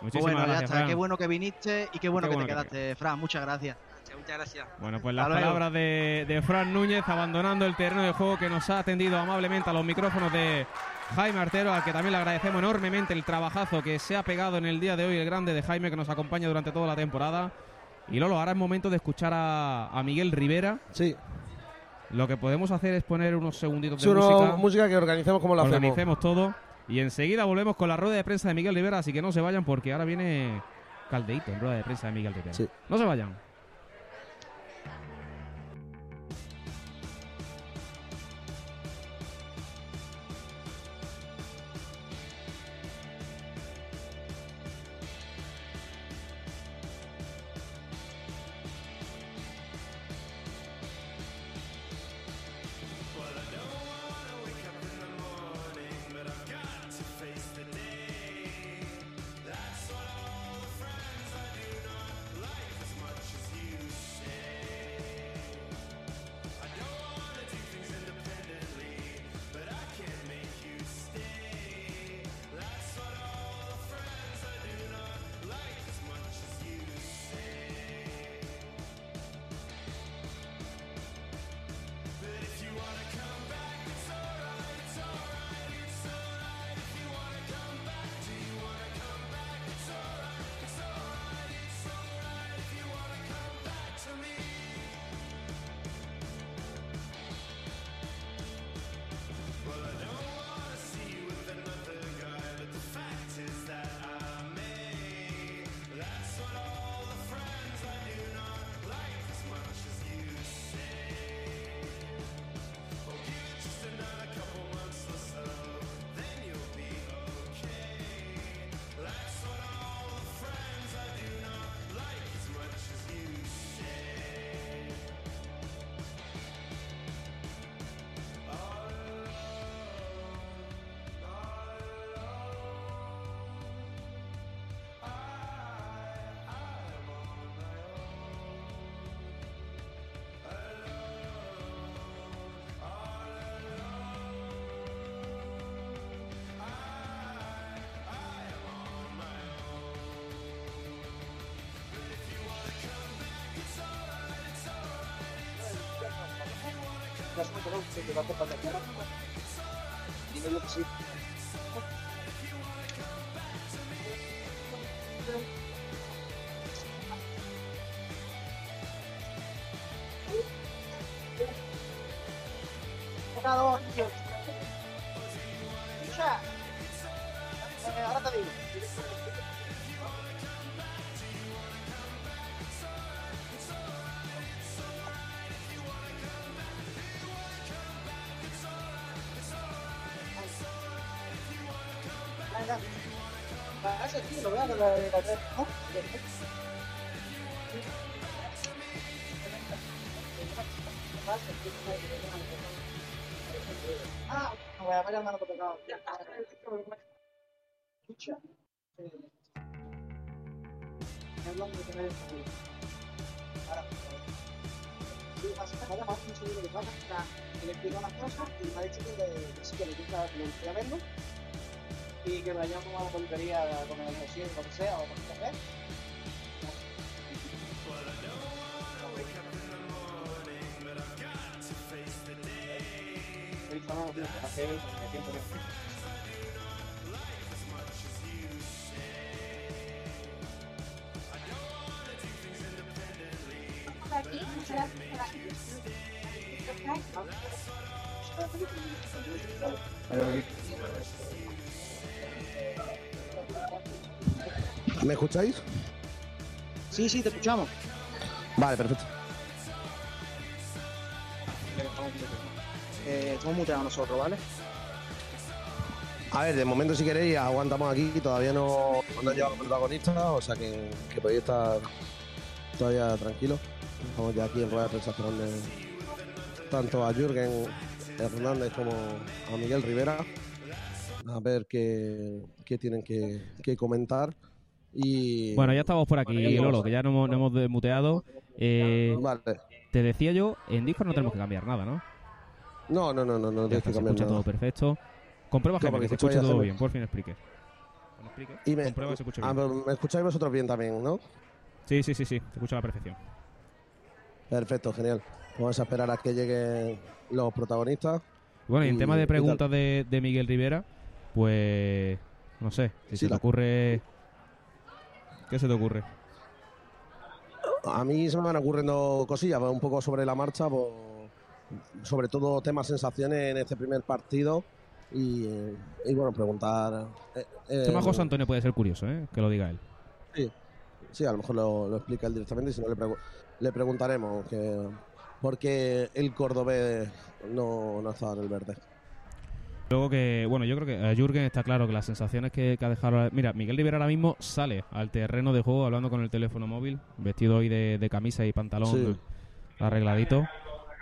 Muchísimas bueno, ya gracias, está. Fran. Qué bueno que viniste y qué bueno Qué que bueno te que quedaste, Fran. Muchas gracias. Muchas gracias. Bueno, pues las palabras de, de Fran Núñez abandonando el terreno de juego que nos ha atendido amablemente a los micrófonos de Jaime Artero, al que también le agradecemos enormemente el trabajazo que se ha pegado en el día de hoy, el grande de Jaime que nos acompaña durante toda la temporada. Y Lolo, ahora es momento de escuchar a, a Miguel Rivera. Sí. Lo que podemos hacer es poner unos segunditos de música. música que organicemos como la hacemos. organicemos todo. Y enseguida volvemos con la rueda de prensa de Miguel Rivera, así que no se vayan porque ahora viene Caldeito en rueda de prensa de Miguel Rivera. Sí. No se vayan. Dímelo Va, ese tío lo lo de la ¿no? Voy a ver hermano que tocaba. Escucha. Hablando pasa llamado un y me ha dicho que, que le gusta que lo estoy viendo y que vayamos a la tontería con el recién, lo que sea, o con el café. Sábado, ¿Me escucháis? Sí, sí, te escuchamos. Vale, perfecto. Eh, estamos muteados nosotros, ¿vale? A ver, de momento si queréis aguantamos aquí, todavía no, no han llegado los protagonistas, o sea que, que podéis estar todavía tranquilos. Estamos ya aquí en rueda de prensa esperando tanto a Jürgen Hernández como a Miguel Rivera a ver qué, qué tienen que, que comentar. Y Bueno, ya estamos por aquí, Lolo, que ya nos hemos, hemos desmuteado. Eh, Vale. Te decía yo, en Discord no tenemos que cambiar nada, ¿no? No, no, no, no, no tienes que se cambiar escucha nada. todo perfecto. Comprueba, Claro, que se escucha todo bien. Por fin explique. Y me, Comprueba que se escucha ah, bien. me escucháis vosotros bien también, ¿no? Sí, sí, sí, sí. Se escucha a la perfección. Perfecto, genial. Vamos a esperar a que lleguen los protagonistas. Bueno, y en tema de preguntas de, de Miguel Rivera, pues no sé, si Sí, se te ocurre... ¿Qué se te ocurre? A mí se me van ocurriendo cosillas, un poco sobre la marcha, pues, sobre todo temas sensaciones en este primer partido y, y, bueno, preguntar... eh, eh, tema José Antonio puede ser curioso, ¿eh? Que lo diga él. Sí, sí, a lo mejor lo, lo explica él directamente si no le, pregu- le preguntaremos que, por qué el cordobés no, no está en el verde. Luego que, bueno, yo creo que a Jürgen está claro que las sensaciones que, que ha dejado... Mira, Miguel Rivera ahora mismo sale al terreno de juego hablando con el teléfono móvil, vestido hoy de, de camisa y pantalón Sí. arregladito.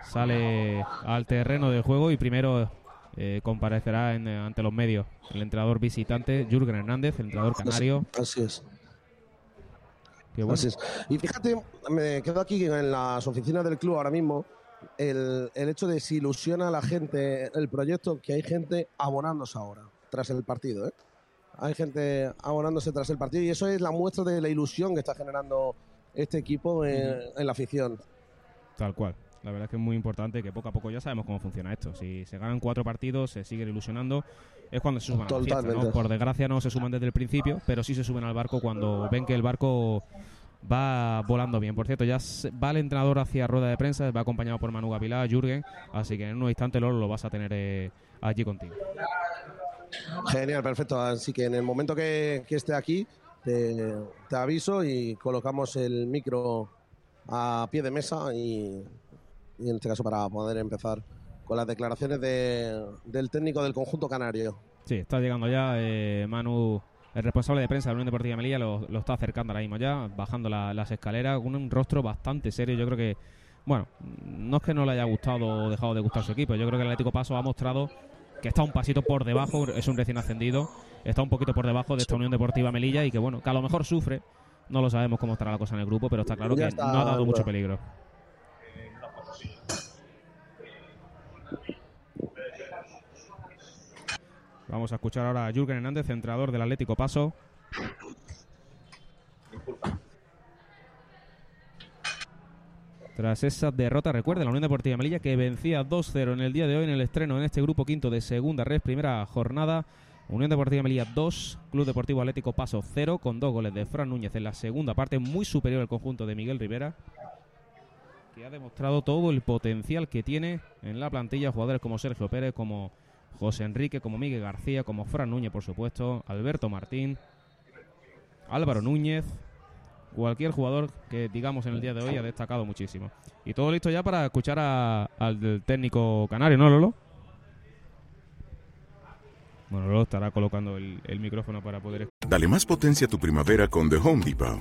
Sale al terreno de juego y primero eh, comparecerá en- ante los medios el entrenador visitante Jürgen Hernández, el entrenador canario. Así es. Bueno. Así es. Y fíjate, me quedo aquí en las oficinas del club ahora mismo. El, el hecho de si ilusiona a la gente el proyecto, que hay gente abonándose ahora, tras el partido. ¿eh? Hay gente abonándose tras el partido y eso es la muestra de la ilusión que está generando este equipo en, en la afición. Tal cual. La verdad es que es muy importante que poco a poco ya sabemos cómo funciona esto. Si se ganan cuatro partidos, se siguen ilusionando, es cuando se suman a la fiesta, ¿no? Totalmente. Por desgracia no se suman desde el principio, pero sí se suben al barco cuando ven que el barco va volando bien. Por cierto, ya va el entrenador hacia rueda de prensa, va acompañado por Manu Gavilá, Jürgen, así que en un instante Lolo lo vas a tener eh, allí contigo. Genial, perfecto. Así que en el momento que, que esté aquí, te, te aviso y colocamos el micro a pie de mesa y, y en este caso para poder empezar con las declaraciones de- del técnico del conjunto canario. Sí, está llegando ya eh, Manu, el responsable de prensa de la Unión Deportiva Melilla, lo, lo está acercando ahora mismo ya, bajando la- las escaleras, con un rostro bastante serio. Yo creo que, bueno, no es que no le haya gustado o dejado de gustar su equipo, yo creo que el Atlético Paso ha mostrado que está un pasito por debajo, es un recién ascendido, está un poquito por debajo de esta Unión Deportiva Melilla y que, bueno, que a lo mejor sufre. No lo sabemos cómo estará la cosa en el grupo, pero está claro que está, no ha dado mucho peligro. Vamos a escuchar ahora a Jürgen Hernández, entrenador del Atlético Paso. Tras esa derrota, recuerda la Unión Deportiva Melilla que vencía 2-0 en el día de hoy en el estreno en este grupo quinto de segunda red, primera jornada. Unión Deportiva Melilla 2, Club Deportivo Atlético Paso 0, con dos goles de Fran Núñez en la segunda parte, muy superior al conjunto de Miguel Rivera, que ha demostrado todo el potencial que tiene en la plantilla jugadores como Sergio Pérez, como José Enrique, como Miguel García, como Fran Núñez, por supuesto, Alberto Martín, Álvaro Núñez, cualquier jugador que digamos en el día de hoy ha destacado muchísimo. Y todo listo ya para escuchar a- al técnico canario, ¿no, Lolo? Bueno, Lolo estará colocando el, el micrófono para poder Dale más potencia a tu primavera con The Home Depot.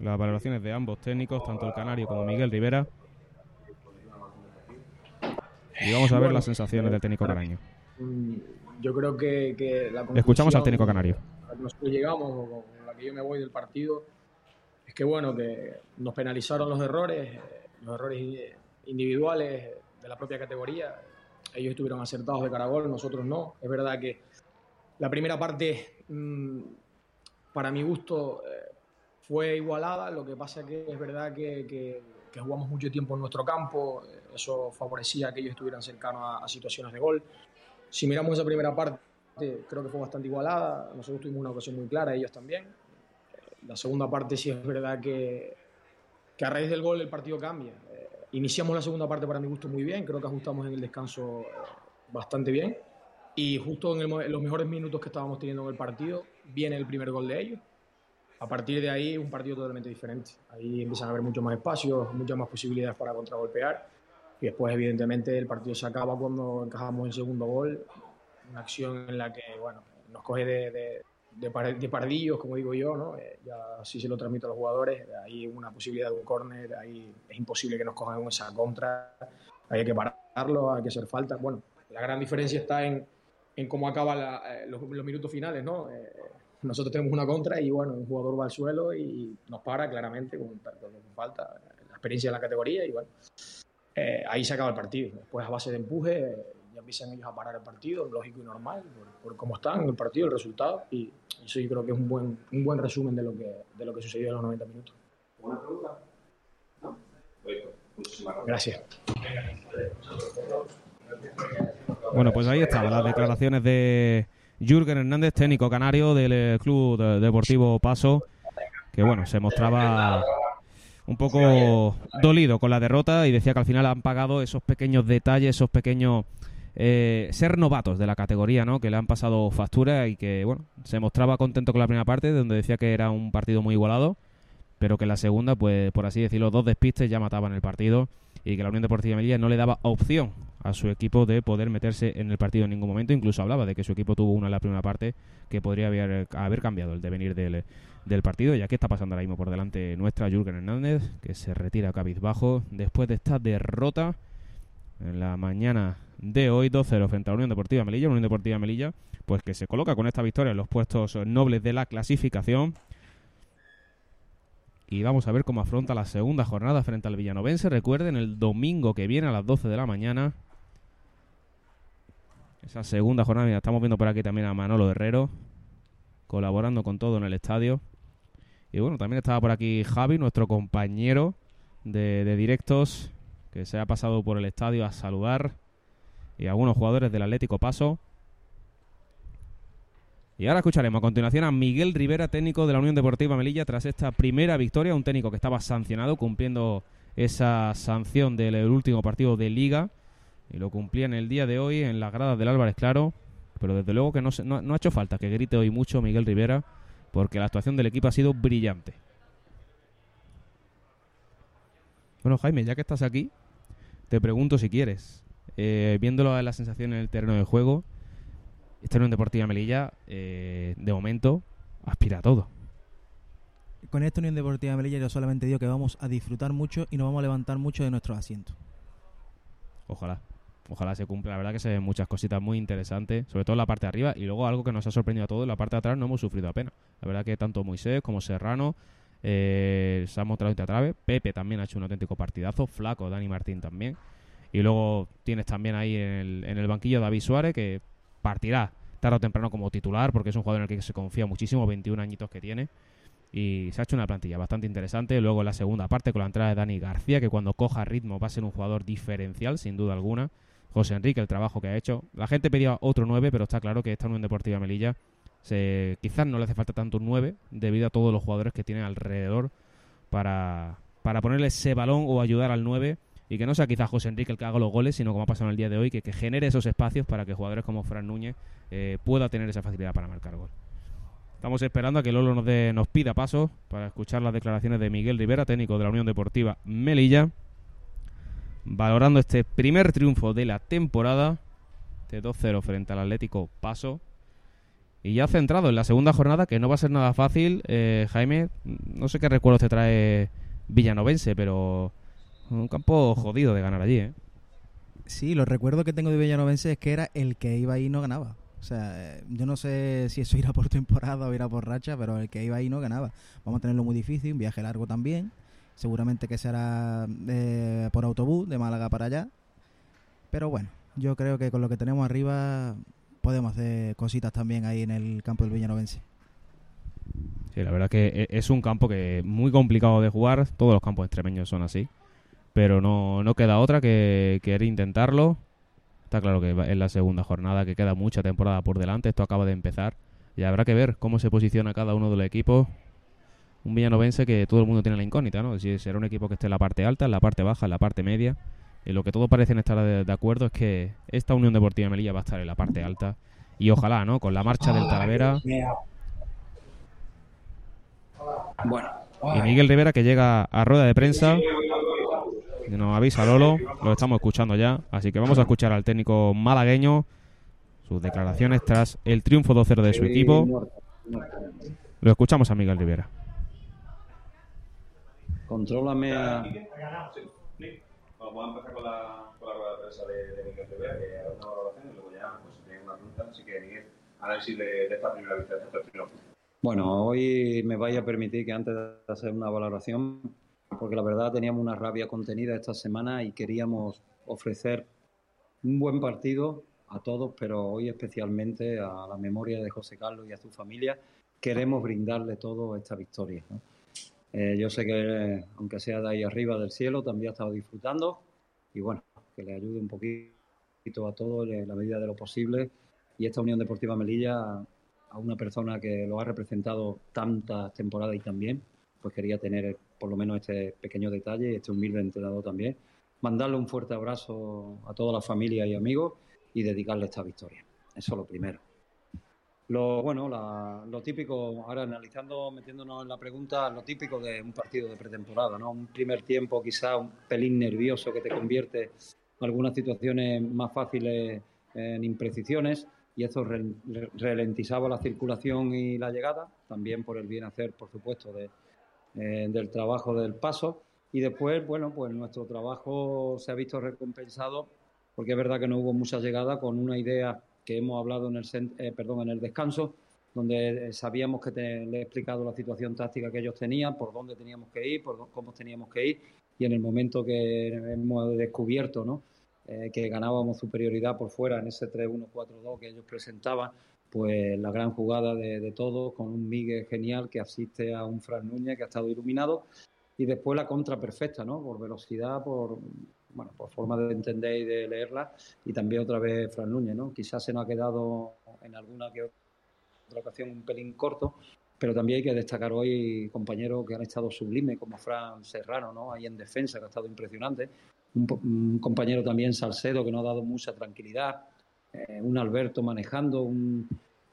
Las valoraciones de ambos técnicos, tanto el canario como Miguel Rivera. Y vamos a ver Bueno, las sensaciones del técnico canario. Yo creo que, que la Escuchamos al técnico canario. a la que nosotros llegamos, o con la que yo me voy del partido, es que bueno, que nos penalizaron los errores, los errores individuales de la propia categoría. Ellos estuvieron acertados de cara a gol, nosotros no. Es verdad que la primera parte mm, para mi gusto, eh, fue igualada. Lo que pasa que es verdad que, que- que jugamos mucho tiempo en nuestro campo. Eso favorecía que ellos estuvieran cercanos a, a situaciones de gol. Si miramos esa primera parte, creo que fue bastante igualada. Nosotros tuvimos una ocasión muy clara, ellos también. La segunda parte sí es verdad que, que a raíz del gol el partido cambia. Eh, iniciamos la segunda parte para mi gusto muy bien, creo que ajustamos en el descanso eh, bastante bien. Y justo en, el en los mejores minutos que estábamos teniendo en el partido, viene el primer gol de ellos. A partir de ahí, un partido totalmente diferente. Ahí empiezan a haber muchos más espacios, muchas más posibilidades para contragolpear. Y después, evidentemente, el partido se acaba cuando encajamos el segundo gol. Una acción en la que, bueno, nos coge de, de, de par- de pardillos, como digo yo, ¿no? Eh, ya así se lo transmito a los jugadores. Hay una posibilidad de un córner, ahí es imposible que nos cojan esa contra. Ahí hay que pararlo, hay que hacer falta. Bueno, la gran diferencia está en, en cómo acaban los, los minutos finales, ¿no? Eh, nosotros tenemos una contra y bueno, un jugador va al suelo y nos para claramente con, con- con falta, la experiencia de la categoría y bueno, eh, ahí se acaba el partido. Después a base de empuje eh, ya empiezan ellos a parar el partido, lógico y normal, por, por cómo están en el partido, el resultado y eso yo creo que es un buen, un buen resumen de lo que, de lo que sucedió en los 90 minutos. ¿Una pregunta? ¿No? Muchísimas Gracias. Bueno, pues ahí estaban las declaraciones de Jürgen Hernández, técnico canario del eh, Club de- Deportivo Paso, que bueno, se mostraba un poco dolido con la derrota y decía que al final han pagado esos pequeños detalles, esos pequeños eh, ser novatos de la categoría, ¿no? Que le han pasado factura y que bueno, se mostraba contento con la primera parte, donde decía que era un partido muy igualado, pero que la segunda, pues por así decirlo, dos despistes ya mataban el partido y que la Unión Deportiva Melilla no le daba opción a su equipo de poder meterse en el partido en ningún momento. Incluso hablaba de que su equipo tuvo una en la primera parte que podría haber, haber cambiado el devenir del, del partido. Y aquí está pasando ahora mismo por delante nuestra Jürgen Hernández, que se retira cabizbajo después de esta derrota en la mañana de hoy 2-0 frente a la Unión Deportiva Melilla. Unión Deportiva Melilla, pues que se coloca con esta victoria en los puestos nobles de la clasificación. Y vamos a ver cómo afronta la segunda jornada frente al Villanovense. Recuerden, el domingo que viene a las 12 de la mañana. Esa segunda jornada, mira, estamos viendo por aquí también a Manolo Herrero, colaborando con todo en el estadio. Y bueno, también estaba por aquí Javi, nuestro compañero de, de directos, que se ha pasado por el estadio a saludar. Y algunos jugadores del Atlético Paso. Y ahora escucharemos a continuación a Miguel Rivera, técnico de la Unión Deportiva Melilla, tras esta primera victoria, un técnico que estaba sancionado cumpliendo esa sanción del último partido de liga. Y lo cumplía en el día de hoy en las gradas del Álvarez Claro, pero desde luego que no, ha hecho falta que grite hoy mucho Miguel Rivera porque la actuación del equipo ha sido brillante. Bueno, Jaime, ya que estás aquí, te pregunto si quieres, eh, viéndolo a la sensación en el terreno de juego, esta Unión Deportiva Melilla, eh, de momento, aspira a todo. Con esta Unión Deportiva Melilla yo solamente digo que vamos a disfrutar mucho y nos vamos a levantar mucho de nuestros asientos. Ojalá. Ojalá se cumpla. La verdad que se ven muchas cositas muy interesantes, sobre todo en la parte de arriba. Y luego algo que nos ha sorprendido a todos, en la parte de atrás no hemos sufrido apenas. La verdad que tanto Moisés como Serrano eh, se han mostrado a trave. Pepe también ha hecho un auténtico partidazo. Flaco, Dani Martín también. Y luego tienes también ahí en el, en el banquillo David Suárez, que partirá tarde o temprano como titular, porque es un jugador en el que se confía muchísimo, 21 añitos que tiene. Y se ha hecho una plantilla bastante interesante. Luego en la segunda parte con la entrada de Dani García, que cuando coja ritmo va a ser un jugador diferencial, sin duda alguna. José Enrique, el trabajo que ha hecho. La gente pedía otro 9, pero está claro que esta Unión Deportiva Melilla se, quizás no le hace falta tanto un 9 debido a todos los jugadores que tiene alrededor para, para ponerle ese balón o ayudar al 9 y que no sea quizás José Enrique el que haga los goles, sino como ha pasado en el día de hoy, que, que genere esos espacios para que jugadores como Fran Núñez eh, pueda tener esa facilidad para marcar gol. Estamos esperando a que Lolo nos, nos pida paso para escuchar las declaraciones de Miguel Rivera, técnico de la Unión Deportiva Melilla, valorando este primer triunfo de la temporada, de 2-0 frente al Atlético Paso. Y ya centrado en la segunda jornada, que no va a ser nada fácil, eh, Jaime, no sé qué recuerdos te trae Villanovense, pero un campo jodido de ganar allí, ¿eh? Sí, los recuerdos que tengo de Villanovense es que era el que iba ahí y no ganaba. O sea, yo no sé si eso irá por temporada o irá por racha, pero el que iba ahí no ganaba. Vamos a tenerlo muy difícil, un viaje largo también. Seguramente que será eh, por autobús de Málaga para allá. Pero bueno, yo creo que con lo que tenemos arriba podemos hacer cositas también ahí en el campo del Villanovense. Sí, la verdad que e- es un campo que es muy complicado de jugar. Todos los campos extremeños son así. Pero no, no queda otra que querer intentarlo. Está claro que es la segunda jornada, que queda mucha temporada por delante. Esto acaba de empezar. Y habrá que ver cómo se posiciona cada uno de los equipos. Un villanovense que todo el mundo tiene la incógnita, ¿no? Si será un equipo que esté en la parte alta, en la parte baja, en la parte media. Y lo que todos parecen estar de, de acuerdo es que esta Unión Deportiva Melilla va a estar en la parte alta. Y ojalá, ¿no? Con la marcha del Talavera. Bueno, Y Miguel Rivera que llega a rueda de prensa. Nos avisa Lolo, lo estamos escuchando ya. Así que vamos a escuchar al técnico malagueño sus declaraciones tras el triunfo 2-0 de su equipo. Lo escuchamos a Miguel Rivera. Contrólame a... Vamos a empezar con la, con la rueda de prensa de, de Miguel Rivera, que hará una valoración y luego ya pues, si tiene una pregunta. Así que, Miguel, análisis de, de esta primera victoria, de este triunfo. Bueno, hoy me vais a permitir que antes de hacer una valoración, porque la verdad teníamos una rabia contenida esta semana y queríamos ofrecer un buen partido a todos, pero hoy especialmente a la memoria de José Carlos y a su familia, queremos brindarle todo esta victoria. ¿no? Eh, yo sé que, aunque sea de ahí arriba del cielo, también ha estado disfrutando y bueno, que le ayude un poquito a todos en la medida de lo posible. Y esta Unión Deportiva Melilla, a una persona que lo ha representado tantas temporadas y también, pues quería tener por lo menos este pequeño detalle este humilde entrenador también. Mandarle un fuerte abrazo a toda la familia y amigos y dedicarle esta victoria. Eso es lo primero. Lo, bueno, la- lo típico, ahora analizando, metiéndonos en la pregunta, lo típico de un partido de pretemporada, ¿no? Un primer tiempo quizá un pelín nervioso que te convierte algunas situaciones más fáciles en imprecisiones y eso re- re- ralentizaba la circulación y la llegada, también por el bien hacer, por supuesto, de, eh, del trabajo del paso. Y después, bueno, pues nuestro trabajo se ha visto recompensado porque es verdad que no hubo mucha llegada con una idea que hemos hablado en el, eh, perdón, en el descanso, donde eh, sabíamos que le he explicado la situación táctica que ellos tenían, por dónde teníamos que ir, por cómo teníamos que ir, y en el momento que hemos descubierto ¿no? Eh, que ganábamos superioridad por fuera en ese 3-1-4-2 que ellos presentaban, pues la gran jugada de, de todos, con un Miguel genial que asiste a un Fran Núñez que ha estado iluminado, y después la contra perfecta, ¿no? Por velocidad, por bueno, por forma de entender y de leerla, y también otra vez Fran Núñez, ¿no? Quizás se nos ha quedado en alguna que otra ocasión un pelín corto, pero también hay que destacar hoy compañeros que han estado sublimes, como Fran Serrano, ¿no? Ahí en defensa, que ha estado impresionante. Un, un compañero también Salcedo, que nos ha dado mucha tranquilidad. Eh, un Alberto manejando, un,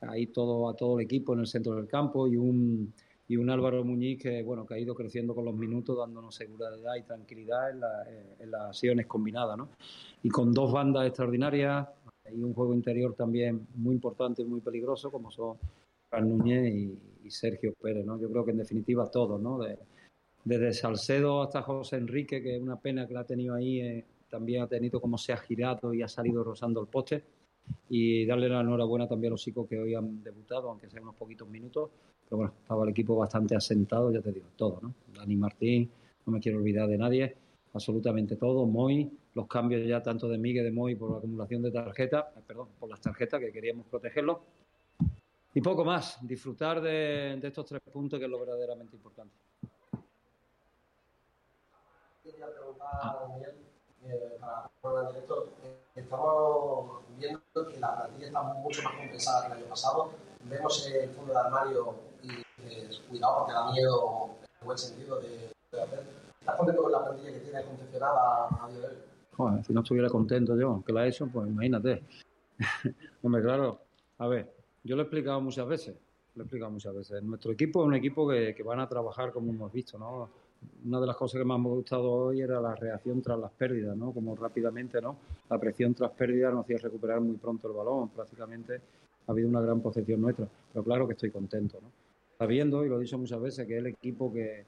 ahí todo a todo el equipo en el centro del campo y un y un Álvaro Muñiz que bueno que ha ido creciendo con los minutos dándonos seguridad y tranquilidad en, la- en las acciones combinadas ¿no? y con dos bandas extraordinarias y un juego interior también muy importante y muy peligroso como son Fran Núñez y, y Sergio Pérez ¿no? yo creo que en definitiva todos ¿no? De- desde Salcedo hasta José Enrique que es una pena que la ha tenido ahí eh, también ha tenido como se ha girado y ha salido rozando el poste y darle la enhorabuena también a los chicos que hoy han debutado, aunque sean unos poquitos minutos. Pero bueno, estaba el equipo bastante asentado, ya te digo, todo, ¿no? Dani Martín, no me quiero olvidar de nadie, absolutamente todo. Moy, los cambios ya tanto de Miguel de Moy por la acumulación de tarjetas, eh, perdón, por las tarjetas que queríamos protegerlos. Y poco más, disfrutar de, estos tres puntos que es lo verdaderamente importante. Quería preguntar a Daniel, eh, para el director, eh, estamos viendo que la plantilla está mucho más compensada que el año pasado. Vemos el fondo de armario y eh, cuidado porque da miedo en buen sentido de, de hacer. ¿Estás contento con la plantilla que tienes confeccionada a día de hoy? Si no estuviera contento yo, que la he hecho, pues imagínate. Hombre, claro, a ver, yo lo he explicado muchas veces, lo he explicado muchas veces. Nuestro equipo es un equipo que, que van a trabajar como hemos visto, ¿no? Una de las cosas que más me ha gustado hoy era la reacción tras las pérdidas, ¿no? Como rápidamente, ¿no? La presión tras pérdidas nos hacía recuperar muy pronto el balón, prácticamente ha habido una gran posesión nuestra, pero claro que estoy contento, ¿no? Sabiendo, y lo he dicho muchas veces, que es el equipo que,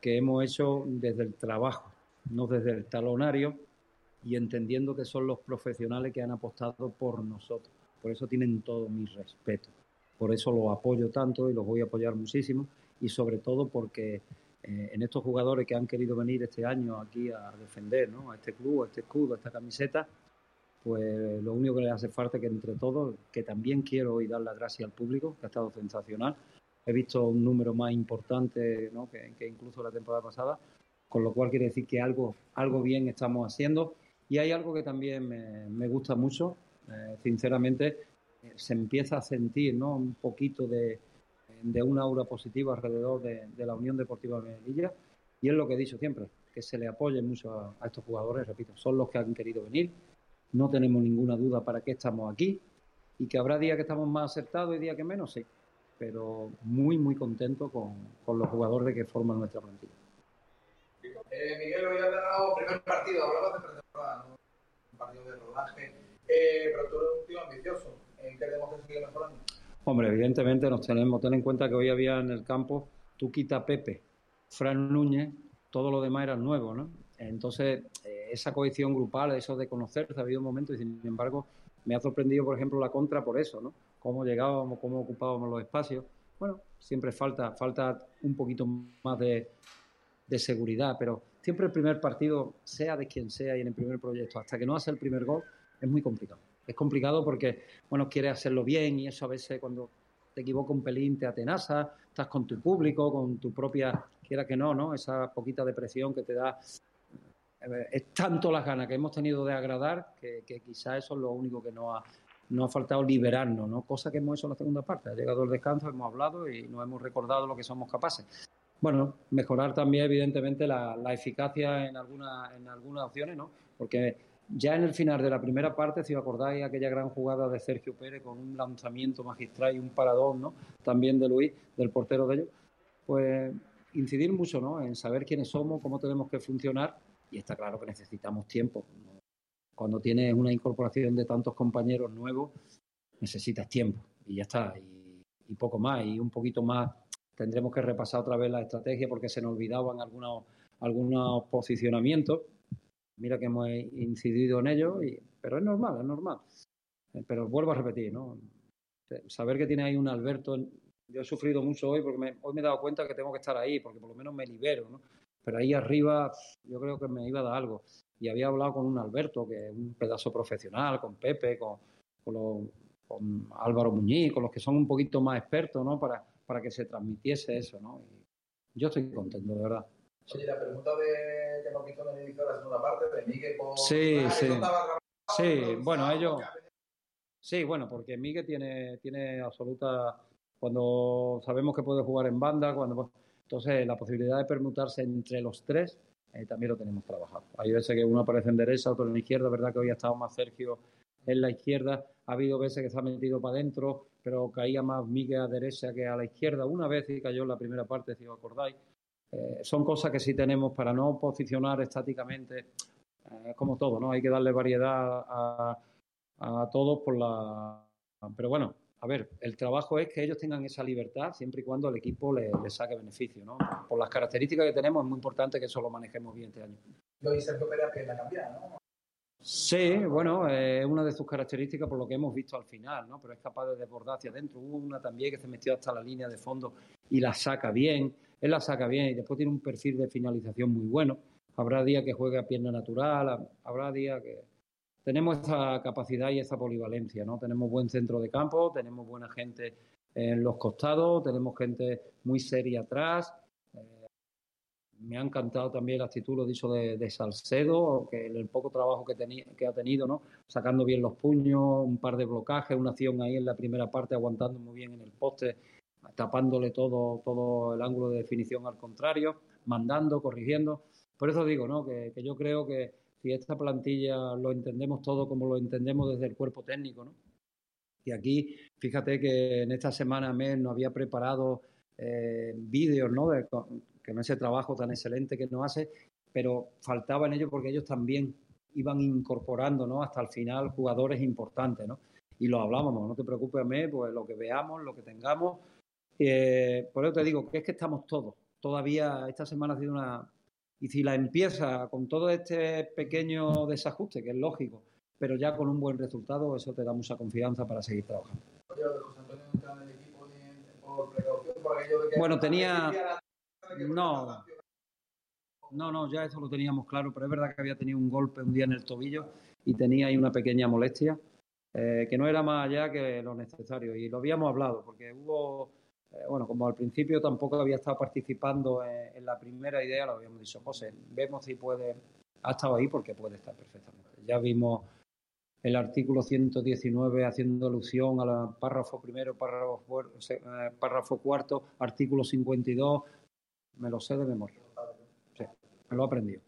que hemos hecho desde el trabajo, no desde el talonario, y entendiendo que son los profesionales que han apostado por nosotros. Por eso tienen todo mi respeto. Por eso los apoyo tanto y los voy a apoyar muchísimo. Y sobre todo porque eh, en estos jugadores que han querido venir este año aquí a defender ¿no? a este club, a este escudo, a esta camiseta, pues lo único que les hace falta es que entre todos, que también quiero hoy dar las gracias al público, que ha estado sensacional, he visto un número más importante ¿no? que, que incluso la temporada pasada, con lo cual quiere decir que algo, algo bien estamos haciendo. Y hay algo que también me, me gusta mucho, eh, sinceramente, eh, se empieza a sentir ¿no? un poquito de, de una aura positiva alrededor de, de la Unión Deportiva Melilla. Y es lo que he dicho siempre, que se le apoye mucho a, a estos jugadores, repito, son los que han querido venir, no tenemos ninguna duda para qué estamos aquí y que habrá días que estamos más acertados y días que menos, sí, pero muy, muy contento con, con los jugadores que forman nuestra plantilla. Eh, Miguel, hoy has ganado primer partido, hablabas de pretemporada, ¿no? un partido de rodaje, eh, pero tú eres un tío ambicioso, ¿en qué tenemos que seguir mejorando? Hombre, evidentemente nos tenemos, ten en cuenta que hoy había en el campo, tú quita Pepe, Fran Núñez, todo lo demás era nuevo, ¿no? Entonces, eh, esa cohesión grupal, eso de conocerse, ha habido momentos y sin embargo me ha sorprendido, por ejemplo, la contra por eso, ¿no? Cómo llegábamos, cómo ocupábamos los espacios. Bueno, siempre falta, falta un poquito más de, de seguridad, pero siempre el primer partido, sea de quien sea y en el primer proyecto, hasta que no hace el primer gol, es muy complicado. Es complicado porque, bueno, quieres hacerlo bien y eso a veces cuando te equivocas un pelín te atenaza, estás con tu público, con tu propia, quiera que no, ¿no? Esa poquita depresión que te da. eh, Es tanto las ganas que hemos tenido de agradar que, que quizás eso es lo único que nos ha, nos ha faltado liberarnos, ¿no? Cosa que hemos hecho en la segunda parte. Ha llegado el descanso, hemos hablado y nos hemos recordado lo que somos capaces. Bueno, mejorar también, evidentemente, la, la eficacia en, alguna, en algunas opciones, ¿no? Porque ya en el final de la primera parte, si os acordáis, aquella gran jugada de Sergio Pérez con un lanzamiento magistral y un paradón, ¿no? También de Luis, del portero de ellos, pues incidir mucho, ¿no? En saber quiénes somos, cómo tenemos que funcionar y está claro que necesitamos tiempo. Cuando tienes una incorporación de tantos compañeros nuevos, necesitas tiempo y ya está, y, y poco más, y un poquito más tendremos que repasar otra vez la estrategia porque se nos olvidaban algunos, algunos posicionamientos. Mira que hemos incidido en ello, y, pero es normal, es normal. Eh, Pero vuelvo a repetir, ¿no? Saber que tiene ahí un Alberto, yo he sufrido mucho hoy porque me- hoy me he dado cuenta que tengo que estar ahí porque por lo menos me libero, ¿no? Pero ahí arriba yo creo que me iba a dar algo. Y había hablado con un Alberto, que es un pedazo profesional, con Pepe, con, con, con Álvaro Muñiz, con los que son un poquito más expertos, ¿no? Para, para que se transmitiese eso, ¿no? Y yo estoy contento, de verdad. Oye, la pregunta de que nos hizo de la segunda parte, de Miguel por... Sí, Ah, sí. estaba Sí, bueno, ellos. Sí, bueno, porque Miguel tiene, tiene absoluta. Cuando sabemos que puede jugar en banda, cuando entonces la posibilidad de permutarse entre los tres eh, también lo tenemos trabajado. Hay veces que uno aparece en derecha, otro en la izquierda, verdad que hoy ha estado más Sergio en la izquierda, ha habido veces que se ha metido para adentro, pero caía más Miguel a derecha que a la izquierda. Una vez y cayó en la primera parte, si os acordáis. Eh, son cosas que sí tenemos para no posicionar estáticamente, eh, como todo, ¿no? Hay que darle variedad a, a todos por la... Pero bueno, a ver, el trabajo es que ellos tengan esa libertad siempre y cuando el equipo le, le saque beneficio, ¿no? Por las características que tenemos es muy importante que eso lo manejemos bien este año. Y Sergio Pérez pierna cambiada, ¿no? Sí, bueno, eh, es una de sus características por lo que hemos visto al final, ¿no? Pero es capaz de desbordar hacia adentro. Hubo una también que se metió hasta la línea de fondo y la saca bien. Él la saca bien y después tiene un perfil de finalización muy bueno. Habrá días que juegue a pierna natural, ha- habrá días que... Tenemos esa capacidad y esa polivalencia, ¿no? Tenemos buen centro de campo, tenemos buena gente en los costados, tenemos gente muy seria atrás. Eh, me ha encantado también la actitud, lo dicho, de, de Salcedo, que el, poco trabajo que, que ha tenido, ¿no? Sacando bien los puños, un par de blocajes, una acción ahí en la primera parte, aguantando muy bien en el poste, tapándole todo, todo el ángulo de definición al contrario, mandando, corrigiendo. Por eso digo, ¿no? Que, yo creo que si esta plantilla lo entendemos todo como lo entendemos desde el cuerpo técnico, ¿no? Y aquí, fíjate que en esta semana Mel nos había preparado eh, vídeos, ¿no? Que no ese trabajo tan excelente que nos hace, pero faltaba en ello porque ellos también iban incorporando, ¿no? Hasta el final jugadores importantes, ¿no? Y lo hablábamos, no te preocupes, Mel, pues lo que veamos, lo que tengamos. Por eso te digo que es que estamos todos. Todavía esta semana ha sido una... Y si la empieza con todo este pequeño desajuste, que es lógico, pero ya con un buen resultado, eso te da mucha confianza para seguir trabajando. Bueno, tenía- No, no, no, ya eso lo teníamos claro, pero es verdad que había tenido un golpe un día en el tobillo y tenía ahí una pequeña molestia, eh, que no era más allá que lo necesario. Y lo habíamos hablado, porque hubo bueno, como al principio tampoco había estado participando en, la primera idea, lo habíamos dicho, José, vemos si puede, ha estado ahí porque puede estar perfectamente. Ya vimos el artículo 119 haciendo alusión al párrafo primero, párrafo, eh, párrafo cuarto, artículo 52, me lo sé de memoria. Sí, me lo he aprendido.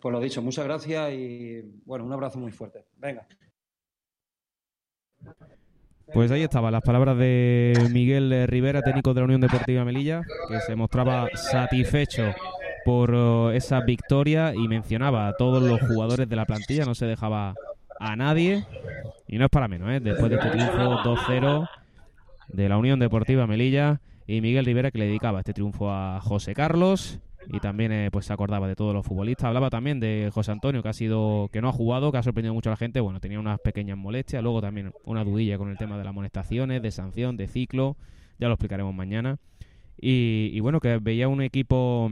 Pues lo dicho, muchas gracias y bueno, un abrazo muy fuerte. Venga. Pues ahí estaban las palabras de Miguel Rivera, técnico de la Unión Deportiva Melilla, que se mostraba satisfecho por eh, esa victoria y mencionaba a todos los jugadores de la plantilla, no se dejaba a nadie. Y no es para menos, ¿eh? después de este triunfo 2-0 de la Unión Deportiva Melilla y Miguel Rivera que le dedicaba este triunfo a José Carlos y también eh, pues se acordaba de todos los futbolistas. Hablaba también de José Antonio que ha sido que no ha jugado, que ha sorprendido mucho a la gente. Bueno, tenía unas pequeñas molestias, luego también una dudilla con el tema de las amonestaciones, de sanción, de ciclo. Ya lo explicaremos mañana. Y, y bueno, que veía un equipo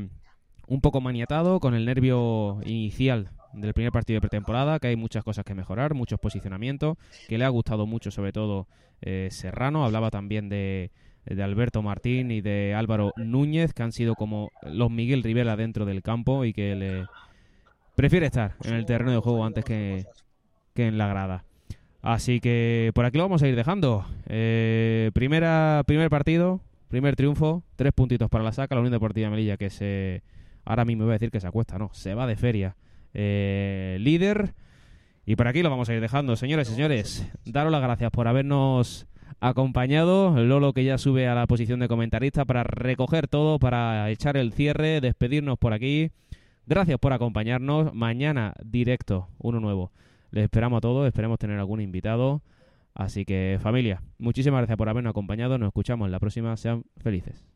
un poco maniatado con el nervio inicial del primer partido de pretemporada, que hay muchas cosas que mejorar, muchos posicionamientos, que le ha gustado mucho sobre todo eh, Serrano, hablaba también de, de Alberto Martín y de Álvaro Núñez, que han sido como los Miguel Rivera dentro del campo y que le prefiere estar en el terreno de juego antes que, que en la grada. Así que por aquí lo vamos a ir dejando. Eh, primera, primer partido, primer triunfo, tres puntitos para la saca, la Unión Deportiva Melilla que se... Ahora mismo voy a decir que se acuesta, no, se va de feria. Eh, líder. Y por aquí lo vamos a ir dejando, señores y señores. Daros las gracias por habernos acompañado. Lolo que ya sube a la posición de comentarista para recoger todo, para echar el cierre, despedirnos por aquí. Gracias por acompañarnos. Mañana directo, uno nuevo. Les esperamos a todos, esperemos tener algún invitado. Así que familia, muchísimas gracias por habernos acompañado. Nos escuchamos en la próxima. Sean felices.